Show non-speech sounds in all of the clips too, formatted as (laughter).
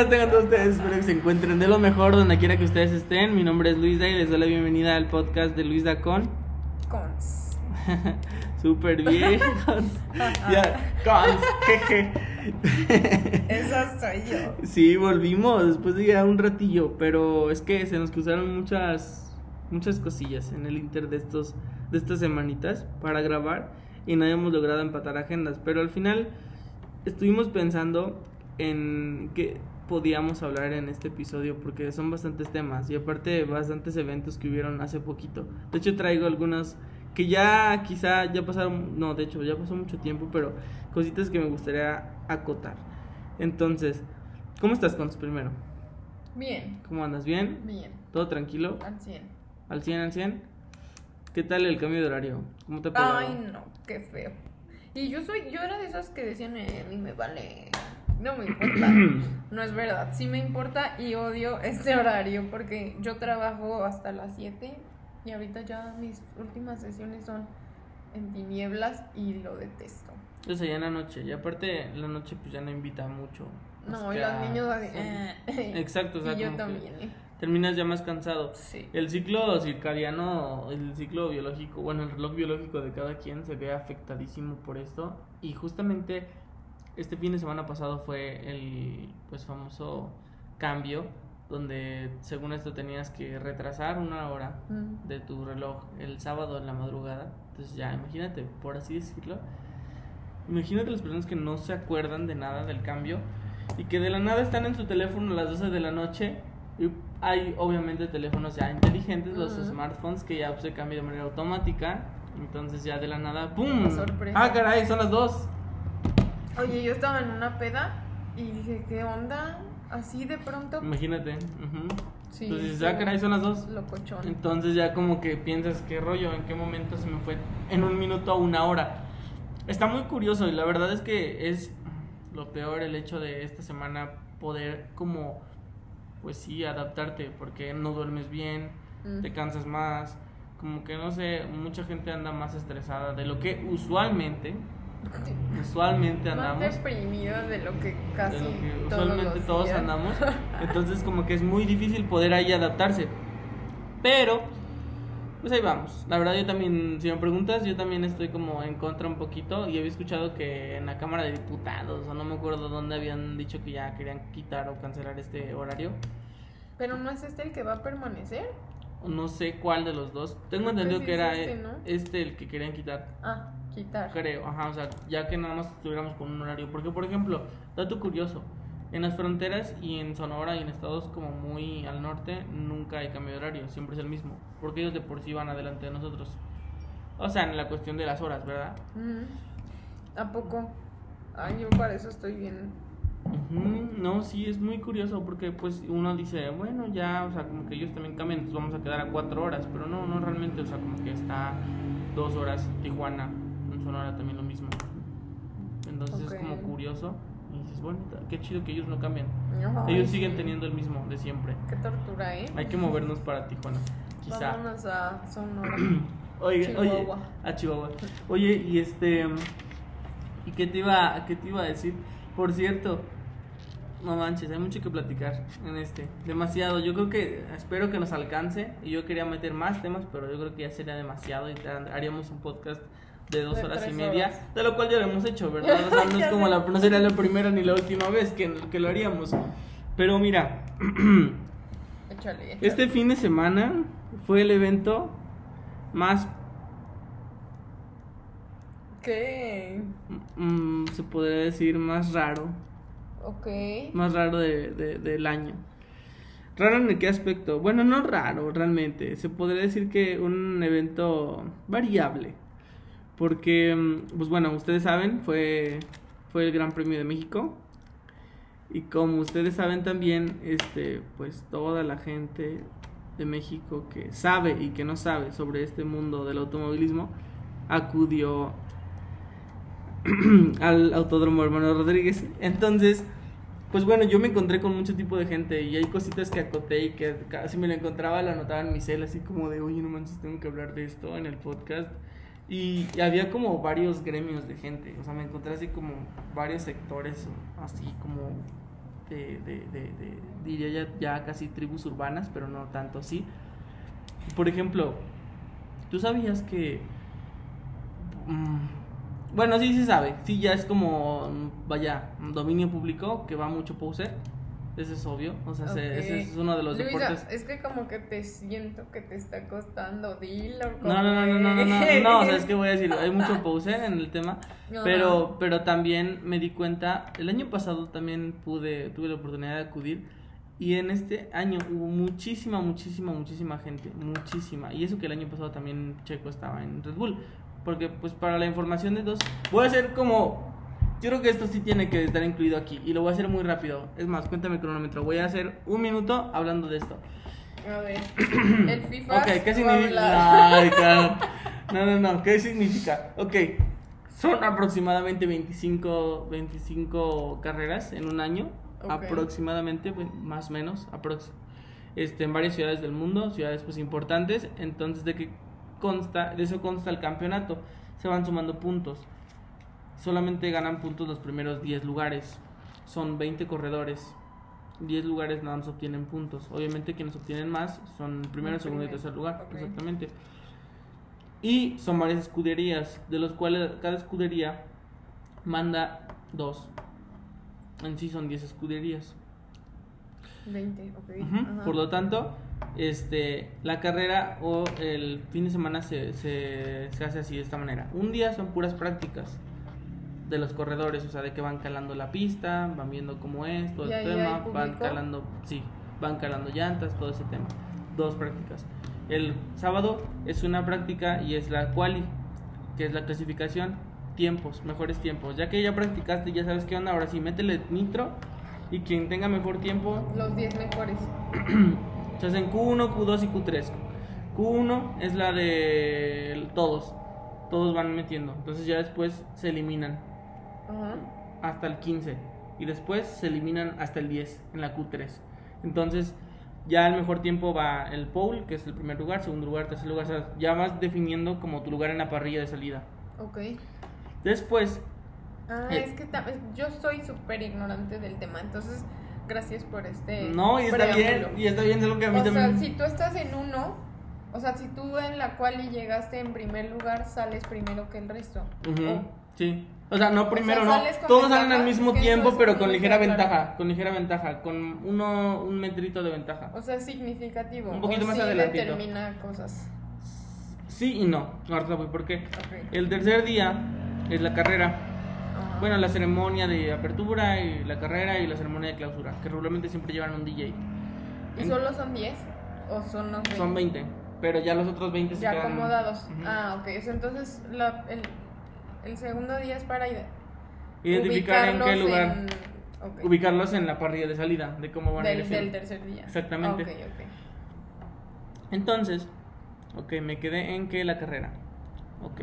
Buenas tengan todos ustedes, espero que se encuentren de lo mejor donde quiera que ustedes estén. Mi nombre es Luisa y les doy la bienvenida al podcast de Luisa con. Cons. (laughs) Súper bien. (laughs) Cons. Ya, Cons, jeje. Esa soy yo. Sí, volvimos después de ya un ratillo, pero es que se nos cruzaron muchas muchas cosillas en el inter de estos de estas semanitas para grabar y no habíamos logrado empatar agendas, pero al final estuvimos pensando en qué podíamos hablar en este episodio porque son bastantes temas y aparte bastantes eventos que hubieron hace poquito. De hecho traigo algunos que ya quizá ya pasaron, no, de hecho ya pasó mucho tiempo, pero cositas que me gustaría acotar. Entonces, ¿cómo estás, Cons, primero? Bien, ¿Cómo andas? ¿Bien? bien. ¿Todo tranquilo? Al 100. ¿Al 100, al 100? ¿Qué tal el cambio de horario? ¿Cómo te ha pegado? Ay, no, qué feo. Y yo soy, yo era de esas que decían, eh, a mí me vale, no me importa. (clears throat) no es verdad, sí me importa y odio este horario porque yo trabajo hasta las 7 y ahorita ya mis últimas sesiones son en tinieblas y lo detesto. Yo soy en la noche y aparte la noche pues ya no invita mucho. No, Más y los niños así, sí. eh. Exacto, o sea, y yo que también, eh. terminas ya más cansado. Sí. El ciclo circadiano, el ciclo biológico, bueno, el reloj biológico de cada quien se ve afectadísimo por esto. Y justamente este fin de semana pasado fue el pues famoso cambio donde según esto tenías que retrasar una hora Mm. de tu reloj el sábado en la madrugada. Entonces ya, imagínate, por así decirlo. Imagínate las personas que no se acuerdan de nada del cambio y que de la nada están en su teléfono a las 12 de la noche. Y hay obviamente teléfonos ya inteligentes, los Ujú. smartphones, que ya se cambian de manera automática. Entonces ya de la nada, ¡pum! ¡Ah, caray! Son las dos. Oye, yo estaba en una peda y dije, ¿qué onda? Así de pronto. Imagínate. ujú. Sí, Entonces, estuvo ah, caray, son las dos. Locochón. Entonces ya como que piensas, ¿qué rollo? ¿En qué momento se me fue? En un minuto a una hora. Está muy curioso y la verdad es que es lo peor el hecho de esta semana poder como, pues sí, adaptarte porque no duermes bien, Mm. te cansas más, como que no sé, mucha gente anda más estresada de lo que usualmente, usualmente Más andamos. deprimida de lo que casi de lo que todos usualmente todos días. andamos. (laughs) Entonces como que es muy difícil poder ahí adaptarse. Pero, pues ahí vamos. La verdad yo también, si me preguntas, yo también estoy como en contra un poquito. Y había escuchado que en la Cámara de Diputados, o no me acuerdo dónde habían dicho que ya querían quitar o cancelar este horario. Pero no es este el que va a permanecer. No sé cuál de los dos. Tengo que entendido que era este, ¿no? este el que querían quitar. Ah, quitar. Creo, ajá, o sea, ya que nada más estuviéramos con un horario. Porque, por ejemplo, dato curioso, en las fronteras y en Sonora y en estados como muy al norte, nunca hay cambio de horario, siempre es el mismo. Porque ellos de por sí van adelante de nosotros. O sea, en la cuestión de las horas, ¿verdad? Mm. ¿A poco? Ay, yo para eso estoy bien. No, sí, es muy curioso porque pues uno dice, bueno, ya, o sea, como que ellos también cambian, entonces vamos a quedar a cuatro horas, pero no, no realmente, o sea, como que está dos horas Tijuana, Sonora también lo mismo. Entonces Ok. es como curioso y dices, bueno, qué chido que ellos no cambian. Ellos sí. siguen teniendo el mismo de siempre. Qué tortura, ¿eh? Hay que movernos para Tijuana, quizá. Vámonos a Sonora. (clears throat) Oye, oye, a Chihuahua. Oye, y este ¿y qué te iba qué te iba a decir? Por cierto, no manches, hay mucho que platicar en este, demasiado. Yo creo que espero que nos alcance y yo quería meter más temas, pero yo creo que ya sería demasiado y haríamos un podcast de dos De horas y media, horas. de lo cual ya lo hemos hecho, ¿verdad? O sea, no es (laughs) como la no sería la primera ni la última vez que, que lo haríamos. Pero mira, (clears throat) Échale, échale. este fin de semana fue el evento más ¿Qué? mm, se podría decir más raro, Ok. más raro de, de- del año. ¿Raro en qué aspecto? Bueno, no raro realmente, se podría decir que un evento variable. Porque, mm, pues bueno, ustedes saben, fue, fue el Gran Premio de México. Y como ustedes saben también, este, pues toda la gente de México que sabe y que no sabe sobre este mundo del automovilismo acudió (clears throat) al Autódromo Hermano Rodríguez. Entonces, pues bueno, yo me encontré con mucho tipo de gente y hay cositas que acoté y que casi me lo encontraba, lo anotaba en mi cel, así como de, oye, no manches, tengo que hablar de esto en el podcast. Y, había como varios gremios de gente, o sea, me encontré así como varios sectores, así como de, de, diría ya, casi tribus urbanas, pero no tanto así. Por ejemplo, ¿tú sabías que... mm, bueno, sí se sabe, sí ya es como, vaya, dominio público que va mucho poser, eso es obvio, o sea, se- Ok. ese es uno de los Luisa, deportes... es que como que te siento que te está costando, dilo. No, no, no, no, no, no, no, no, o sea, es (laughs) que voy a decir, hay mucho poser en el tema, No, pero, pero también me di cuenta, el año pasado también pude, tuve la oportunidad de acudir y en este año hubo muchísima, muchísima, muchísima gente, muchísima, y eso que el año pasado también Checo estaba en Red Bull, porque pues para la información de dos, voy a hacer como, yo creo que esto sí tiene que estar incluido aquí y lo voy a hacer muy rápido, es más, cuéntame el cronómetro, voy a hacer un minuto hablando de esto. A ver, (clears throat) el FIFA. Ok, ¿qué significa? hablar. Ay, (laughs) claro. No, no, no, ¿qué significa? Ok, son aproximadamente 25, 25 carreras en un año, Ok. aproximadamente, pues, más o menos, aprox este, en varias ciudades del mundo, ciudades pues importantes, entonces de qué consta, de eso consta el campeonato, se van sumando puntos, solamente ganan puntos los primeros 10 lugares, son 20 corredores, 10 lugares nada más obtienen puntos. Obviamente quienes obtienen más son el primero, El segundo y tercer lugar, exactamente. Y son varias escuderías, de los cuales cada escudería manda dos. En sí son 10 escuderías. 20, ok. Por lo tanto, este, la carrera o el fin de semana se, se, se hace así de esta manera. Un día son puras prácticas de los corredores, o sea, de que van calando la pista, van viendo cómo es, todo ¿Y el tema, van calando, sí, van calando llantas, todo ese tema. Dos prácticas. El sábado es una práctica y es la quali, que es la clasificación, tiempos, mejores tiempos. Ya que ya practicaste, ya sabes qué onda, ahora sí, métele nitro y quien tenga mejor tiempo Los 10 mejores. (clears throat) se hacen Q1, Q2 y Q3. Q1 es la de todos. Todos van metiendo. Entonces ya después se eliminan Ajá. hasta el 15. Y después se eliminan hasta el 10 en la Q3. Entonces ya el mejor tiempo va el pole, que es el primer lugar, segundo lugar, tercer lugar. O sea, ya vas definiendo como tu lugar en la parrilla de salida. Ok. Después, Ah, Eh. es que yo soy súper ignorante del tema, entonces gracias por este. no, y está bien, y está bien, es lo que a mí O sea, también... si tú estás en uno, o sea, si tú en la cual y llegaste en primer lugar, sales primero que el resto. O- Sí. O sea, no primero, sea, no. Todos ventaja, salen al mismo tiempo, pero con ligera claro. ventaja. Con ligera ventaja. Con uno, un metrito de ventaja. O sea, es significativo. Un poquito o más sí adelantito. determina cosas. Sí y no. Ahorita voy por qué. Ok. El tercer día es la carrera. Bueno, la ceremonia de apertura y la carrera y la ceremonia de clausura. Que regularmente siempre llevan un DJ. ¿Y solo son 10? ¿O son los 20? Son 20. Pero ya los otros 20 se Ya quedan. acomodados. Ujú. Ah, ok. O entonces la- el, el segundo día es para ide- Identificar en qué lugar. en-. Ubicarlos en la parrilla de salida. De cómo van a ir del, tercer día. Exactamente. Ok, ok. Entonces, ok, me quedé en que la carrera. Ok.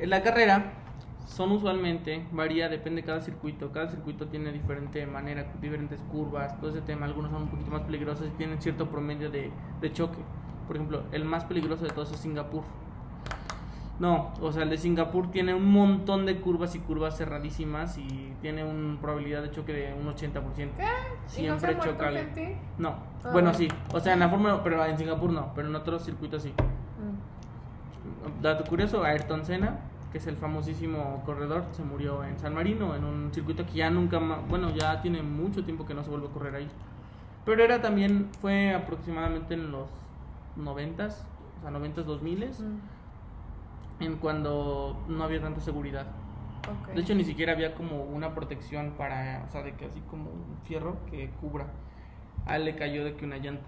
La carrera son usualmente, varía, depende de cada circuito. Cada circuito tiene diferente manera, diferentes curvas, todo ese tema. Algunos son un poquito más peligrosos y tienen cierto promedio de, de choque. Por ejemplo, el más peligroso de todos es Singapur. No, o sea, el de Singapur tiene un montón de curvas y curvas cerradísimas y tiene una probabilidad de choque de un 80%. ¿Qué? ¿Y no se Siempre ha muerto choca. gente? No, Ah, bueno, bueno. sí. O sea, en la Fórmula, pero en Singapur no, pero en otros circuitos sí. Mm. Dato curioso, Ayrton Senna, que es el famosísimo corredor, se murió en San Marino, en un circuito que ya nunca más, bueno, ya tiene mucho tiempo que no se vuelve a correr ahí. Pero era también, fue aproximadamente en los 90s, o sea, 90s, 2000s, Mm. En cuando no había tanta seguridad. De hecho, ni siquiera había como una protección para, o sea, de que así como un fierro que cubra. A él le cayó de que una llanta.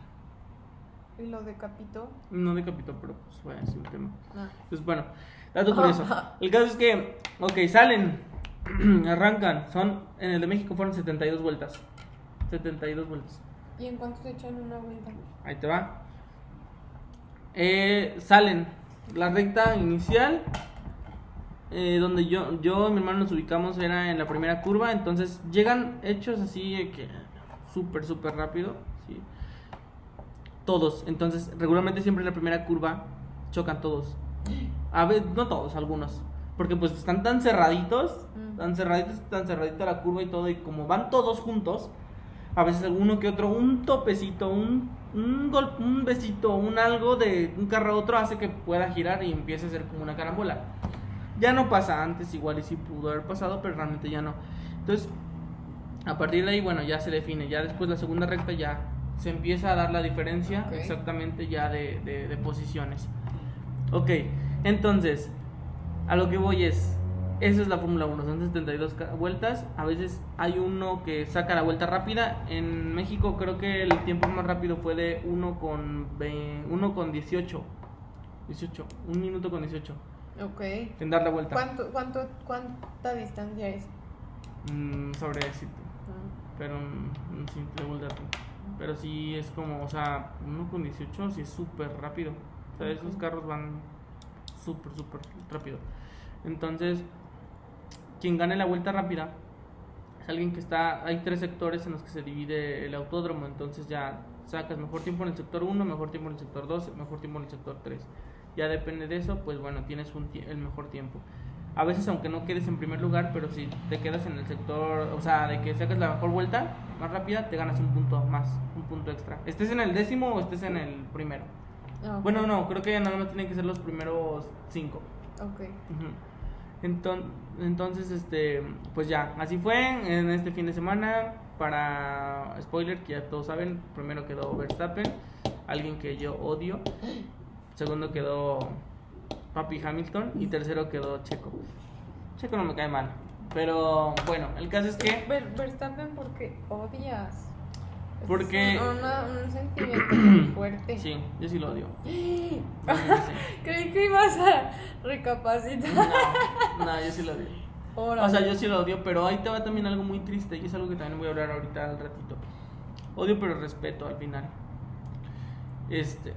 ¿Y lo decapitó? No decapitó, pero pues fue así un tema. No. Pues bueno, dato curioso. (laughs) El caso es que, ok, salen, (clears throat) arrancan. Son, en el de México fueron 72 vueltas. 72 vueltas. ¿Y en cuánto se echan una vuelta? Ahí te va. Eh, salen. La recta inicial, eh, donde yo, yo y mi hermano nos ubicamos, era en la primera curva. Entonces llegan hechos así que súper, súper rápido. ¿sí? Todos. Entonces, regularmente siempre en la primera curva chocan todos. A veces, no todos, algunos. Porque pues están tan cerraditos, Mm. tan cerraditos, tan cerradita la curva y todo, y como van todos juntos, a veces uno que otro, un topecito, un, un, gol- un besito, un algo de un carro a otro hace que pueda girar y empiece a ser como una carambola. Ya no pasa antes, igual y sí pudo haber pasado, pero realmente ya no. Entonces, a partir de ahí, bueno, ya se define. Ya después la segunda recta ya se empieza a dar la diferencia exactamente ya de, de- de posiciones. Ok, entonces, a lo que voy es, esa es la Fórmula 1, son 72 ca- vueltas. A veces hay uno que saca la vuelta rápida. En México creo que el tiempo más rápido fue de 1 con, ve- 1 con 18. 18, un minuto con 18 Ok. en dar la vuelta. ¿Cuánto, cuánto, ¿Cuánta distancia es? Mm, sobre éxito. Ah, Pero mm, debo el dato. Pero sí es como, o sea, uno con 18 sí es súper rápido. O sea, esos carros van súper, súper rápido. Entonces, quien gane la vuelta rápida es alguien que está. Hay tres sectores en los que se divide el autódromo. Entonces, ya sacas mejor tiempo en el sector 1, mejor tiempo en el sector 2, mejor tiempo en el sector 3. Ya depende de eso, pues bueno, tienes un el mejor tiempo. A veces, aunque no quedes en primer lugar, pero si te quedas en el sector, o sea, de que sacas la mejor vuelta más rápida, te ganas un punto más, un punto extra. Estés en el décimo o estés en el primero. ah, ok. Bueno, no, creo que nada más tienen que ser los primeros cinco. Ok. Ujú. Enton- Entonces, este, pues ya, así fue en este fin de semana. Para spoiler, que ya todos saben, primero quedó Verstappen, alguien que yo odio. Segundo quedó Papi Hamilton y tercero quedó Checo. Checo no me cae mal, pero bueno, el caso es que Ver- Verstappen, porque odias? Porque- un, un sentimiento (clears throat) fuerte. sí, yo sí lo odio. (gasps) Sí. Creí que ibas a recapacitar. No, no, yo sí lo odio. Órale. O sea, yo sí lo odio, pero ahí te va también algo muy triste y es algo que también voy a hablar ahorita al ratito. Odio pero respeto al final. Este,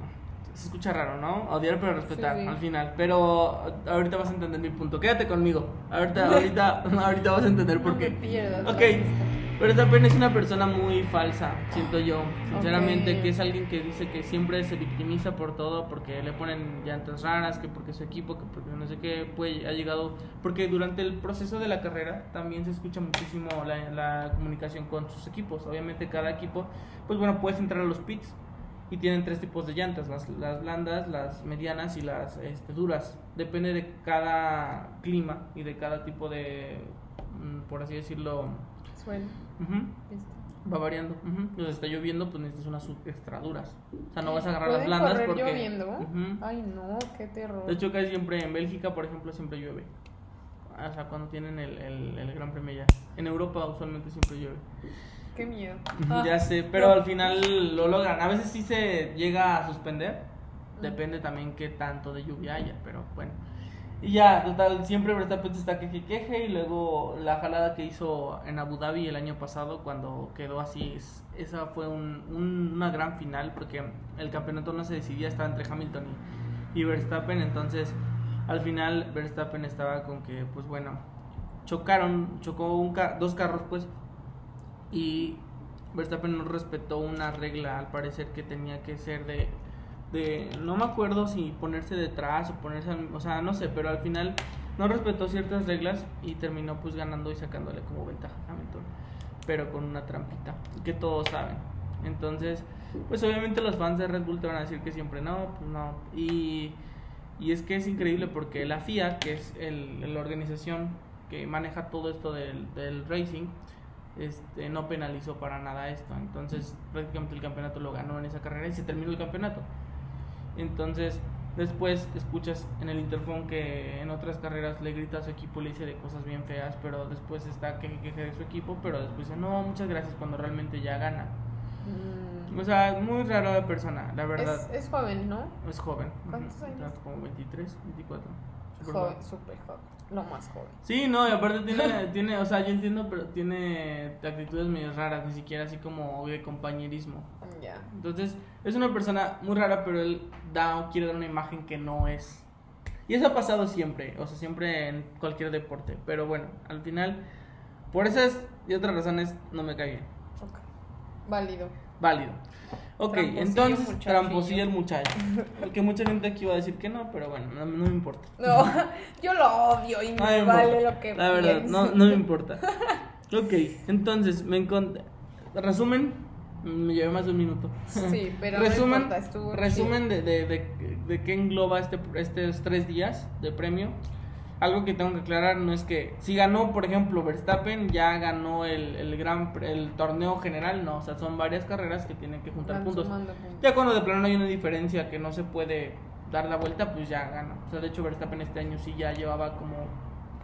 se escucha raro, ¿no? Odiar pero respetar Sí, sí. al final, pero ahorita vas a entender mi punto. Quédate conmigo. Ahorita ahorita (laughs) ahorita vas a entender por No qué. me pierdas, Ok. Francisco. Verstappen es una persona muy falsa, siento yo. Sinceramente, que es alguien que dice que siempre se victimiza por todo, porque le ponen llantas raras, que porque su equipo, que porque no sé qué, pues ha llegado. Porque durante el proceso de la carrera también se escucha muchísimo la, la comunicación con sus equipos. Obviamente, cada equipo, pues bueno, puedes entrar a los pits y tienen tres tipos de llantas: las, las blandas, las medianas y las este, duras. Depende de cada clima y de cada tipo de, mm, por así decirlo. Suena. Va variando. ujú. Entonces está lloviendo, pues necesitas unas extra duras. O sea, no vas a agarrar las ¿Pueden blandas porque. lloviendo? Ay, no, qué terror. De hecho, casi siempre en Bélgica, por ejemplo, siempre llueve. O sea, cuando tienen el, el, el Gran Premio ya. En Europa, usualmente siempre llueve. Qué miedo. Ah, Ya sé, pero al final lo logran. A veces sí se llega a suspender. Depende también qué tanto de lluvia haya, pero bueno. Y ya, total, siempre Verstappen está queje queje y luego la jalada que hizo en Abu Dhabi el año pasado cuando quedó así, es- esa fue un- un- una gran final porque el campeonato no se decidía, estaba entre Hamilton y, Verstappen, entonces al final Verstappen estaba con que, pues bueno, chocaron, chocó un ca- dos carros pues y Verstappen no respetó una regla al parecer que tenía que ser de de no me acuerdo si ponerse detrás o ponerse al- o sea no sé pero al final no respetó ciertas reglas y terminó pues ganando y sacándole como ventaja a Hamilton pero con una trampita que todos saben entonces pues obviamente los fans de Red Bull te van a decir que siempre no pues no y y es que es increíble porque la FIA que es el, la organización que maneja todo esto del, del racing este, no penalizó para nada esto. Entonces, prácticamente el campeonato lo ganó en esa carrera y se terminó el campeonato. Entonces, después escuchas en el interfón que en otras carreras le grita a su equipo, le dice de cosas bien feas, pero después está que queje de su equipo, pero después dice, no, muchas gracias cuando realmente ya gana. Mm. O sea, muy rara la persona, la verdad. Es, es joven, ¿no? Es, joven. ¿Cuántos años? Como 23, 24. Joven, súper joven. Lo más joven. Sí, no, y aparte tiene, (laughs) tiene, o sea, yo entiendo, pero tiene actitudes medio raras, ni siquiera así como de compañerismo. Ya. Entonces, es una persona muy rara, pero él da, quiere dar una imagen que no es. Y eso ha pasado siempre, o sea, siempre en cualquier deporte. Pero bueno, al final, por esas y otras razones, no me cae bien. Ok. Válido. válido. Ok, entonces, muchachillo. tramposillo el muchacho. Porque mucha gente aquí va a decir que no, pero bueno, no, no me importa. No, (laughs) yo lo odio y No me vale importa. lo que La verdad, no, no me importa. Ok, entonces, me encontré. Resumen, me llevé más de un minuto. Sí, pero no resumen, importa, estuvo resumen de, de, de, de qué engloba este, estos tres días de premio. Algo que tengo que aclarar no es que si ganó, por ejemplo, Verstappen, ya ganó el, el, gran, el torneo general, no, o sea, son varias carreras que tienen que juntar puntos. Ya cuando de plano hay una diferencia que no se puede dar la vuelta, pues ya gana. O sea, de hecho Verstappen este año sí ya llevaba como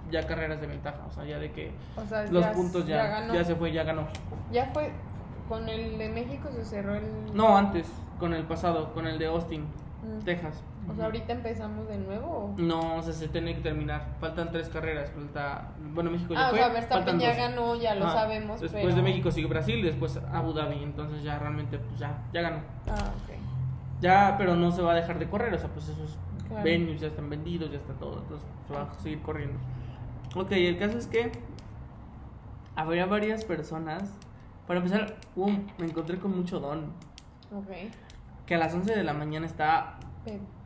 ya carreras de ventaja, o sea, ya de que O sea, los ya- puntos ya, ya se fue, ya ganó. Ya fue con el de México se cerró el No, antes, con el pasado, con el de Austin. Texas. O sea, ahorita empezamos de nuevo. o- No, o sea, se tiene que terminar. Faltan tres carreras. Falta. Bueno, México ya Ah, o fue. sea, Verstappen ya ganó, ya lo sabemos, Después pero... de México sigue Brasil, después Abu Dhabi. Entonces ya realmente, pues ya, ya ganó. Ah, ok. Ya, pero no se va a dejar de correr. O sea, pues esos Claro. venues ya están vendidos, ya está todo. Entonces se va a seguir corriendo. Ok, el caso es que habría varias personas. Para empezar, hubo- me encontré con mucho don. Ok. Que a las 11 de la mañana está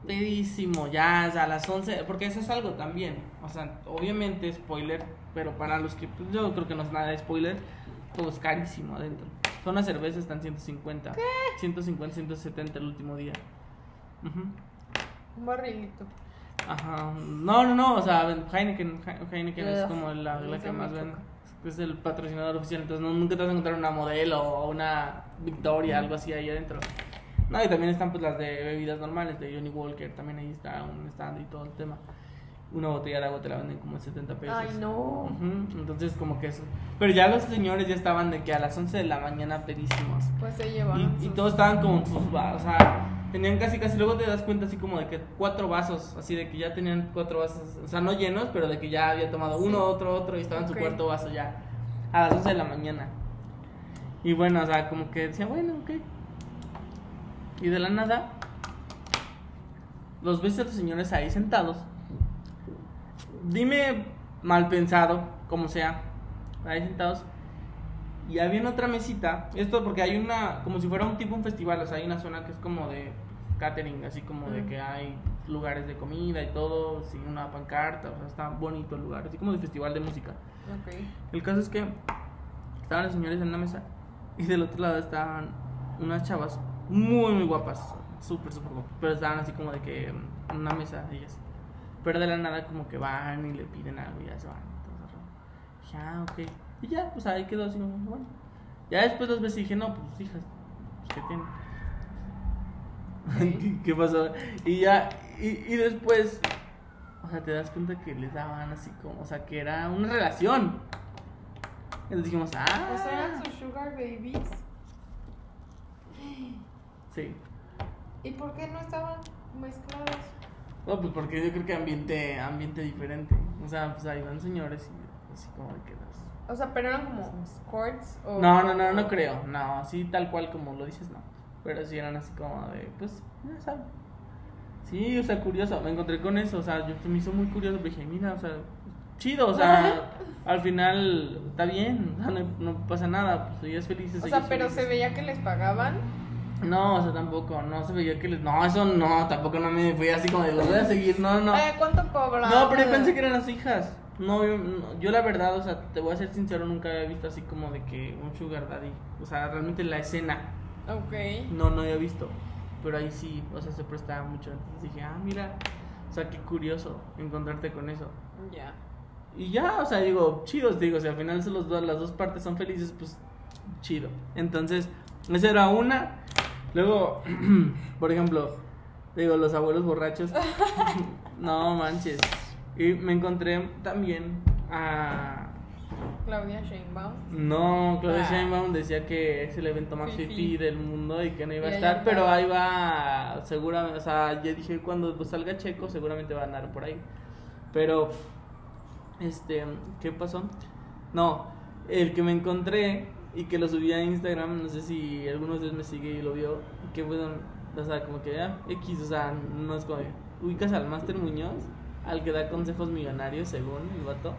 pedísimo, ya o sea, a las 11, porque eso es algo también, o sea, obviamente spoiler, pero para los que, pues, yo creo que no es nada de spoiler, todo es carísimo adentro. Son las cervezas están 150, 150, 170 el último día. Un barrilito. Ajá, no, no, no, o sea, Heineken, He- Heineken es como la, la que más ven, es el patrocinador oficial, entonces no, nunca te vas a encontrar una modelo o una Victoria, algo así ahí adentro. No, y también están pues las de bebidas normales, de Johnny Walker, también ahí está un stand y todo el tema. Una botella de agua te la venden como en 70 pesos. Ay, no. Ujú, Entonces como que eso. Pero ya los señores ya estaban de que a las 11 de la mañana pedísimos. Pues se llevaron. Y, y sus- todos estaban como en sus vasos, o sea, tenían casi casi, luego te das cuenta así como de que cuatro vasos, así de que ya tenían cuatro vasos, o sea, no llenos, pero de que ya había tomado Sí. uno, otro, otro y estaba en Ok. su cuarto vaso ya, a las 11 de la mañana. Y bueno, o sea, como que decía, bueno, ok. Y de la nada, los ves a los señores ahí sentados. Dime mal pensado, como sea, ahí sentados. Y había en otra mesita, esto porque hay una, como si fuera un tipo un festival, o sea, hay una zona que es como de catering, así como de que hay lugares de comida y todo, sin una pancarta, o sea, está bonito el lugar, así como de festival de música. Ok. El caso es que estaban los señores en una mesa y del otro lado estaban unas chavas muy, muy guapas, súper, súper guapas, pero estaban así como de que en una mesa ellas. Pero de la nada como que van y le piden algo y ya se van. Entonces, dije, ah, ok. Y ya, pues ahí quedó así como, bueno. Ya después los ves y dije, no, pues hijas, pues ¿qué tiene? ¿Qué, (laughs) qué pasó? Y ya, y, y después, o sea, te das cuenta que les daban así como, o sea, que era una relación. Entonces dijimos, ah, O sea, eran sus sugar babies. Sí. ¿Y por qué no estaban mezclados? No, pues porque yo creo que ambiente, ambiente diferente. O sea, pues ahí van señores y así como de que las... O sea, pero eran como squirts o... No, no, no, no creo. No, así tal cual como lo dices, no. Pero sí eran así como de, pues, ya sabes. Sí, o sea, curioso. Me encontré con eso. O sea, yo me hizo muy curioso. Pero dije, mira, o sea, chido. O sea, (laughs) al final está bien. o sea, no, no pasa nada. Pues ellas felices. O sea, ellos pero felices. se veía que les pagaban. No, o sea, tampoco. No se veía que les. No, eso no. Tampoco no me fui así como de, los voy a seguir. No, no. Eh, ¿Cuánto cobran? No, pero yo pensé que eran las hijas. No yo, no, yo la verdad, o sea, te voy a ser sincero, nunca había visto así como de que un sugar daddy. O sea, realmente la escena, Ok. no, no había visto. Pero ahí sí, o sea, se prestaba mucho. Entonces dije, ah, mira, o sea, qué curioso encontrarte con eso. Ya. Y ya, o sea, digo, chidos, digo, sea, al final son los dos, las dos partes son felices, pues chido. Entonces, esa era una. Luego, (clears throat) por ejemplo, digo, los abuelos borrachos. (laughs) no manches. Y me encontré también a. Claudia Sheinbaum. No, Claudia Ah. Sheinbaum decía que es el evento más fifi del mundo y que no iba a estar, pero ahí va, seguramente, o sea, ya dije cuando pues, salga Checo seguramente va a andar por ahí. Pero, este, ¿qué pasó? No, el que me encontré y que lo subí a Instagram, no sé si alguno de ustedes me sigue y lo vio, que bueno, o sea, como que ya, X, o sea, no es como, ubicas al Master Muñoz, al que da consejos millonarios según el vato.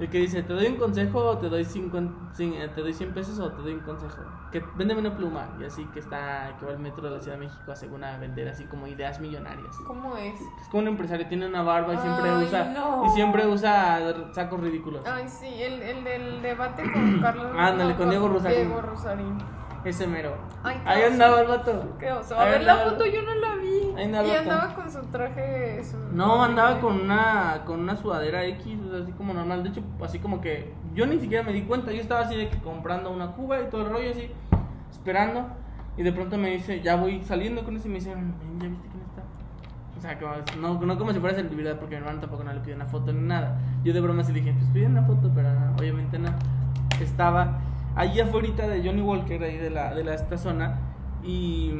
El que dice, ¿te doy un consejo o te doy 50, cin- eh, te doy 100 pesos o te doy un consejo? Que véndeme una pluma. Y así que está, que va al metro de la Ciudad de México según a vender así como ideas millonarias. ¿Cómo es? Es como un empresario, tiene una barba y siempre Ay, usa no. y siempre usa sacos ridículos. Ay, sí, el, el del debate con Carlos. Ándale, no, con Diego Rosarín. Diego Rosarín. Ese mero. Ay, Ahí oso. andaba el vato. Qué oso. A Ahí ver, la foto yo no la vi. Ahí andaba y andaba con su traje. su- No, andaba con una con una sudadera X, o sea, así como normal. De hecho, así como que yo ni siquiera me di cuenta. Yo estaba así de que comprando una cuba y todo el rollo así, esperando. Y de pronto me dice, ya voy saliendo con eso y me dice, "Ven, ¿ya viste quién está? O sea, como, no, no como si fuera celebridad porque mi hermano tampoco no le pidió una foto ni nada. Yo de broma sí dije, pues pide una foto, pero no, obviamente no. Estaba allí afuera de Johnny Walker, ahí de, la, de la, esta zona, y,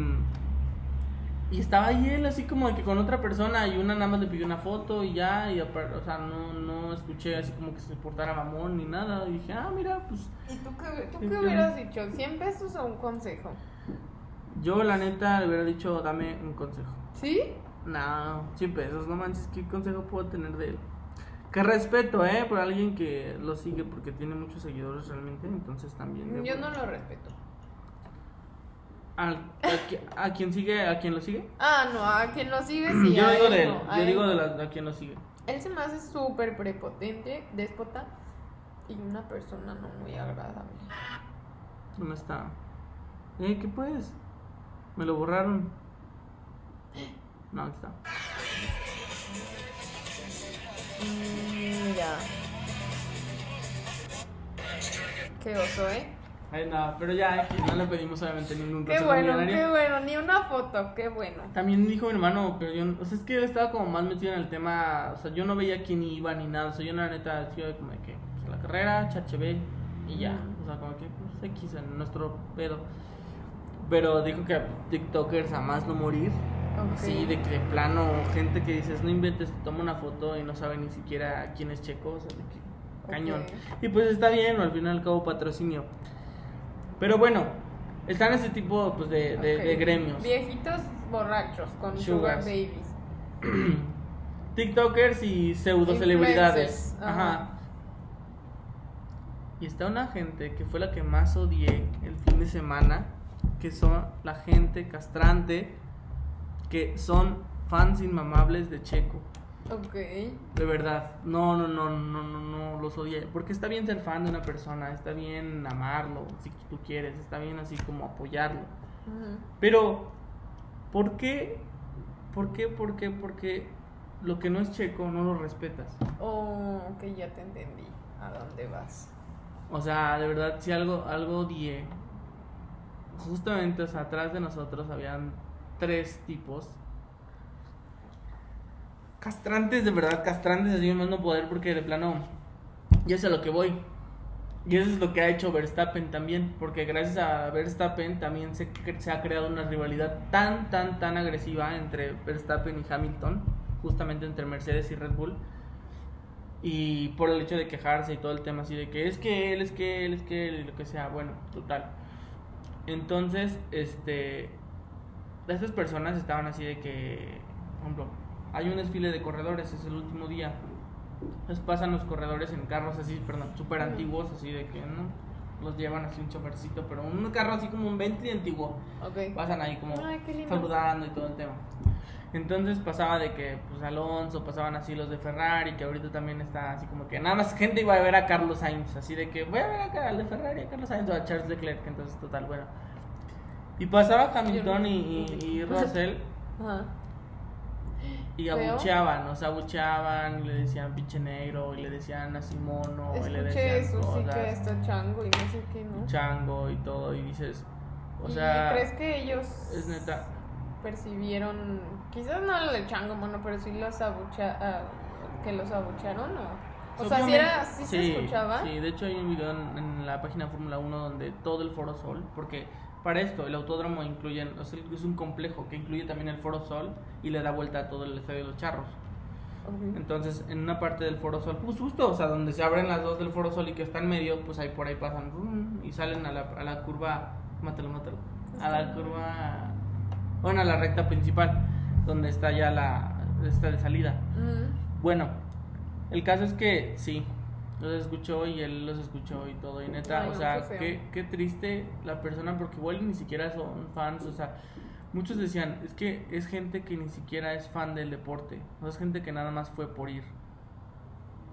y estaba ahí él así como de que con otra persona y una nada más le pidió una foto y ya, y o sea, no, no escuché así como que se portara mamón ni nada. Y dije, ah, mira, pues ¿Y tú qué, tú qué hubieras dicho? ¿100 pesos o un consejo? yo la neta le hubiera dicho, dame un consejo. ¿Sí? No, 100 pesos, no manches, ¿qué consejo puedo tener de él? Que respeto, ¿eh? Por alguien que lo sigue porque tiene muchos seguidores realmente, entonces también. Yo no lo respeto. A, a quien sigue, a quien lo sigue. Ah, no, a quien lo sigue sí. yo digo de él, no, yo él digo de, la, a quien lo sigue. Él se me hace súper prepotente, déspota y una persona no muy agradable. ¿Dónde está? Eh, ¿qué pues? Me lo borraron. (gasps) No, aquí está. Mira. Qué oso, ¿eh? Ahí nada, pero ya aquí no le pedimos obviamente ningún Qué bueno, qué bueno, ni una foto, qué bueno. También dijo mi hermano, pero yo, o sea, es que estaba como más metido en el tema, o sea, yo no veía quién iba ni nada, o sea, yo la neta decía como de que, pues, la carrera, HB y ya, o sea, como que, pues, X en nuestro pedo. Pero dijo que TikTokers a más no morir, Ok. sí, de que de plano, gente que dices, no inventes, toma una foto y no sabe ni siquiera quién es Checo, o sea, de que, cañón. Y pues está bien, al fin y al cabo patrocinio. Pero bueno, están ese tipo pues, de, de, Ok. de gremios. Viejitos borrachos con sugar babies. (clears throat) TikTokers y pseudo celebridades. Ajá. ajá. Y está una gente que fue la que más odié el fin de semana, que son la gente castrante, que son fans inmamables de Checo. Ok. De verdad, no, no, no, no, no, no, los odié. Porque está bien ser fan de una persona, está bien amarlo, si tú quieres, está bien así como apoyarlo. Ujú. Pero, ¿por qué? ¿Por qué? ¿Por qué? Porque lo que no es checo no lo respetas. Oh, ok, ya te entendí. ¿A dónde vas? O sea, de verdad, si algo, algo odié. Justamente, o sea, atrás de nosotros habían tres tipos. Castrantes, de verdad, castrantes, así más no poder, porque de plano, ya sé a lo que voy. Y eso es lo que ha hecho Verstappen también, porque gracias a Verstappen también se, se ha creado una rivalidad tan, tan, tan agresiva entre Verstappen y Hamilton, justamente entre Mercedes y Red Bull. Y por el hecho de quejarse y todo el tema así de que es que él, es que él, es que él, y lo que sea, bueno, total. Entonces, este, estas personas estaban así de que, por ejemplo, hay un desfile de corredores, es el último día. Entonces pasan los corredores en carros así, perdón, súper antiguos, así de que, ¿no? Los llevan así un chofercito, pero un carro así como un Bentley antiguo. Ok. Pasan ahí como Ay, saludando y todo el tema. Entonces pasaba de que, pues Alonso, pasaban así los de Ferrari, que ahorita también está así como que nada más gente iba a ver a Carlos Sainz, así de que voy a ver acá al de Ferrari, a Carlos Sainz o a Charles Leclerc, entonces total, bueno. Y pasaba Hamilton y, y, y (laughs) Russell Ajá. y abucheaban, sea, abucheaban y le decían pinche negro, y le decían así mono, y le Escuché decían eso, sí cosas, que está chango y no sé qué, ¿no? chango y todo, y dices, o ¿Y sea, crees que ellos es neta. percibieron, quizás no el de chango, mono, pero sí los abucha, ah, que los abucharon o, o sea, si era, sí, se escuchaba. Sí, de hecho hay un video en, en la página Fórmula 1 donde todo el Foro Sol, porque para esto el autódromo incluye, o sea, es un complejo que incluye también el Foro Sol y le da vuelta a todo el estadio de los charros. Entonces, en una parte del Foro Sol, pues justo, o sea, donde se abren las dos del Foro Sol y que está en medio, pues ahí por ahí pasan rum, y salen a la, a la curva, mátalo, mátalo, a la curva, bueno, a la recta principal, donde está ya la, esta de salida. Bueno, El caso es que sí, los escuchó y él los escuchó y todo. Y neta, Ay, o sea, qué qué, qué triste la persona porque igual ni siquiera son fans. O sea, muchos decían, es que es gente que ni siquiera es fan del deporte. O sea, es gente que nada más fue por ir.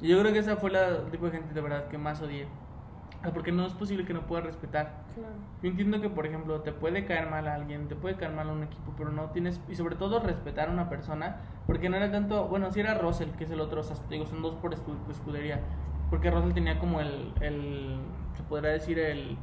Y yo creo que esa fue la tipo de gente de verdad que más odié. O sea, porque no es posible que no pueda respetar. Claro. Yo entiendo que, por ejemplo, te puede caer mal a alguien, te puede caer mal a un equipo, pero no tienes, y sobre todo respetar a una persona, porque no era tanto, bueno, si era Russell, que es el otro, o sea, digo, son dos por escu- escudería, porque Russell tenía como el, el se podría decir, el,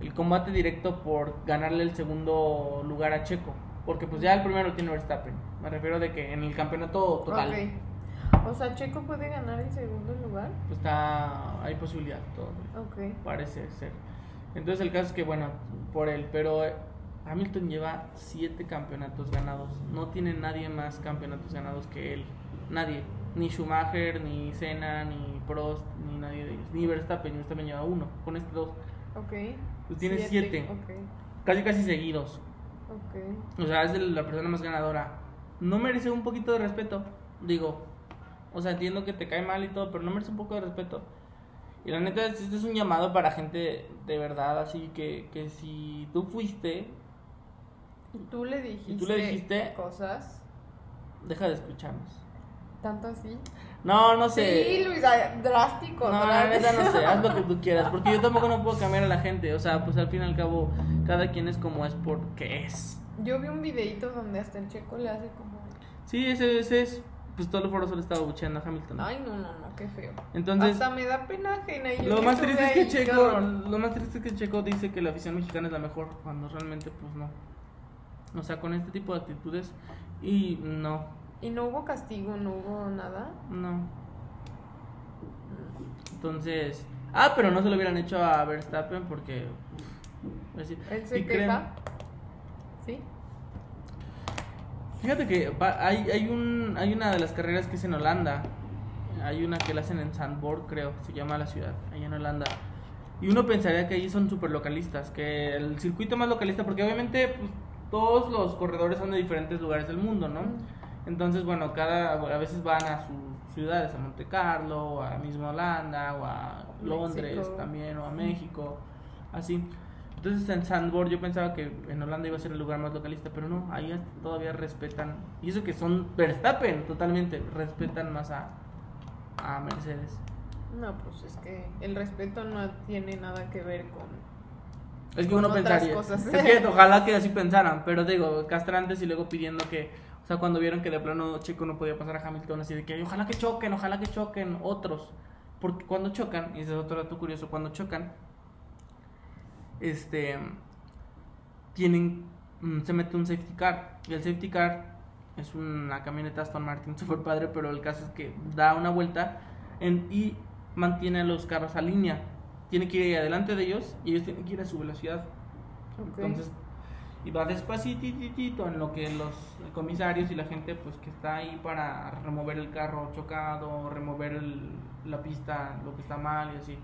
el combate directo por ganarle el segundo lugar a Checo, porque pues ya el primero tiene Verstappen, me refiero de que en el campeonato total, Ok. O sea, Checo puede ganar el segundo lugar. pues está, hay posibilidad todavía. Ok. Parece ser. Entonces el caso es que, bueno, por él, pero eh, Hamilton lleva siete campeonatos ganados. No tiene nadie más campeonatos ganados que él. Nadie. Ni Schumacher, ni Senna, ni Prost, ni nadie de ellos. Ni Verstappen, Verstappen lleva uno. Con este dos. Ok. Pues tiene siete. Ok. Casi casi seguidos. Ok. O sea, es la persona más ganadora. ¿No merece un poquito de respeto? Digo, o sea, entiendo que te cae mal y todo, pero no merece un poco de respeto. Y la neta, este es un llamado para gente de verdad, así que, que si tú fuiste, ¿Y tú le dijiste, tú le dijiste? cosas? deja de escucharnos. ¿Tanto así? No, no sé. Sí, Luisa, drástico. No, la neta no sé, haz lo que tú quieras, porque yo tampoco no puedo cambiar a la gente, o sea, pues al fin y al cabo, cada quien es como es porque es. Yo vi un videito donde hasta el checo le hace como. Sí, ese, ese es, pues todo el foro solo estaba bucheando a Hamilton. Ay, no, no, no, qué feo. Entonces, hasta me da pena ajena. y yo Lo más triste es que Checo, lo más triste es que Checo dice que la afición mexicana es la mejor, cuando realmente pues no. O sea, con este tipo de actitudes y no, Y no hubo castigo, no hubo nada. no. Entonces, ah, pero no se lo hubieran hecho a Verstappen porque decir, Él se queja. ¿Sí? Fíjate que hay, hay, un, hay una de las carreras que es en Holanda. Hay una que la hacen en Zandvoort, creo, se llama la ciudad, allá en Holanda. Y uno pensaría que ahí son súper localistas, que el circuito más localista, porque obviamente pues, todos los corredores son de diferentes lugares del mundo, ¿no? Entonces, bueno, cada, a veces van a sus ciudades, a Monte Carlo, a mismo Holanda, o a Londres México. también, o a México, así. Entonces en Zandvoort yo pensaba que en Holanda iba a ser el lugar más localista, pero no, ahí todavía respetan, y eso que son Verstappen totalmente, respetan más a, a Mercedes. No, pues es que el respeto no tiene nada que ver con. Es que Con uno otras pensaría, cosas. es que (laughs) ojalá que así pensaran, pero digo, castrantes y luego pidiendo que, o sea, cuando vieron que de plano Checo no podía pasar a Hamilton, así de que ojalá que choquen, ojalá que choquen otros, porque cuando chocan, y ese es otro dato curioso, cuando chocan, este, tienen, mm, se mete un safety car, y el safety car es una camioneta Aston Martin (laughs) super padre, pero el caso es que da una vuelta en, y mantiene a los carros a línea, tiene que ir adelante de ellos y ellos tienen que ir a su velocidad. Ok. Entonces, y va despacito en lo que los comisarios y la gente pues que está ahí para remover el carro chocado, remover el- la pista, lo que está mal y así.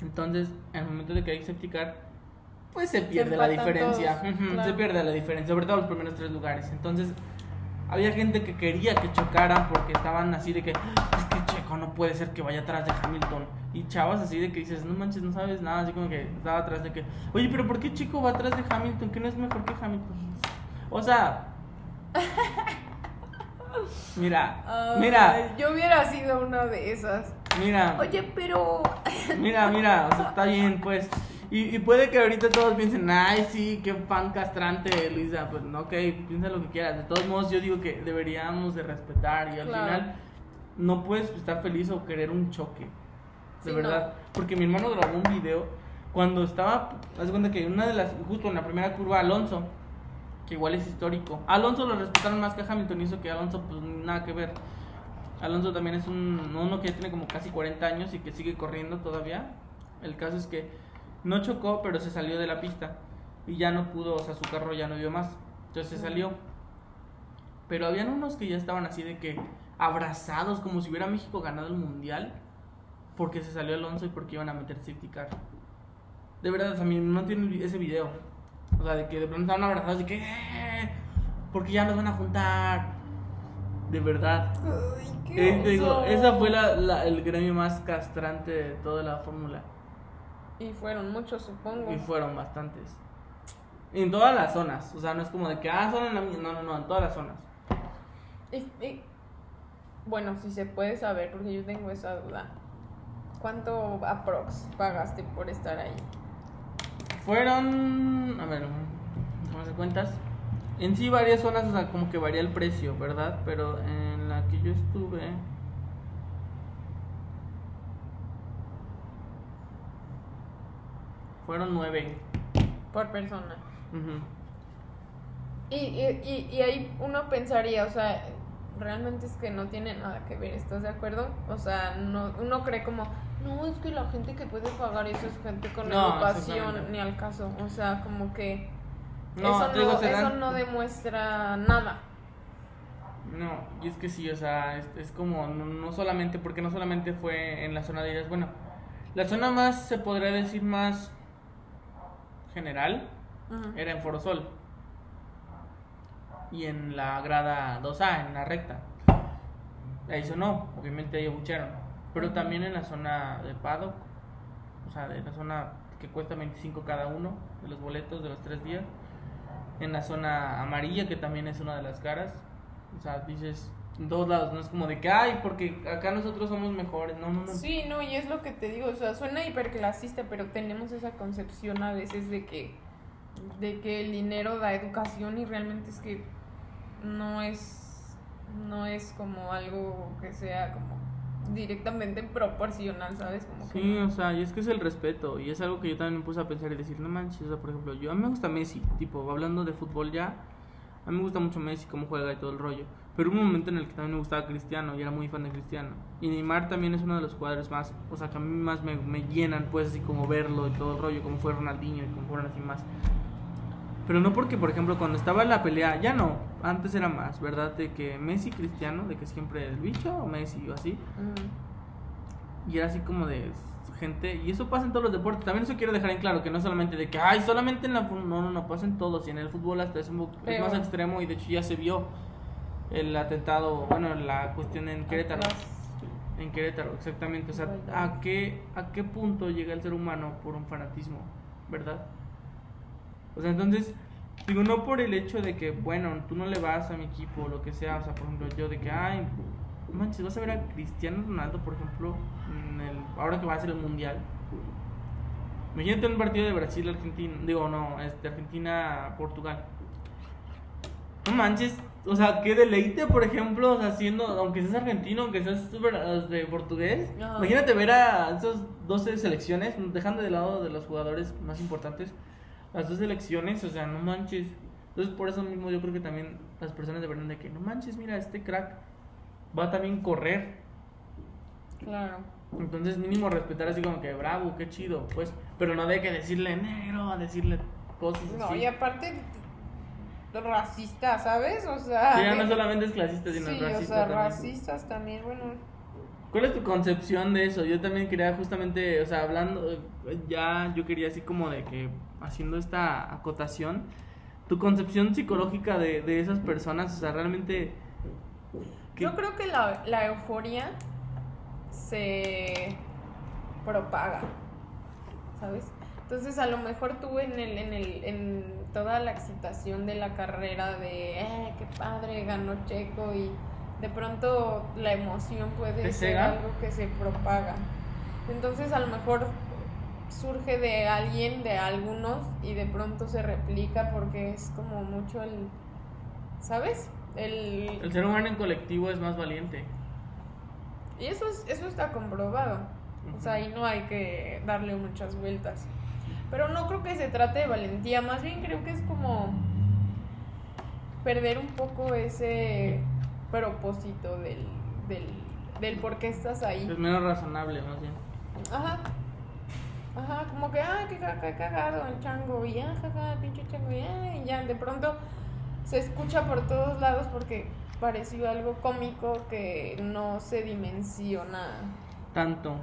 Entonces, en el momento de que hay safety car, pues se pierde la empatan diferencia. todos, claro. Se pierde la diferencia, sobre todo los primeros tres lugares. Entonces, había gente que quería que chocaran porque estaban así de que "Ah, es que Checo no puede ser que vaya atrás de Hamilton. Y chavas así de que dices, no manches, no sabes nada, así como que estaba atrás de que, oye, pero ¿por qué Checo va atrás de Hamilton? Que no es mejor que Hamilton. O sea, (laughs) mira, mira, Yo hubiera sido una de esas. mira. Oye, pero. (laughs) Mira, mira, o sea, está bien, pues. Y, y puede que ahorita todos piensen, ay, sí, qué fan castrante, Luisa. Pues no, ok, piensa lo que quieras. De todos modos, yo digo que deberíamos de respetar y al Claro. final no puedes estar feliz o querer un choque. De Sí, verdad. Porque mi hermano grabó un video cuando estaba, haz cuenta que una de las, justo en la primera curva, Alonso, que igual es histórico. Alonso lo respetaron más que a Hamilton, y eso que Alonso, pues nada que ver. Alonso también es un uno que ya tiene como casi 40 años y que sigue corriendo todavía. El caso es que no chocó, pero se salió de la pista y ya no pudo, o sea, su carro ya no dio más. Entonces se salió. Pero habían unos que ya estaban así de que abrazados como si hubiera México ganado el mundial porque se salió Alonso y porque iban a meter safety car. De verdad, o sea, no tiene ese video. O sea, de que de pronto estaban abrazados y que "Eh, porque ya nos van a juntar. De verdad. Ay, qué Eh, digo, esa fue la, la- el gremio más castrante de toda la fórmula. Y fueron muchos, supongo. Y fueron bastantes. En todas las zonas. O sea, no es como de que, ah, son en la mía. No, no, no, en todas las zonas. Y- y- bueno, si se puede saber, porque yo tengo esa duda. ¿Cuánto aprox pagaste por estar ahí? Fueron. A ver, ¿cómo se cuentas? En sí, varias zonas, o sea, como que varía el precio, ¿verdad? Pero en la que yo estuve. Fueron nueve. Por persona. Y, y, y, y ahí uno pensaría, o sea, realmente es que no tiene nada que ver, ¿estás de acuerdo? O sea, no, uno cree como, no, es que la gente que puede pagar eso es gente con No, educación, ni al caso. O sea, como que No, eso, no, eso dan- no demuestra nada. No, y es que sí, o sea, es, es como, no, no solamente, porque no solamente fue en la zona de ellas, bueno, la zona más, se podría decir más general, era en Forosol. Y en la grada 2A, en la recta. Ahí sonó, obviamente ahí abuchearon. Pero también en la zona de paddock, o sea, de la zona que cuesta 25 cada uno de los boletos de los tres días. En la zona amarilla, que también es una de las caras. O sea, dices, en todos lados, no es como de que, ay, porque acá nosotros somos mejores. No, no, no. Sí, no, y es lo que te digo, o sea, suena hiperclasista, pero tenemos esa concepción a veces de que de que el dinero da educación y realmente es que no es no es como algo que sea como directamente proporcional, ¿sabes? Como que Sí, no. o sea, y es que es el respeto, y es algo que yo también me puse a pensar y decir, no manches, o sea, por ejemplo, yo a mí me gusta Messi, tipo, hablando de fútbol ya, a mí me gusta mucho Messi, cómo juega y todo el rollo, pero hubo un momento en el que también me gustaba Cristiano, y era muy fan de Cristiano, y Neymar también es uno de los jugadores más, o sea, que a mí más me, me llenan, pues, así como verlo y todo el rollo, como fue Ronaldinho y como fueron así más. Pero no porque, por ejemplo, cuando estaba en la pelea, ya no, antes era más, ¿verdad? De que Messi Cristiano, de que siempre el bicho o Messi o así, Ujú. y era así como de gente, y eso pasa en todos los deportes. También eso quiero dejar en claro, que no solamente de que, ay, solamente en la fu-". No, no, no, pasa en todos. Y en el fútbol hasta es, un es más extremo, y de hecho ya se vio el atentado, bueno, la cuestión en Querétaro. En Querétaro, exactamente. O sea. ¿a qué, ¿a qué punto llega el ser humano por un fanatismo? ¿Verdad? O sea, entonces, digo, no por el hecho de que, bueno, tú no le vas a mi equipo o lo que sea. O sea, por ejemplo, yo de que, ay, manches, vas a ver a Cristiano Ronaldo, por ejemplo, en el, ahora que va a ser el mundial. Imagínate un partido de Brasil-Argentina, digo, no, este, Argentina-Portugal. No manches, o sea, qué deleite, por ejemplo, o sea, siendo, aunque seas argentino, aunque seas ver- de portugués. Ajá. Imagínate ver a esas 12 selecciones, dejando de lado de los jugadores más importantes, las dos selecciones, o sea, no manches. Entonces, por eso mismo yo creo que también las personas deberían de que, no manches, mira, este crack va a también correr. Claro. Entonces, mínimo respetar así como que, bravo, qué chido, pues. Pero no de que decirle negro, a decirle cosas No, así. y aparte racista, ¿sabes? O sea, Sí, ya no solamente es clasista, sino sí, es o racista sea, también. racistas también, bueno, ¿Cuál es tu concepción de eso? Yo también quería justamente, o sea, hablando, ya yo quería así como de que, haciendo esta acotación, tu concepción psicológica de, de esas personas, o sea, realmente... ¿qué- Yo creo que la, la euforia se propaga, ¿sabes? Entonces a lo mejor tú en el, en el, en toda la excitación de la carrera de eh, qué padre, ganó Checo y de pronto la emoción puede ¿Te ser algo que se propaga. Entonces a lo mejor surge de alguien, de algunos, y de pronto se replica porque es como mucho el, ¿sabes? El, El ser humano en colectivo es más valiente. y eso, es, eso está comprobado. O sea, ahí no hay que darle muchas vueltas. Pero no creo que se trate de valentía, más bien creo que es como perder un poco ese propósito del, del, del por qué estás ahí. Es menos razonable, más bien. Ajá. Ajá, como que, ah, qué, ca- qué cagado el chango, y ah, jaja, pinche chango, y, ah, y ya, de pronto se escucha por todos lados porque pareció algo cómico que no se dimensiona. Tanto.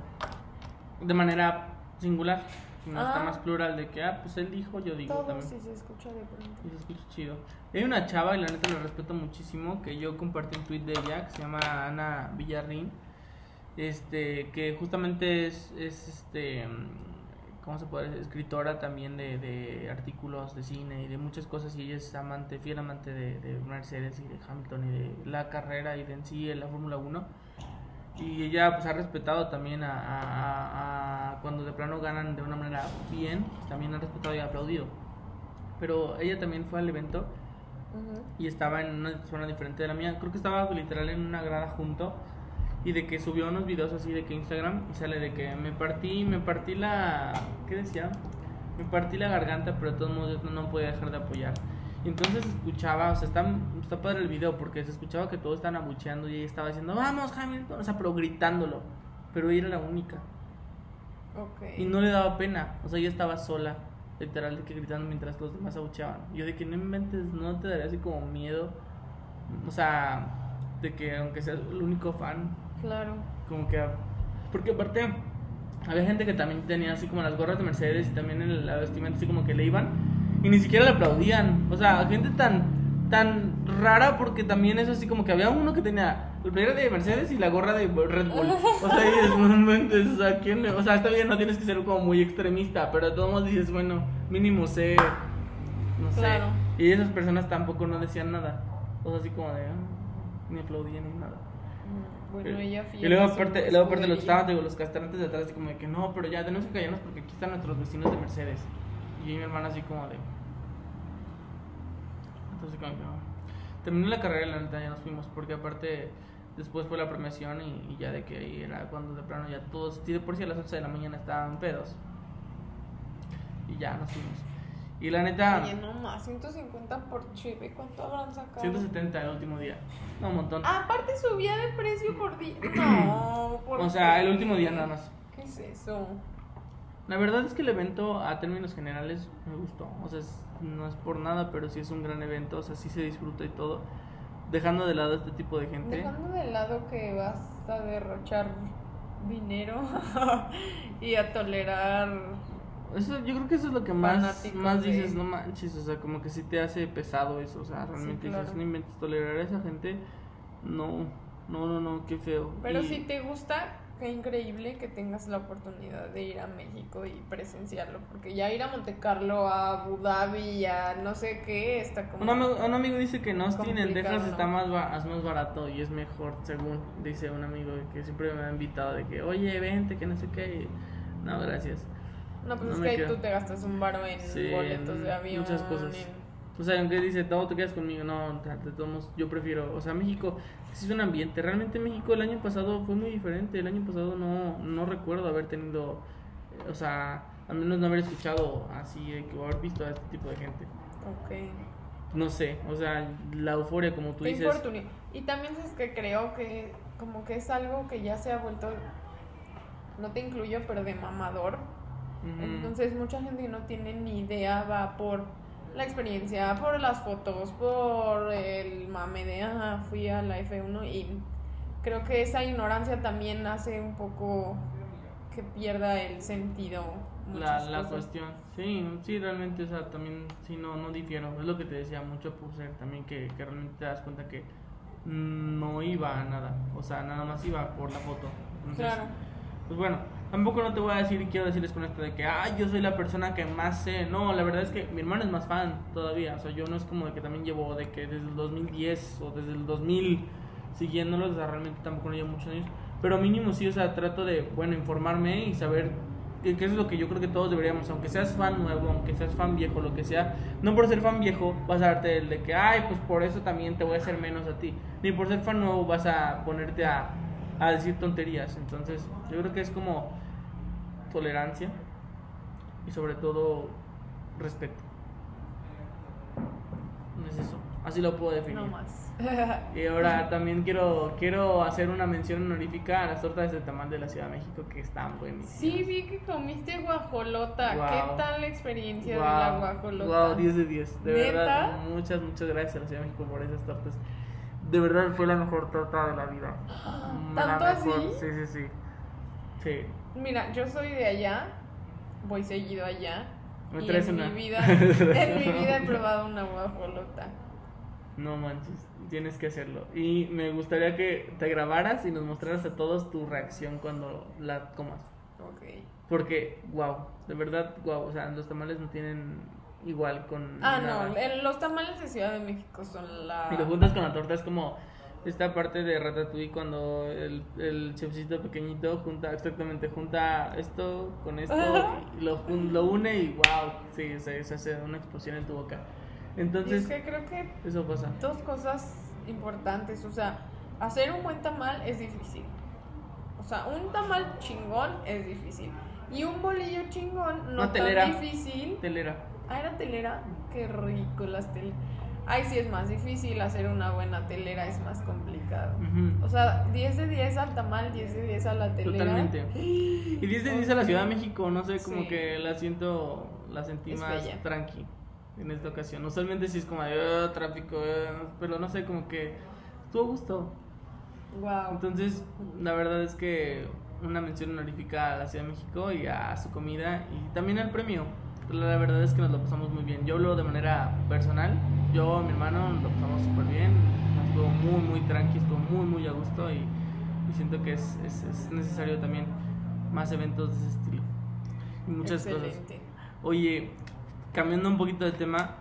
De manera singular. No está Ah. más plural de que, ah, pues él dijo, yo digo Todo también. sí se escucha de pronto. Y se escucha chido. Hay una chava, y la neta la respeto muchísimo, que yo compartí un tweet de ella, que se llama Ana Villarrín, este, que justamente es, es este, ¿cómo se puede decir? Escritora también de, de artículos de cine y de muchas cosas, y ella es amante, fiel amante de, de Mercedes y de Hamilton y de la carrera y de en sí en la Fórmula 1. Y ella pues ha respetado también a, a- a- a cuando de plano ganan de una manera bien, pues, también ha respetado y aplaudido. Pero ella también fue al evento y estaba en una zona diferente de la mía. Creo que estaba literal en una grada junto y de que subió unos videos así de que Instagram y sale de que me partí, me partí la, ¿qué decía? Me partí la garganta, pero de todos modos yo no podía dejar de apoyar. Y entonces escuchaba, o sea, está, está padre el video porque se escuchaba que todos estaban abucheando y ella estaba diciendo, vamos Hamilton, o sea, pero gritándolo. Pero ella era la única. Ok. Y no le daba pena, o sea, ella estaba sola, literal, de que gritando mientras los demás abucheaban. Yo de que no inventes, no te daría así como miedo, o sea, de que aunque seas el único fan, Claro. como que... Porque aparte, había gente que también tenía así como las gorras de Mercedes y también en la vestimenta así como que le iban y ni siquiera le aplaudían. O sea, gente tan tan rara porque también es así como que había uno que tenía el player de Mercedes y la gorra de Red Bull. O sea, y es, (laughs) no inventes, o sea, ¿quién o sea, está bien, no tienes que ser como muy extremista, pero todos modos dices, bueno, mínimo sé, no sé. Claro. Y esas personas tampoco no decían nada. O sea, así como de, ah, ni aplaudían ni nada. Mm, Bueno, ella Y luego aparte, luego aparte los estaban, digo, los castrantes de atrás, así como de que no, pero ya tenemos que callarnos porque aquí están nuestros vecinos de Mercedes. Y mi hermana así como de... Entonces como que... no. Terminó la carrera y la neta ya nos fuimos, porque aparte después fue la premiación y, y ya de que ahí era cuando de plano ya todos, sí, de por sí a las 11 de la mañana estaban pedos. Y ya nos fuimos. Y la neta... Oye, no más, 150 por chip, ¿y ¿cuánto habrán sacado? 170 el último día. No, un montón. Aparte subía de precio por día. No, (clears throat) por o sea, el último día nada más. ¿Qué es eso? La verdad es que el evento a términos generales me gustó. O sea, es- no es por nada, pero sí es un gran evento. O sea, sí se disfruta y todo. Dejando de lado este tipo de gente. Dejando de lado que vas a derrochar dinero (laughs) y a tolerar. Eso, yo creo que eso es lo que más, más de- dices, no manches. O sea, como que sí te hace pesado eso. O sea, realmente claro. dices, no inventes tolerar a esa gente. No, no, no, no, qué feo. Pero Y- si te gusta, qué increíble que tengas la oportunidad de ir a México y presenciarlo. Porque ya ir a Monte Carlo, a Abu Dhabi, a no sé qué, está como. Un amigo, un amigo dice que en Austin, en Texas, ¿no? está más, más barato y es mejor, según dice un amigo que siempre me ha invitado de que, oye, vente, que no sé qué. No, gracias. No, pues no es que ahí tú te gastas un baro en Sí, boletos de avión. muchas cosas. en- O sea, aunque dice, todo te quedas conmigo, no, te, te tomos- yo prefiero, o sea, México, sí es un ambiente, realmente México el año pasado fue muy diferente, el año pasado no, no recuerdo haber tenido, eh, o sea, al menos no haber escuchado así, de que o haber visto a este tipo de gente. Ok. No sé, o sea, la euforia, como tú Qué dices. infortunio. Y también es que creo que como que es algo que ya se ha vuelto, no te incluyo, pero de mamador. Entonces mucha gente que no tiene ni idea va por la experiencia, por las fotos, por el mame de, ah, fui a la F1 y creo que esa ignorancia también hace un poco que pierda el sentido. la, la cosas. cuestión. Sí, sí, realmente, o sea, también, sí, no, no difiero. Es lo que te decía mucho por ser también que, que realmente te das cuenta que no iba a nada. O sea, nada más iba por la foto. Entonces, Claro. Pues bueno, tampoco no te voy a decir y quiero decirles con esto de que, ay, yo soy la persona que más sé. No, la verdad es que mi hermano es más fan todavía. O sea, yo no es como de que también llevo de que desde el 2010 o desde el 2000 siguiéndolos, o sea, realmente tampoco no llevo muchos años. Pero mínimo sí, o sea, trato de, bueno, informarme y saber qué es lo que yo creo que todos deberíamos, aunque seas fan nuevo, aunque seas fan viejo, lo que sea, no por ser fan viejo vas a darte el de que, ay, pues por eso también te voy a hacer menos a ti. Ni por ser fan nuevo vas a ponerte a, a decir tonterías. Entonces, yo creo que es como tolerancia y sobre todo respeto. No es eso. Así lo puedo definir. No más. Y ahora también quiero quiero hacer una mención honorífica a las tortas de tamal de la Ciudad de México que están buenísimas. Sí, vi que comiste guajolota. Guau. ¿Qué tal la experiencia de la guajolota? Wow, 10 de 10. De ¿Neta? verdad, muchas, muchas gracias a la Ciudad de México por esas tortas. De verdad fue la mejor torta de la vida. La ¿Tanto mejor, así? Sí, sí, sí. Sí. Mira, yo soy de allá voy seguido allá. Me y traes en una. mi vida, (laughs) en mi vida he probado una guajolota. No manches, tienes que hacerlo. Y me gustaría que te grabaras y nos mostraras a todos tu reacción cuando la comas. Ok. Porque, wow, de verdad, wow, o sea, los tamales no tienen igual con Ah, nada. no, el- los tamales de Ciudad de México son la... Y lo juntas con la torta, es como esta parte de Ratatouille cuando el, el chefcito pequeñito junta, exactamente, junta esto con esto y lo, lo une y wow, sí, se, se hace una explosión en tu boca. Y Entonces, es que creo que eso pasa. dos cosas importantes, o sea, hacer un buen tamal es difícil. O sea, un tamal chingón es difícil. Y un bolillo chingón no telera. tan difícil. Telera. Ah, era telera. Qué rico las teleras. Ay, sí es más difícil hacer una buena telera, es más complicado. Ujú. O sea, 10 de 10 al tamal, 10 de 10 a la telera. Totalmente. (gasps) Y dice, dice la Ciudad de México, no sé, como Sí. que la siento, la sentí Es más bella. tranqui en esta ocasión. Usualmente sí es como de "Ah, tráfico, ah", pero no sé, como que estuvo a gusto. Wow. Entonces, la verdad es que una mención honorífica a la Ciudad de México y a su comida y también al premio. La verdad es que nos lo pasamos muy bien. Yo hablo de manera personal. Yo, mi hermano, nos lo pasamos súper bien. Estuvo muy, muy tranqui, estuvo muy, muy a gusto y, y siento que es, es, es necesario también más eventos de ese estilo. Y muchas cosas. Oye, cambiando un poquito de tema,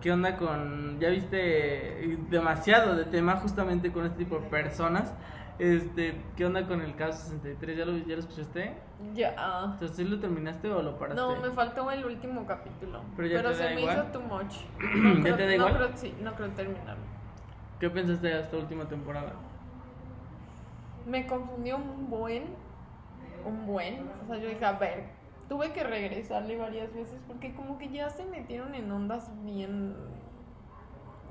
¿qué onda con, ya viste demasiado de tema justamente con este tipo de personas? Este, ¿qué onda con el caso 63? ¿Ya lo, ya lo escuchaste? Ya. sea, ¿sí lo terminaste o lo paraste? No, me faltó el último capítulo. Pero ya Pero, te da se me igual. hizo too much. (clears throat) ¿Ya creo- te da no? Creo, sí, no creo terminarlo. ¿Qué pensaste de esta última temporada? Me confundió un buen. Un buen. O sea, yo dije, a ver, tuve que regresarle varias veces porque como que ya se metieron en ondas bien.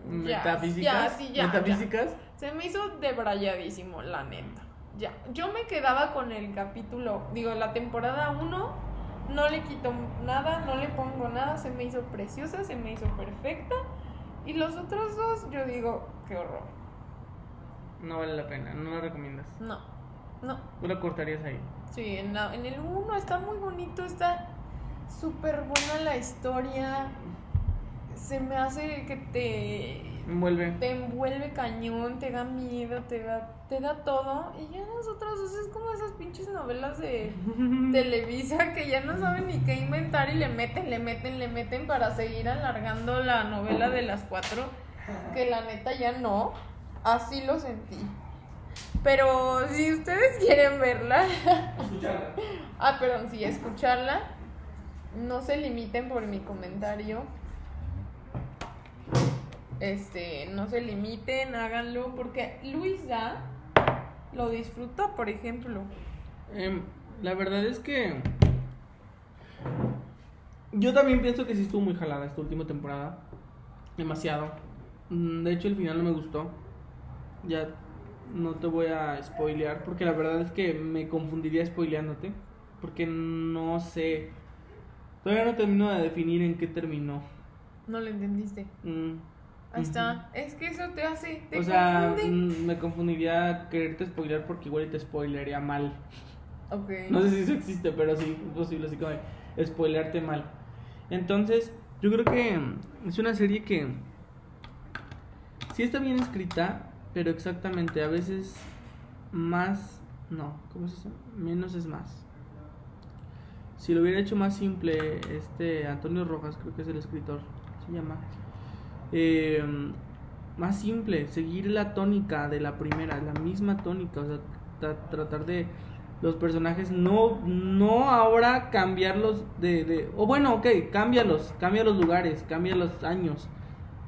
¿Metafísicas? ya, sí, ya, ¿Metafísicas? Se me hizo debrayadísimo, la neta. Ya, yo me quedaba con el capítulo, digo, la temporada 1, no le quito nada, no le pongo nada, se me hizo preciosa, se me hizo perfecta. Y los otros dos, yo digo, qué horror. No vale la pena, no lo recomiendas. No, no. Tú lo cortarías ahí. Sí, en, la- en el 1 está muy bonito, está súper buena la historia. Se me hace que te Envuelve. te envuelve cañón, te da miedo, te da, te da todo. Y ya las otras dos es como esas pinches novelas de (laughs) Televisa que ya no saben ni qué inventar y le meten, le meten, le meten para seguir alargando la novela de las cuatro. Que la neta ya no. Así lo sentí. Pero si ustedes quieren verla, (laughs) ah, perdón, sí, escucharla, no se limiten por mi comentario. Este, no se limiten, háganlo, porque Luisa lo disfrutó, por ejemplo. Em, la verdad es que yo también pienso que sí estuvo muy jalada esta última temporada. Demasiado. Mm, De hecho, el final no me gustó. Ya no te voy a spoilear porque la verdad es que me confundiría spoileándote. Porque no sé. Todavía no termino de definir en qué terminó. No lo entendiste. Mm, Ahí está. Es que eso te hace, te O sea, confunde. mm, me confundiría quererte spoilear porque igual y te spoilearía mal. Ok. No sé si eso existe, pero sí, es posible, así como de spoilearte mal. Entonces, yo creo que mm, es una serie que sí está bien escrita, pero exactamente, a veces más, no, ¿cómo se dice? Menos es más. Si lo hubiera hecho más simple, este Antonio Rojas, creo que es el escritor, se llama. Eh, más simple, seguir la tónica de la primera, la misma tónica, o sea, tra- tratar de los personajes no no ahora cambiarlos de, de o bueno, ok, cámbialos, cambia los lugares, cambia los años,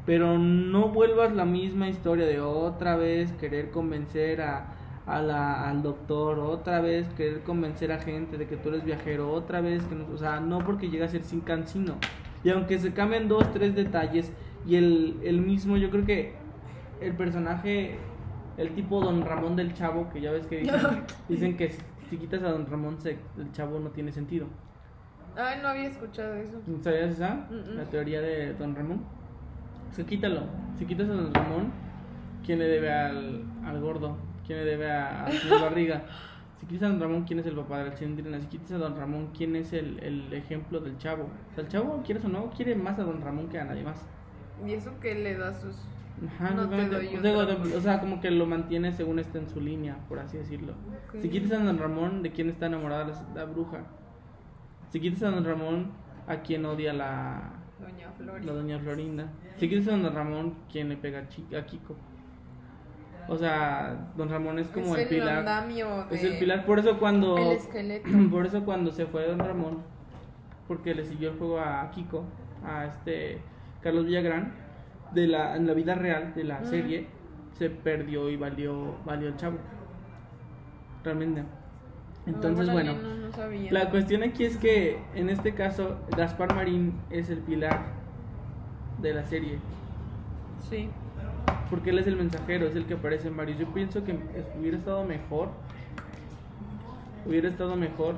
pero no vuelvas la misma historia de otra vez querer convencer a, a la, al doctor, otra vez querer convencer a gente de que tú eres viajero, otra vez que no, o sea, no porque llega a ser sin cansino. Y aunque se cambien dos, tres detalles y el, el mismo, yo creo que el personaje, el tipo Don Ramón del Chavo, que ya ves que dicen, (laughs) dicen que si, si quitas a Don Ramón, se- el Chavo no tiene sentido. Ay, no había escuchado eso. ¿Sabías esa? La teoría de Don Ramón. Se quítalo. Si quitas a Don Ramón, ¿quién le debe al, al gordo? ¿Quién le debe a, a señor Barriga? (laughs) Si quitas a Don Ramón, ¿quién es el papá de la chilindrina? Si quitas a Don Ramón, ¿quién es el, el ejemplo del chavo? O sea, el chavo, quieres o no, quiere más a Don Ramón que a nadie más. Y eso que le da sus. Ajá, No te Digo, pues. o sea, como que lo mantiene según está en su línea, por así decirlo. Si quitas a Don Ramón, ¿de quién está enamorada la, bruja? Si quitas a Don Ramón, ¿a quién odia la, Doña Flori. la doña Florinda? Si quitas a Don Ramón, ¿quién le pega a, Kiko? O sea, Don Ramón es como es el pilar. Es el pilar, por eso cuando... El esqueleto. (clears throat) Por eso cuando se fue Don Ramón, porque le siguió el juego a Kiko, a este Carlos Villagrán, de la, en la vida real de la Mm. serie, se perdió y valió, valió el chavo. Realmente. Entonces, bueno, No, no sabía. la cuestión aquí es que en este caso Gaspar Marín es el pilar de la serie, Sí. porque él es el mensajero, es el que aparece en varios. Yo pienso que hubiera estado mejor, hubiera estado mejor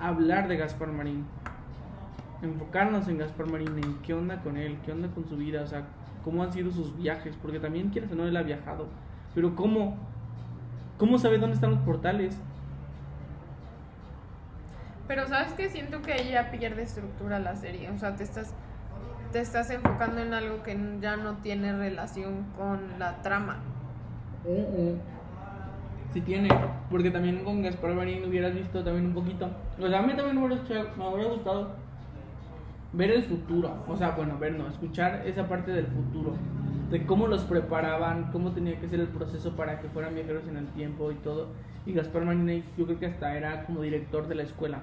hablar de Gaspar Marín, enfocarnos en Gaspar Marín, en qué onda con él, qué onda con su vida, o sea, cómo han sido sus viajes, porque también quieres o no, él ha viajado, pero cómo, cómo sabe dónde están los portales. Pero sabes que siento que ya pierde estructura la serie. O sea, te estás, te estás enfocando en algo que ya no tiene relación con la trama. Si tiene, porque también con Gaspar Marín hubieras visto también un poquito. O sea, a mí también me hubiera, me hubiera gustado ver el futuro. O sea, bueno, ver, no, escuchar esa parte del futuro. De cómo los preparaban, cómo tenía que ser el proceso para que fueran viajeros en el tiempo y todo. Y Gaspar Marín, ahí yo creo que hasta era como director de la escuela.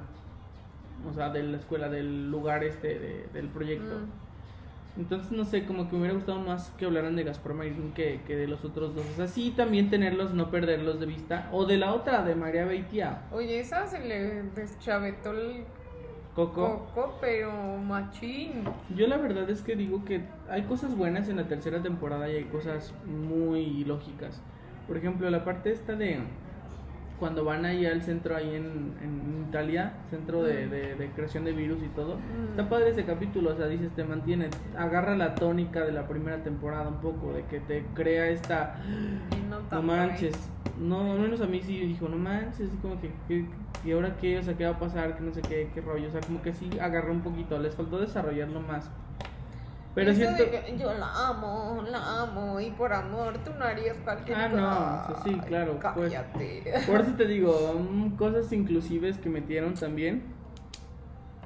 O sea, de la escuela, del lugar este, de- del proyecto. Mm. Entonces, no sé, como que me hubiera gustado más que hablaran de Gaspar Marín que, que de los otros dos. O sea, sí, también tenerlos, no perderlos de vista. O de la otra, de María Beitia, Oye, esa se le deschavetó el Coco. coco, pero machín. Yo la verdad es que digo que hay cosas buenas en la tercera temporada y hay cosas muy lógicas. Por ejemplo, la parte esta de cuando van ahí al centro ahí en, en Italia, centro de, Mm. de- de creación de virus y todo. Mm. Está padre ese capítulo, o sea, dices, te mantiene, agarra la tónica de la primera temporada un poco, de que te crea esta... No manches. No, al menos a mí sí dijo, no manches, así como que, que- ¿y ahora qué? O sea, ¿qué va a pasar? Que no sé qué, qué rollo. O sea, como que sí agarró un poquito, les faltó desarrollarlo más. Pero Eso siento... que yo la amo, la amo, y por amor tú no harías cualquier Ah, no, sí, claro, pues. Cállate. Por eso te digo, (laughs) mm, cosas inclusives que metieron también.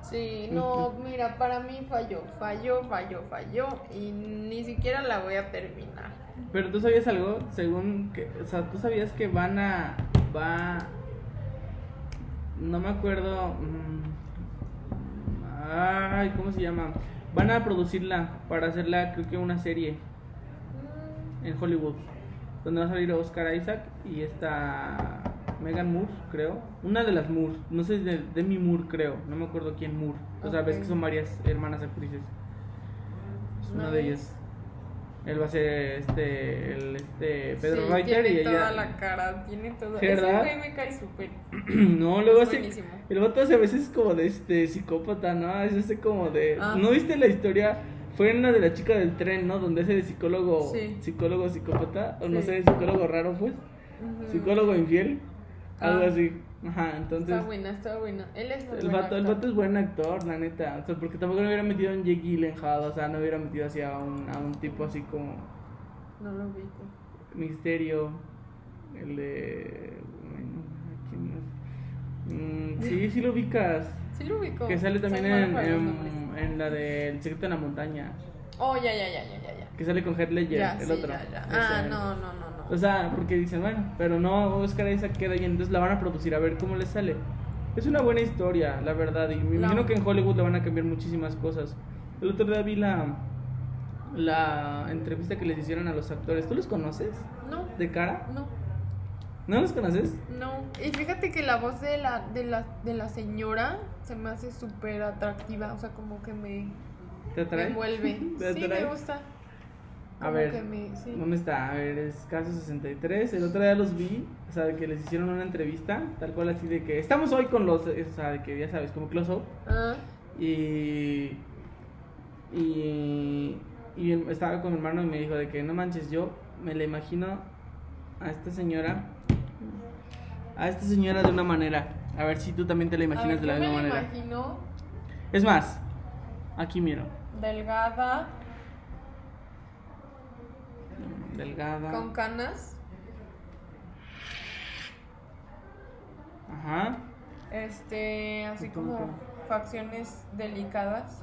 Sí, no, mira, para mí falló, falló, falló, falló, y ni siquiera la voy a terminar. Pero tú sabías algo, según que, o sea, tú sabías que van a, va, no me acuerdo, mm, ay, ¿cómo se llama? Van a producirla para hacerla, creo que una serie en Hollywood, donde va a salir Oscar Isaac y esta Megan Moore, creo, una de las Moore, no sé, de Demi Moore, creo, no me acuerdo quién Moore, o sea, ves que son varias hermanas actrices, es una de ellas. Él va a ser este, el, este Pedro sí, Reuter tiene y ella. toda la cara, tiene todo. ¿Sí, Ese verdad? güey me cae súper. (clears throat) no, luego es hace. buenísimo. El vato hace a veces como de este psicópata, ¿no? Es ese como de. Ah. ¿No viste la historia? Fue en la de la chica del tren, ¿no? Donde ese de psicólogo. Sí. Psicólogo psicópata. O no sé, psicólogo raro, pues. Psicólogo infiel. Algo Ah. así. Ajá, entonces. Está buena, está buena. Él es muy El vato, el actor. vato es buen actor, la neta. O sea, porque tampoco lo hubiera metido en Jake Gyllenhaal. O sea, no hubiera metido así a un, a un tipo así como. No lo vi. Misterio, el de. bueno, ¿quién más? Mm, sí, (laughs) sí lo ubicas. Sí lo ubico. Que sale también en, en, en la de El secreto en la montaña. Oh, ya, ya, ya, ya, ya. Que sale con Heath Ledger, Ya, el sí, otro. ya, ya. Ah, no, no, no, no. O sea, porque dicen, bueno, pero no, Oscar Isaac queda ahí, entonces la van a producir a ver cómo les sale. Es una buena historia, la verdad, y me La- imagino que en Hollywood le van a cambiar muchísimas cosas. El otro día vi la, la entrevista que les hicieron a los actores. ¿Tú los conoces? no, ¿De cara? no, ¿No los conoces? no. Y fíjate que la voz de la, de la, de la señora se me hace súper atractiva. O sea, como que me, ¿Te me atrae? envuelve. ¿Te Sí, atrae? me gusta. A ver, me- sí. ¿dónde está? A ver, es caso 63. El otro día los vi, o sea, de que les hicieron una entrevista, tal cual así de que estamos hoy con los, o sea, de que ya sabes, como close up. Ah, Y, y, y estaba con mi hermano y me dijo de que no manches, yo me la imagino a esta señora a esta señora de una manera. A ver si tú también te la imaginas ver, de la me misma la manera. imagino Es más, aquí miro. delgada, Delgada. con canas, Ajá. este, así ¿Cómo como facciones delicadas.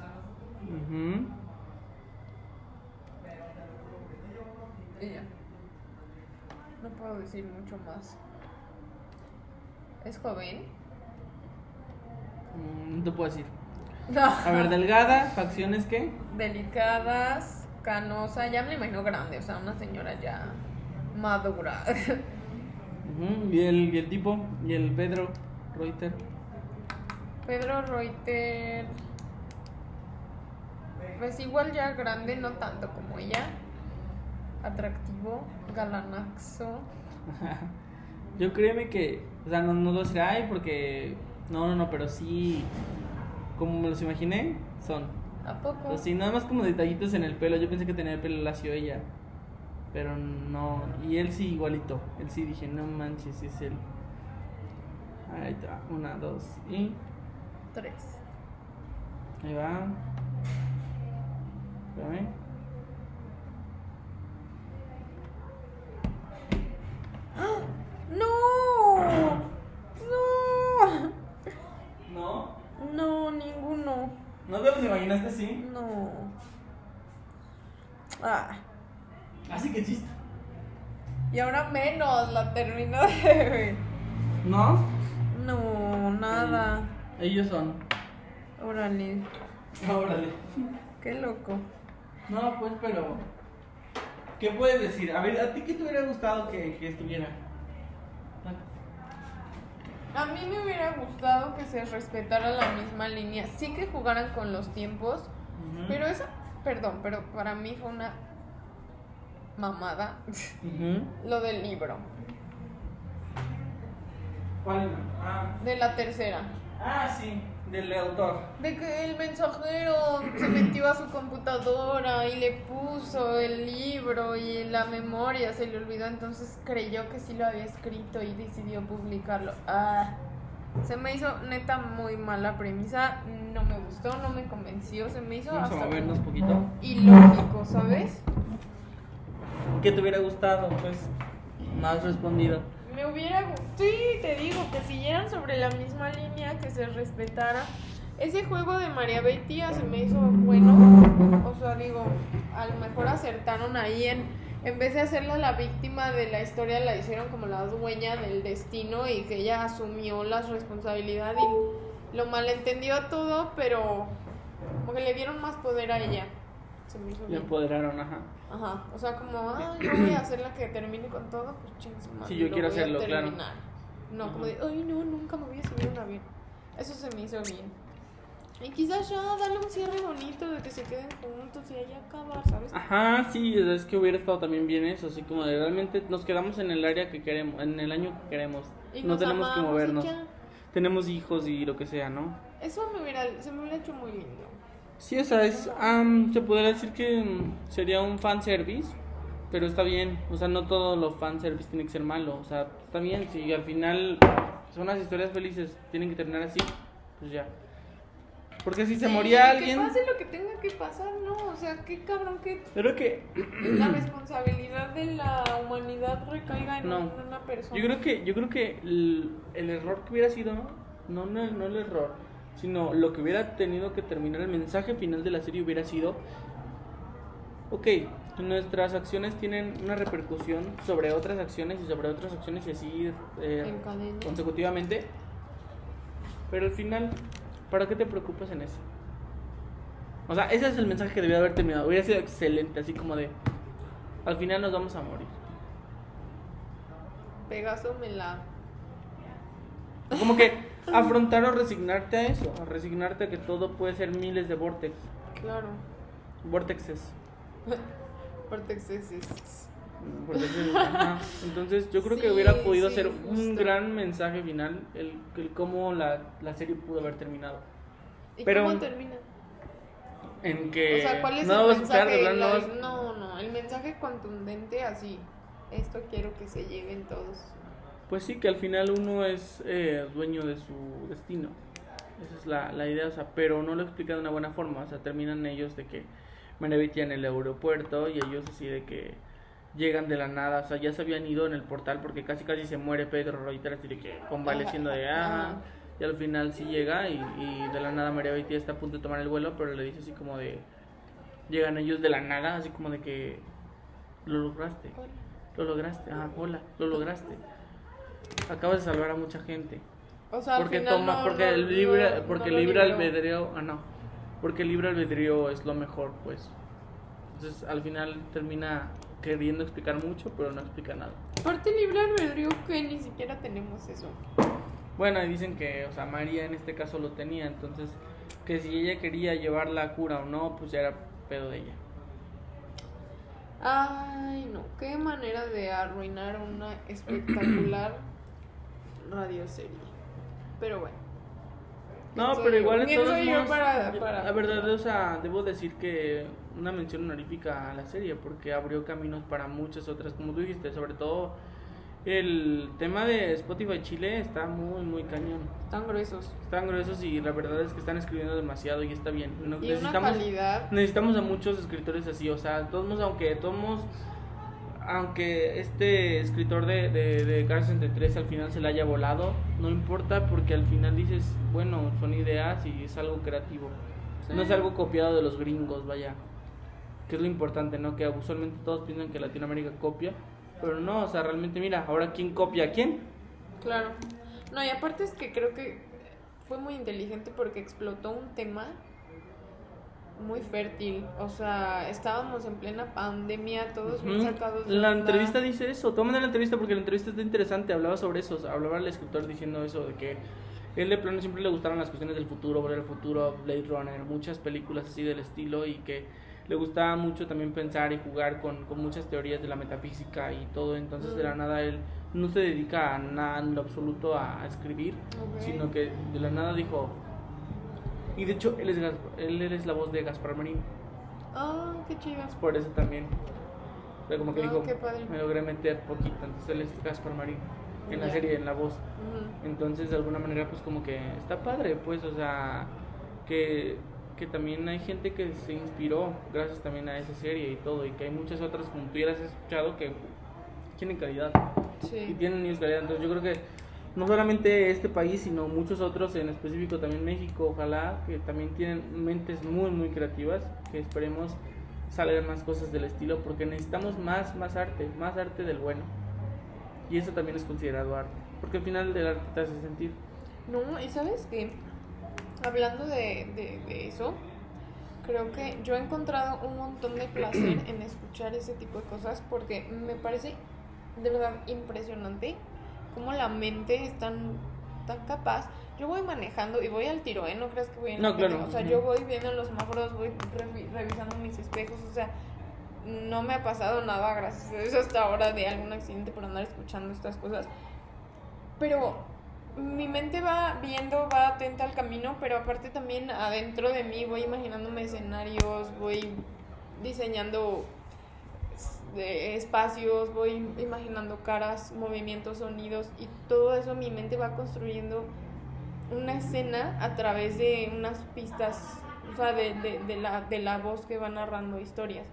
ujú. Y ya. No puedo decir mucho más. ¿Es joven? Mm, No te puedo decir. No. (laughs) A ver, delgada, facciones qué? Delicadas, canosa, ya me la imagino grande, o sea, una señora ya madura. Y, el, y el tipo, y el Pedro Reuter. Pedro Reuter. Pues igual ya grande, no tanto como ella. Atractivo, galanaxo. (laughs) Yo créeme que, o sea, no, no lo sé, ay, porque, no, no, no, pero sí, como me los imaginé, son. ¿A poco? Así, nada más como detallitos en el pelo, yo pensé que tenía el pelo lacio ella, pero no, y él sí igualito, él sí dije, no manches, es él. Ahí está, una, dos, y Tres. ahí va. Espérame. ¡No! (laughs) ¡No! ¿No? No, ninguno. ¿No te los imaginaste así? No. Ah. Así que chiste. Y ahora menos la termino de ver. ¿No? No, nada. Ellos son. Órale, Órale. qué loco. No, pues, pero. ¿Qué puedes decir? A ver, ¿a ti qué te hubiera gustado que, que estuviera? A mí me hubiera gustado que se respetara la misma línea. Sí que jugaran con los tiempos, pero esa, perdón, pero para mí fue una mamada lo del libro, ¿Cuál? Ah. de la tercera. ah, sí, del autor. De que el mensajero se metió a su computadora y le puso el libro y la memoria se le olvidó, entonces creyó que sí lo había escrito y decidió publicarlo. Ah, se me hizo neta muy mala premisa, no me gustó, no me convenció, se me hizo Vamos a hasta movernos poquito. ilógico, ¿sabes? ¿Qué te hubiera gustado? Pues, has respondido. Hubiera sí, te digo, que siguieran sobre la misma línea, que se respetara. Ese juego de María Betty se me hizo bueno. O sea, digo, a lo mejor acertaron ahí en, en vez de hacerla la víctima de la historia, la hicieron como la dueña del destino y que ella asumió las responsabilidades y lo malentendió todo, pero como le dieron más poder a ella. Se me hizo bien. empoderaron, ajá. Ajá, o sea, como, (clears throat) ay, yo voy a hacer la que termine con todo, pues chingue su madre, Sí, yo quiero hacerlo, claro. No, como Ajá. de, ay, no, nunca me voy a subir un avión. Eso se me hizo bien. Y quizás ya darle un cierre bonito de que se queden juntos y ahí acabar, ¿sabes? Ajá, sí, es que hubiera estado también bien eso, así como de realmente nos quedamos en el área que queremos, en el año que queremos. Y no tenemos que movernos. Tenemos hijos y lo que sea, ¿no? Eso me hubiera, se me hubiera hecho muy lindo. Sí, o sea, es, am, se podría decir que sería un fanservice, pero está bien. O sea, no todo lo fanservice tiene que ser malo. O sea, está bien. Si al final son las historias felices, tienen que terminar así, pues ya. Porque si se Sí, moría alguien. Que pase lo que tenga que pasar, ¿no? O sea, qué cabrón que Creo que. (clears throat) la responsabilidad de la humanidad recaiga en No. un- una persona. Yo creo que, yo creo que el, el error que hubiera sido, no, no, no el error, sino lo que hubiera tenido que terminar el mensaje final de la serie hubiera sido, ok, nuestras acciones tienen una repercusión sobre otras acciones y sobre otras acciones y así eh, consecutivamente, pero al final, ¿para qué te preocupas en eso? O sea, ese es el mensaje que debía haber terminado, hubiera sido excelente, así como de, al final nos vamos a morir. Pegaso me la. Como que afrontar o resignarte a eso, a resignarte a que todo puede ser miles de vortex, Claro. vortexes. (laughs) Vortex es- es- vortexes, ajá. Entonces yo creo que Sí, hubiera podido sí, ser un justo. gran mensaje final el, el cómo la, la serie pudo haber terminado. ¿Y Pero- cómo termina? En que o sea, ¿cuál es no el mensaje? La- no, no, el mensaje contundente así. Esto quiero que se lleven todos. Pues sí, que al final uno es eh, dueño de su destino. Esa es la, la idea, o sea, pero no lo explica de una buena forma. O sea, terminan ellos de que Meneviti en el aeropuerto y ellos así de que llegan de la nada, o sea, ya se habían ido en el portal porque casi casi se muere Pedro Reuters así de que convaleciendo de ah, Ajá. y al final sí llega y, y de la nada María Betty está a punto de tomar el vuelo, pero le dice así como de llegan ellos de la nada, así como de que lo lograste, lo lograste, ah, hola, lo lograste. Acabas de salvar a mucha gente. O sea, al Porque final toma, no- porque no- el libre, no- porque libre albedrío, ah no, porque el libre albedrío es lo mejor, pues. Entonces al final termina queriendo explicar mucho, pero no explica nada. Aparte libre albedrío que ni siquiera tenemos eso. Bueno, y dicen que, o sea, María en este caso lo tenía, entonces que si ella quería llevar la cura o no, pues ya era pedo de ella. Ay, no, qué manera de arruinar una espectacular radioserie. Pero bueno. No, ¿Quién pero igual ¿Quién todos soy yo modos, para- para- la verdad, o sea, debo decir que una mención honorífica a la serie porque abrió caminos para muchas otras, como tú dijiste, sobre todo el tema de Spotify Chile está muy, muy cañón. Están gruesos. Están gruesos y la verdad es que están escribiendo demasiado y está bien. Y una calidad. necesitamos a muchos escritores así, o sea, todos aunque todos aunque este escritor de, de, de Cars 63 al final se le haya volado, no importa porque al final dices, bueno, son ideas y es algo creativo. No es Sí. algo copiado de los gringos, vaya. Que es lo importante, ¿no? Que usualmente todos piensan que Latinoamérica copia, pero no, o sea, realmente mira, ahora quién copia a quién. Claro. No, y aparte es que creo que fue muy inteligente porque explotó un tema muy fértil. O sea, estábamos en plena pandemia, todos Ujú. sacados. de La entrevista dice eso. Tomen la entrevista porque la entrevista está interesante. Hablaba sobre eso. hablaba el escritor diciendo eso, de que él de plano siempre le gustaron las cuestiones del futuro, volver al futuro, Blade Runner, muchas películas así del estilo y que le gustaba mucho también pensar y jugar con, con muchas teorías de la metafísica y todo. Entonces, de la Mm. nada, él no se dedica a nada en lo absoluto a, a escribir, sino que de la nada dijo. Y de hecho, él es, Gas- él es la voz de Gaspar Marín. Ah, qué chido. Por eso también. O sea, como que Ah, dijo, me logré meter poquito. Entonces él es Gaspar Marín en la Ya. serie, en la voz. Ujú. Entonces, de alguna manera, pues como que está padre, pues, o sea, que, que también hay gente que se inspiró gracias también a esa serie y todo. Y que hay muchas otras, como tú has escuchado, que tienen calidad. Y Sí. tienen news calidad. Entonces, yo creo que no solamente este país, sino muchos otros, en específico también México, ojalá, que también tienen mentes muy, muy creativas, que esperemos salgan más cosas del estilo, porque necesitamos más, más arte, más arte del bueno. Y eso también es considerado arte, porque al final del arte te hace sentir. No, y sabes que hablando de, de, de eso, creo que yo he encontrado un montón de placer en escuchar ese tipo de cosas porque me parece de verdad impresionante cómo la mente es tan, tan capaz. Yo voy manejando y voy al tiro, ¿eh? No creas que voy en No, claro. O sea, yo voy viendo los semáforos, voy revi- revisando mis espejos, o sea, no me ha pasado nada, gracias a Dios, hasta ahora de algún accidente por andar escuchando estas cosas. Pero mi mente va viendo, va atenta al camino, pero aparte también adentro de mí voy imaginándome escenarios, voy diseñando de espacios, voy imaginando caras, movimientos, sonidos y todo eso mi mente va construyendo una escena a través de unas pistas, o sea, de, de, de la, de la voz que va narrando historias.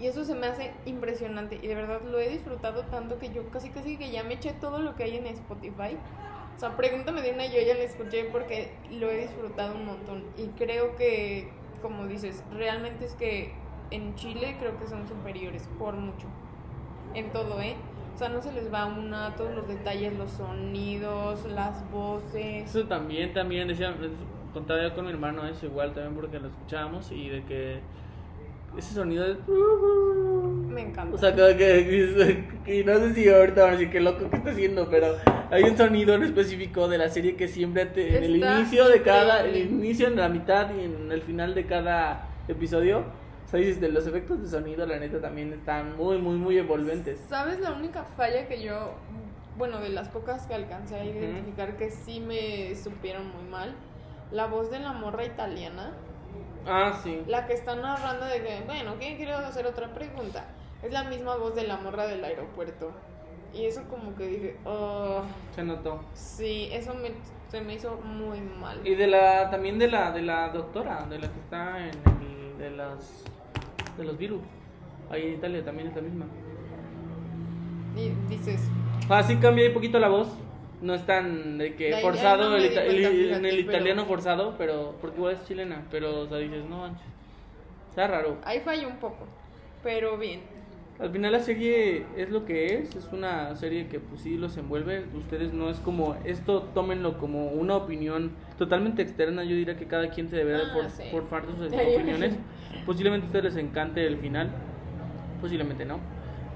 Y eso se me hace impresionante y de verdad lo he disfrutado tanto que yo casi casi que ya me eché todo lo que hay en Spotify. O sea, pregúntame de una yo ya la escuché porque lo he disfrutado un montón. Y creo que, como dices, realmente es que en Chile creo que son superiores por mucho. En todo, ¿eh? O sea, no se les va una, todos los detalles, los sonidos, las voces. Eso también, también, decía, contaba yo con mi hermano eso igual también porque lo escuchábamos y de que ese sonido de... Me encanta. O sea, como que, que no sé si ahorita van a decir qué loco que está haciendo, pero hay un sonido en específico de la serie que siempre te- en el inicio de cada, el inicio, en la mitad y en el final de cada episodio, sea, dices, de los efectos de sonido, la neta, también están muy, muy, muy envolventes. ¿Sabes la única falla que yo, bueno, de las pocas que alcancé a identificar que sí me supieron muy mal? La voz de la morra italiana, Ah, sí. la que está narrando de que, bueno, ¿quién quiere hacer otra pregunta? Es la misma voz de la morra del aeropuerto. Y eso como que dije, oh, Se notó. sí, eso me, se me hizo muy mal. Y de la también de la de la doctora, de la que está en el de las de los virus. Ahí en Italia también es la misma. Y dices, Ah, sí cambia un poquito la voz. No es tan de que La- forzado, no el, cuenta, el- fíjate, en el pero- italiano forzado, pero porque igual es chilena, pero o sea, dices, no manches. Está raro. ahí falló un poco, pero bien. Al final la serie es lo que es, es una serie que pues sí los envuelve, ustedes no es como, esto tómenlo como una opinión totalmente externa, yo diría que cada quien se deberá de Ah, por, sí. forfar sus (laughs) Sí. opiniones, posiblemente a ustedes les encante el final, posiblemente no,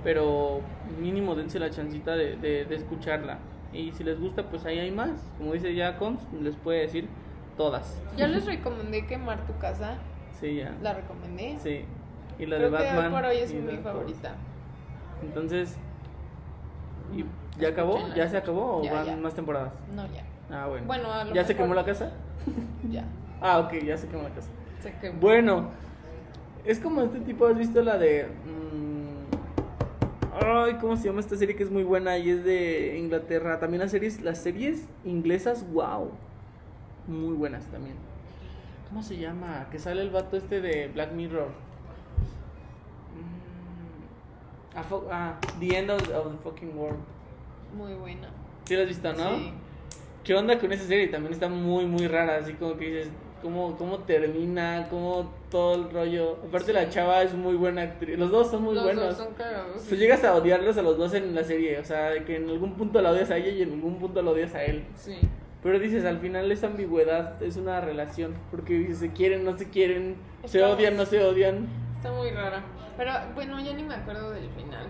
pero mínimo dense la chancita de, de, de escucharla, y si les gusta pues ahí hay más, como dice ya Cons, les puede decir todas, Ya les (laughs) recomendé quemar tu casa, sí ya, la recomendé. sí, y la Creo de que Batman. hoy por hoy es mi favorita. Entonces, ¿y ¿ya acabó? ¿Ya se acabó o Ya, van ya. más temporadas? No, ya, Ah, bueno. Bueno, ¿Ya se quemó la casa? (laughs) ya. Ah, ok, ya se quemó la casa. Se quemó. Bueno, es como este tipo, ¿has visto la de... mm, ay, ¿cómo se llama esta serie que es muy buena y es de Inglaterra? También las series, las series inglesas, wow. Muy buenas también. ¿Cómo se llama? Que sale el vato este de Black Mirror. Mm, a ah, The End of, of the Fucking World. Muy buena. ¿Sí la has visto, no? Sí. ¿Qué onda con esa serie? También está muy, muy rara, así como que dices, ¿cómo, cómo termina? ¿Cómo todo el rollo? Aparte la Sí. chava es muy buena actriz, los dos son muy Los buenos. dos son cagados. Tú llegas a odiarlos a los dos en la serie, o sea, que en algún punto la odias a ella y en algún punto la odias a él. Sí. Pero dices, al final esa ambigüedad es una relación, porque dices, se quieren, no se quieren, se odian, no se odian. Está muy rara. Pero bueno, ya ni me acuerdo del final.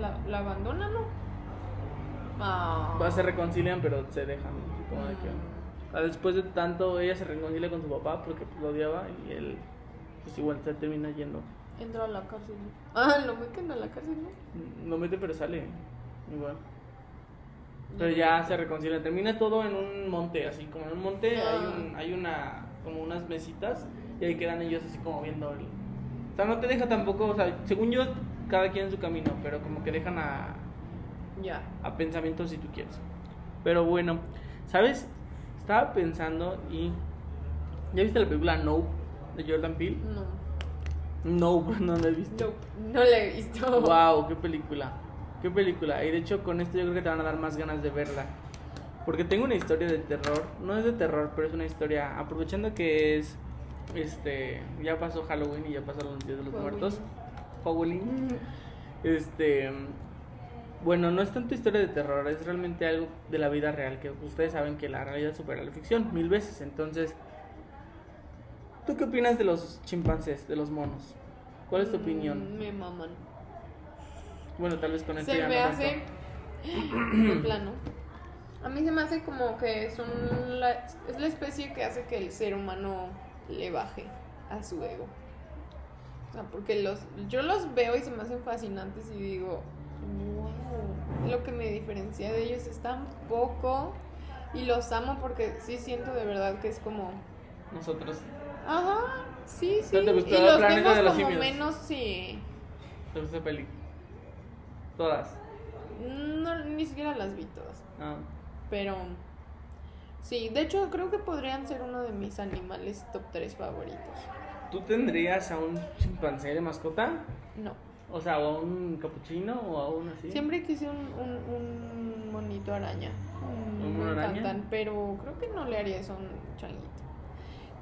¿La, la abandona, no? Ah. Va, Se reconcilian, pero se dejan. supongo de que- Mm. Ah, Después de tanto, ella se reconcilia con su papá porque pues, lo odiaba y él, pues igual se termina yendo. Entra a la cárcel. Ah, lo meten a la cárcel, ¿no? No mete, pero sale. Igual. Pero ya se reconcilia. Termina todo en un monte, así como en un monte Ah. hay, un, hay una, como unas mesitas y ahí quedan ellos así como viendo el... O sea, no te deja tampoco, o sea, según yo, cada quien en su camino, pero como que dejan a, Ya. a pensamientos si tú quieres. Pero bueno, ¿sabes? Estaba pensando y... ¿Ya viste la película Nope de Jordan Peele? No. Nope, (laughs) no la he visto. No, no la he visto. Wow, qué película. Qué película. Y de hecho con esto yo creo que te van a dar más ganas de verla. Porque tengo una historia de terror. No es de terror, pero es una historia. Aprovechando que es. Este. Ya pasó Halloween y ya pasaron los días de los Halloween. muertos. Halloween. Este. Bueno, no es tanto historia de terror, es realmente algo de la vida real. Que ustedes saben que la realidad supera la ficción mil veces. Entonces. ¿Tú qué opinas de los chimpancés, de los monos? ¿Cuál es tu opinión? Mm, Me maman. Bueno, tal vez con esto Se me no hace. plano. A mí se me hace como que son la, es la especie que hace que el ser humano le baje a su ego. O sea, porque los, yo los veo y se me hacen fascinantes y digo, wow, lo que me diferencia de ellos es tan poco y los amo porque sí siento de verdad que es como, Nosotros. ajá, sí, sí. ¿No te gustó y los vemos de los como Simios? menos, sí. ¿Te gusta esa peli? Todas. No, ni siquiera las vi todas. Ah. Pero sí, de hecho creo que podrían ser uno de mis animales top 3 favoritos. ¿Tú tendrías a un chimpancé de mascota? No, O sea, o a un capuchino o a un así. siempre quise un, un, un monito araña. ¿Un mono araña? encantan, pero creo que no le haría eso a un changuito.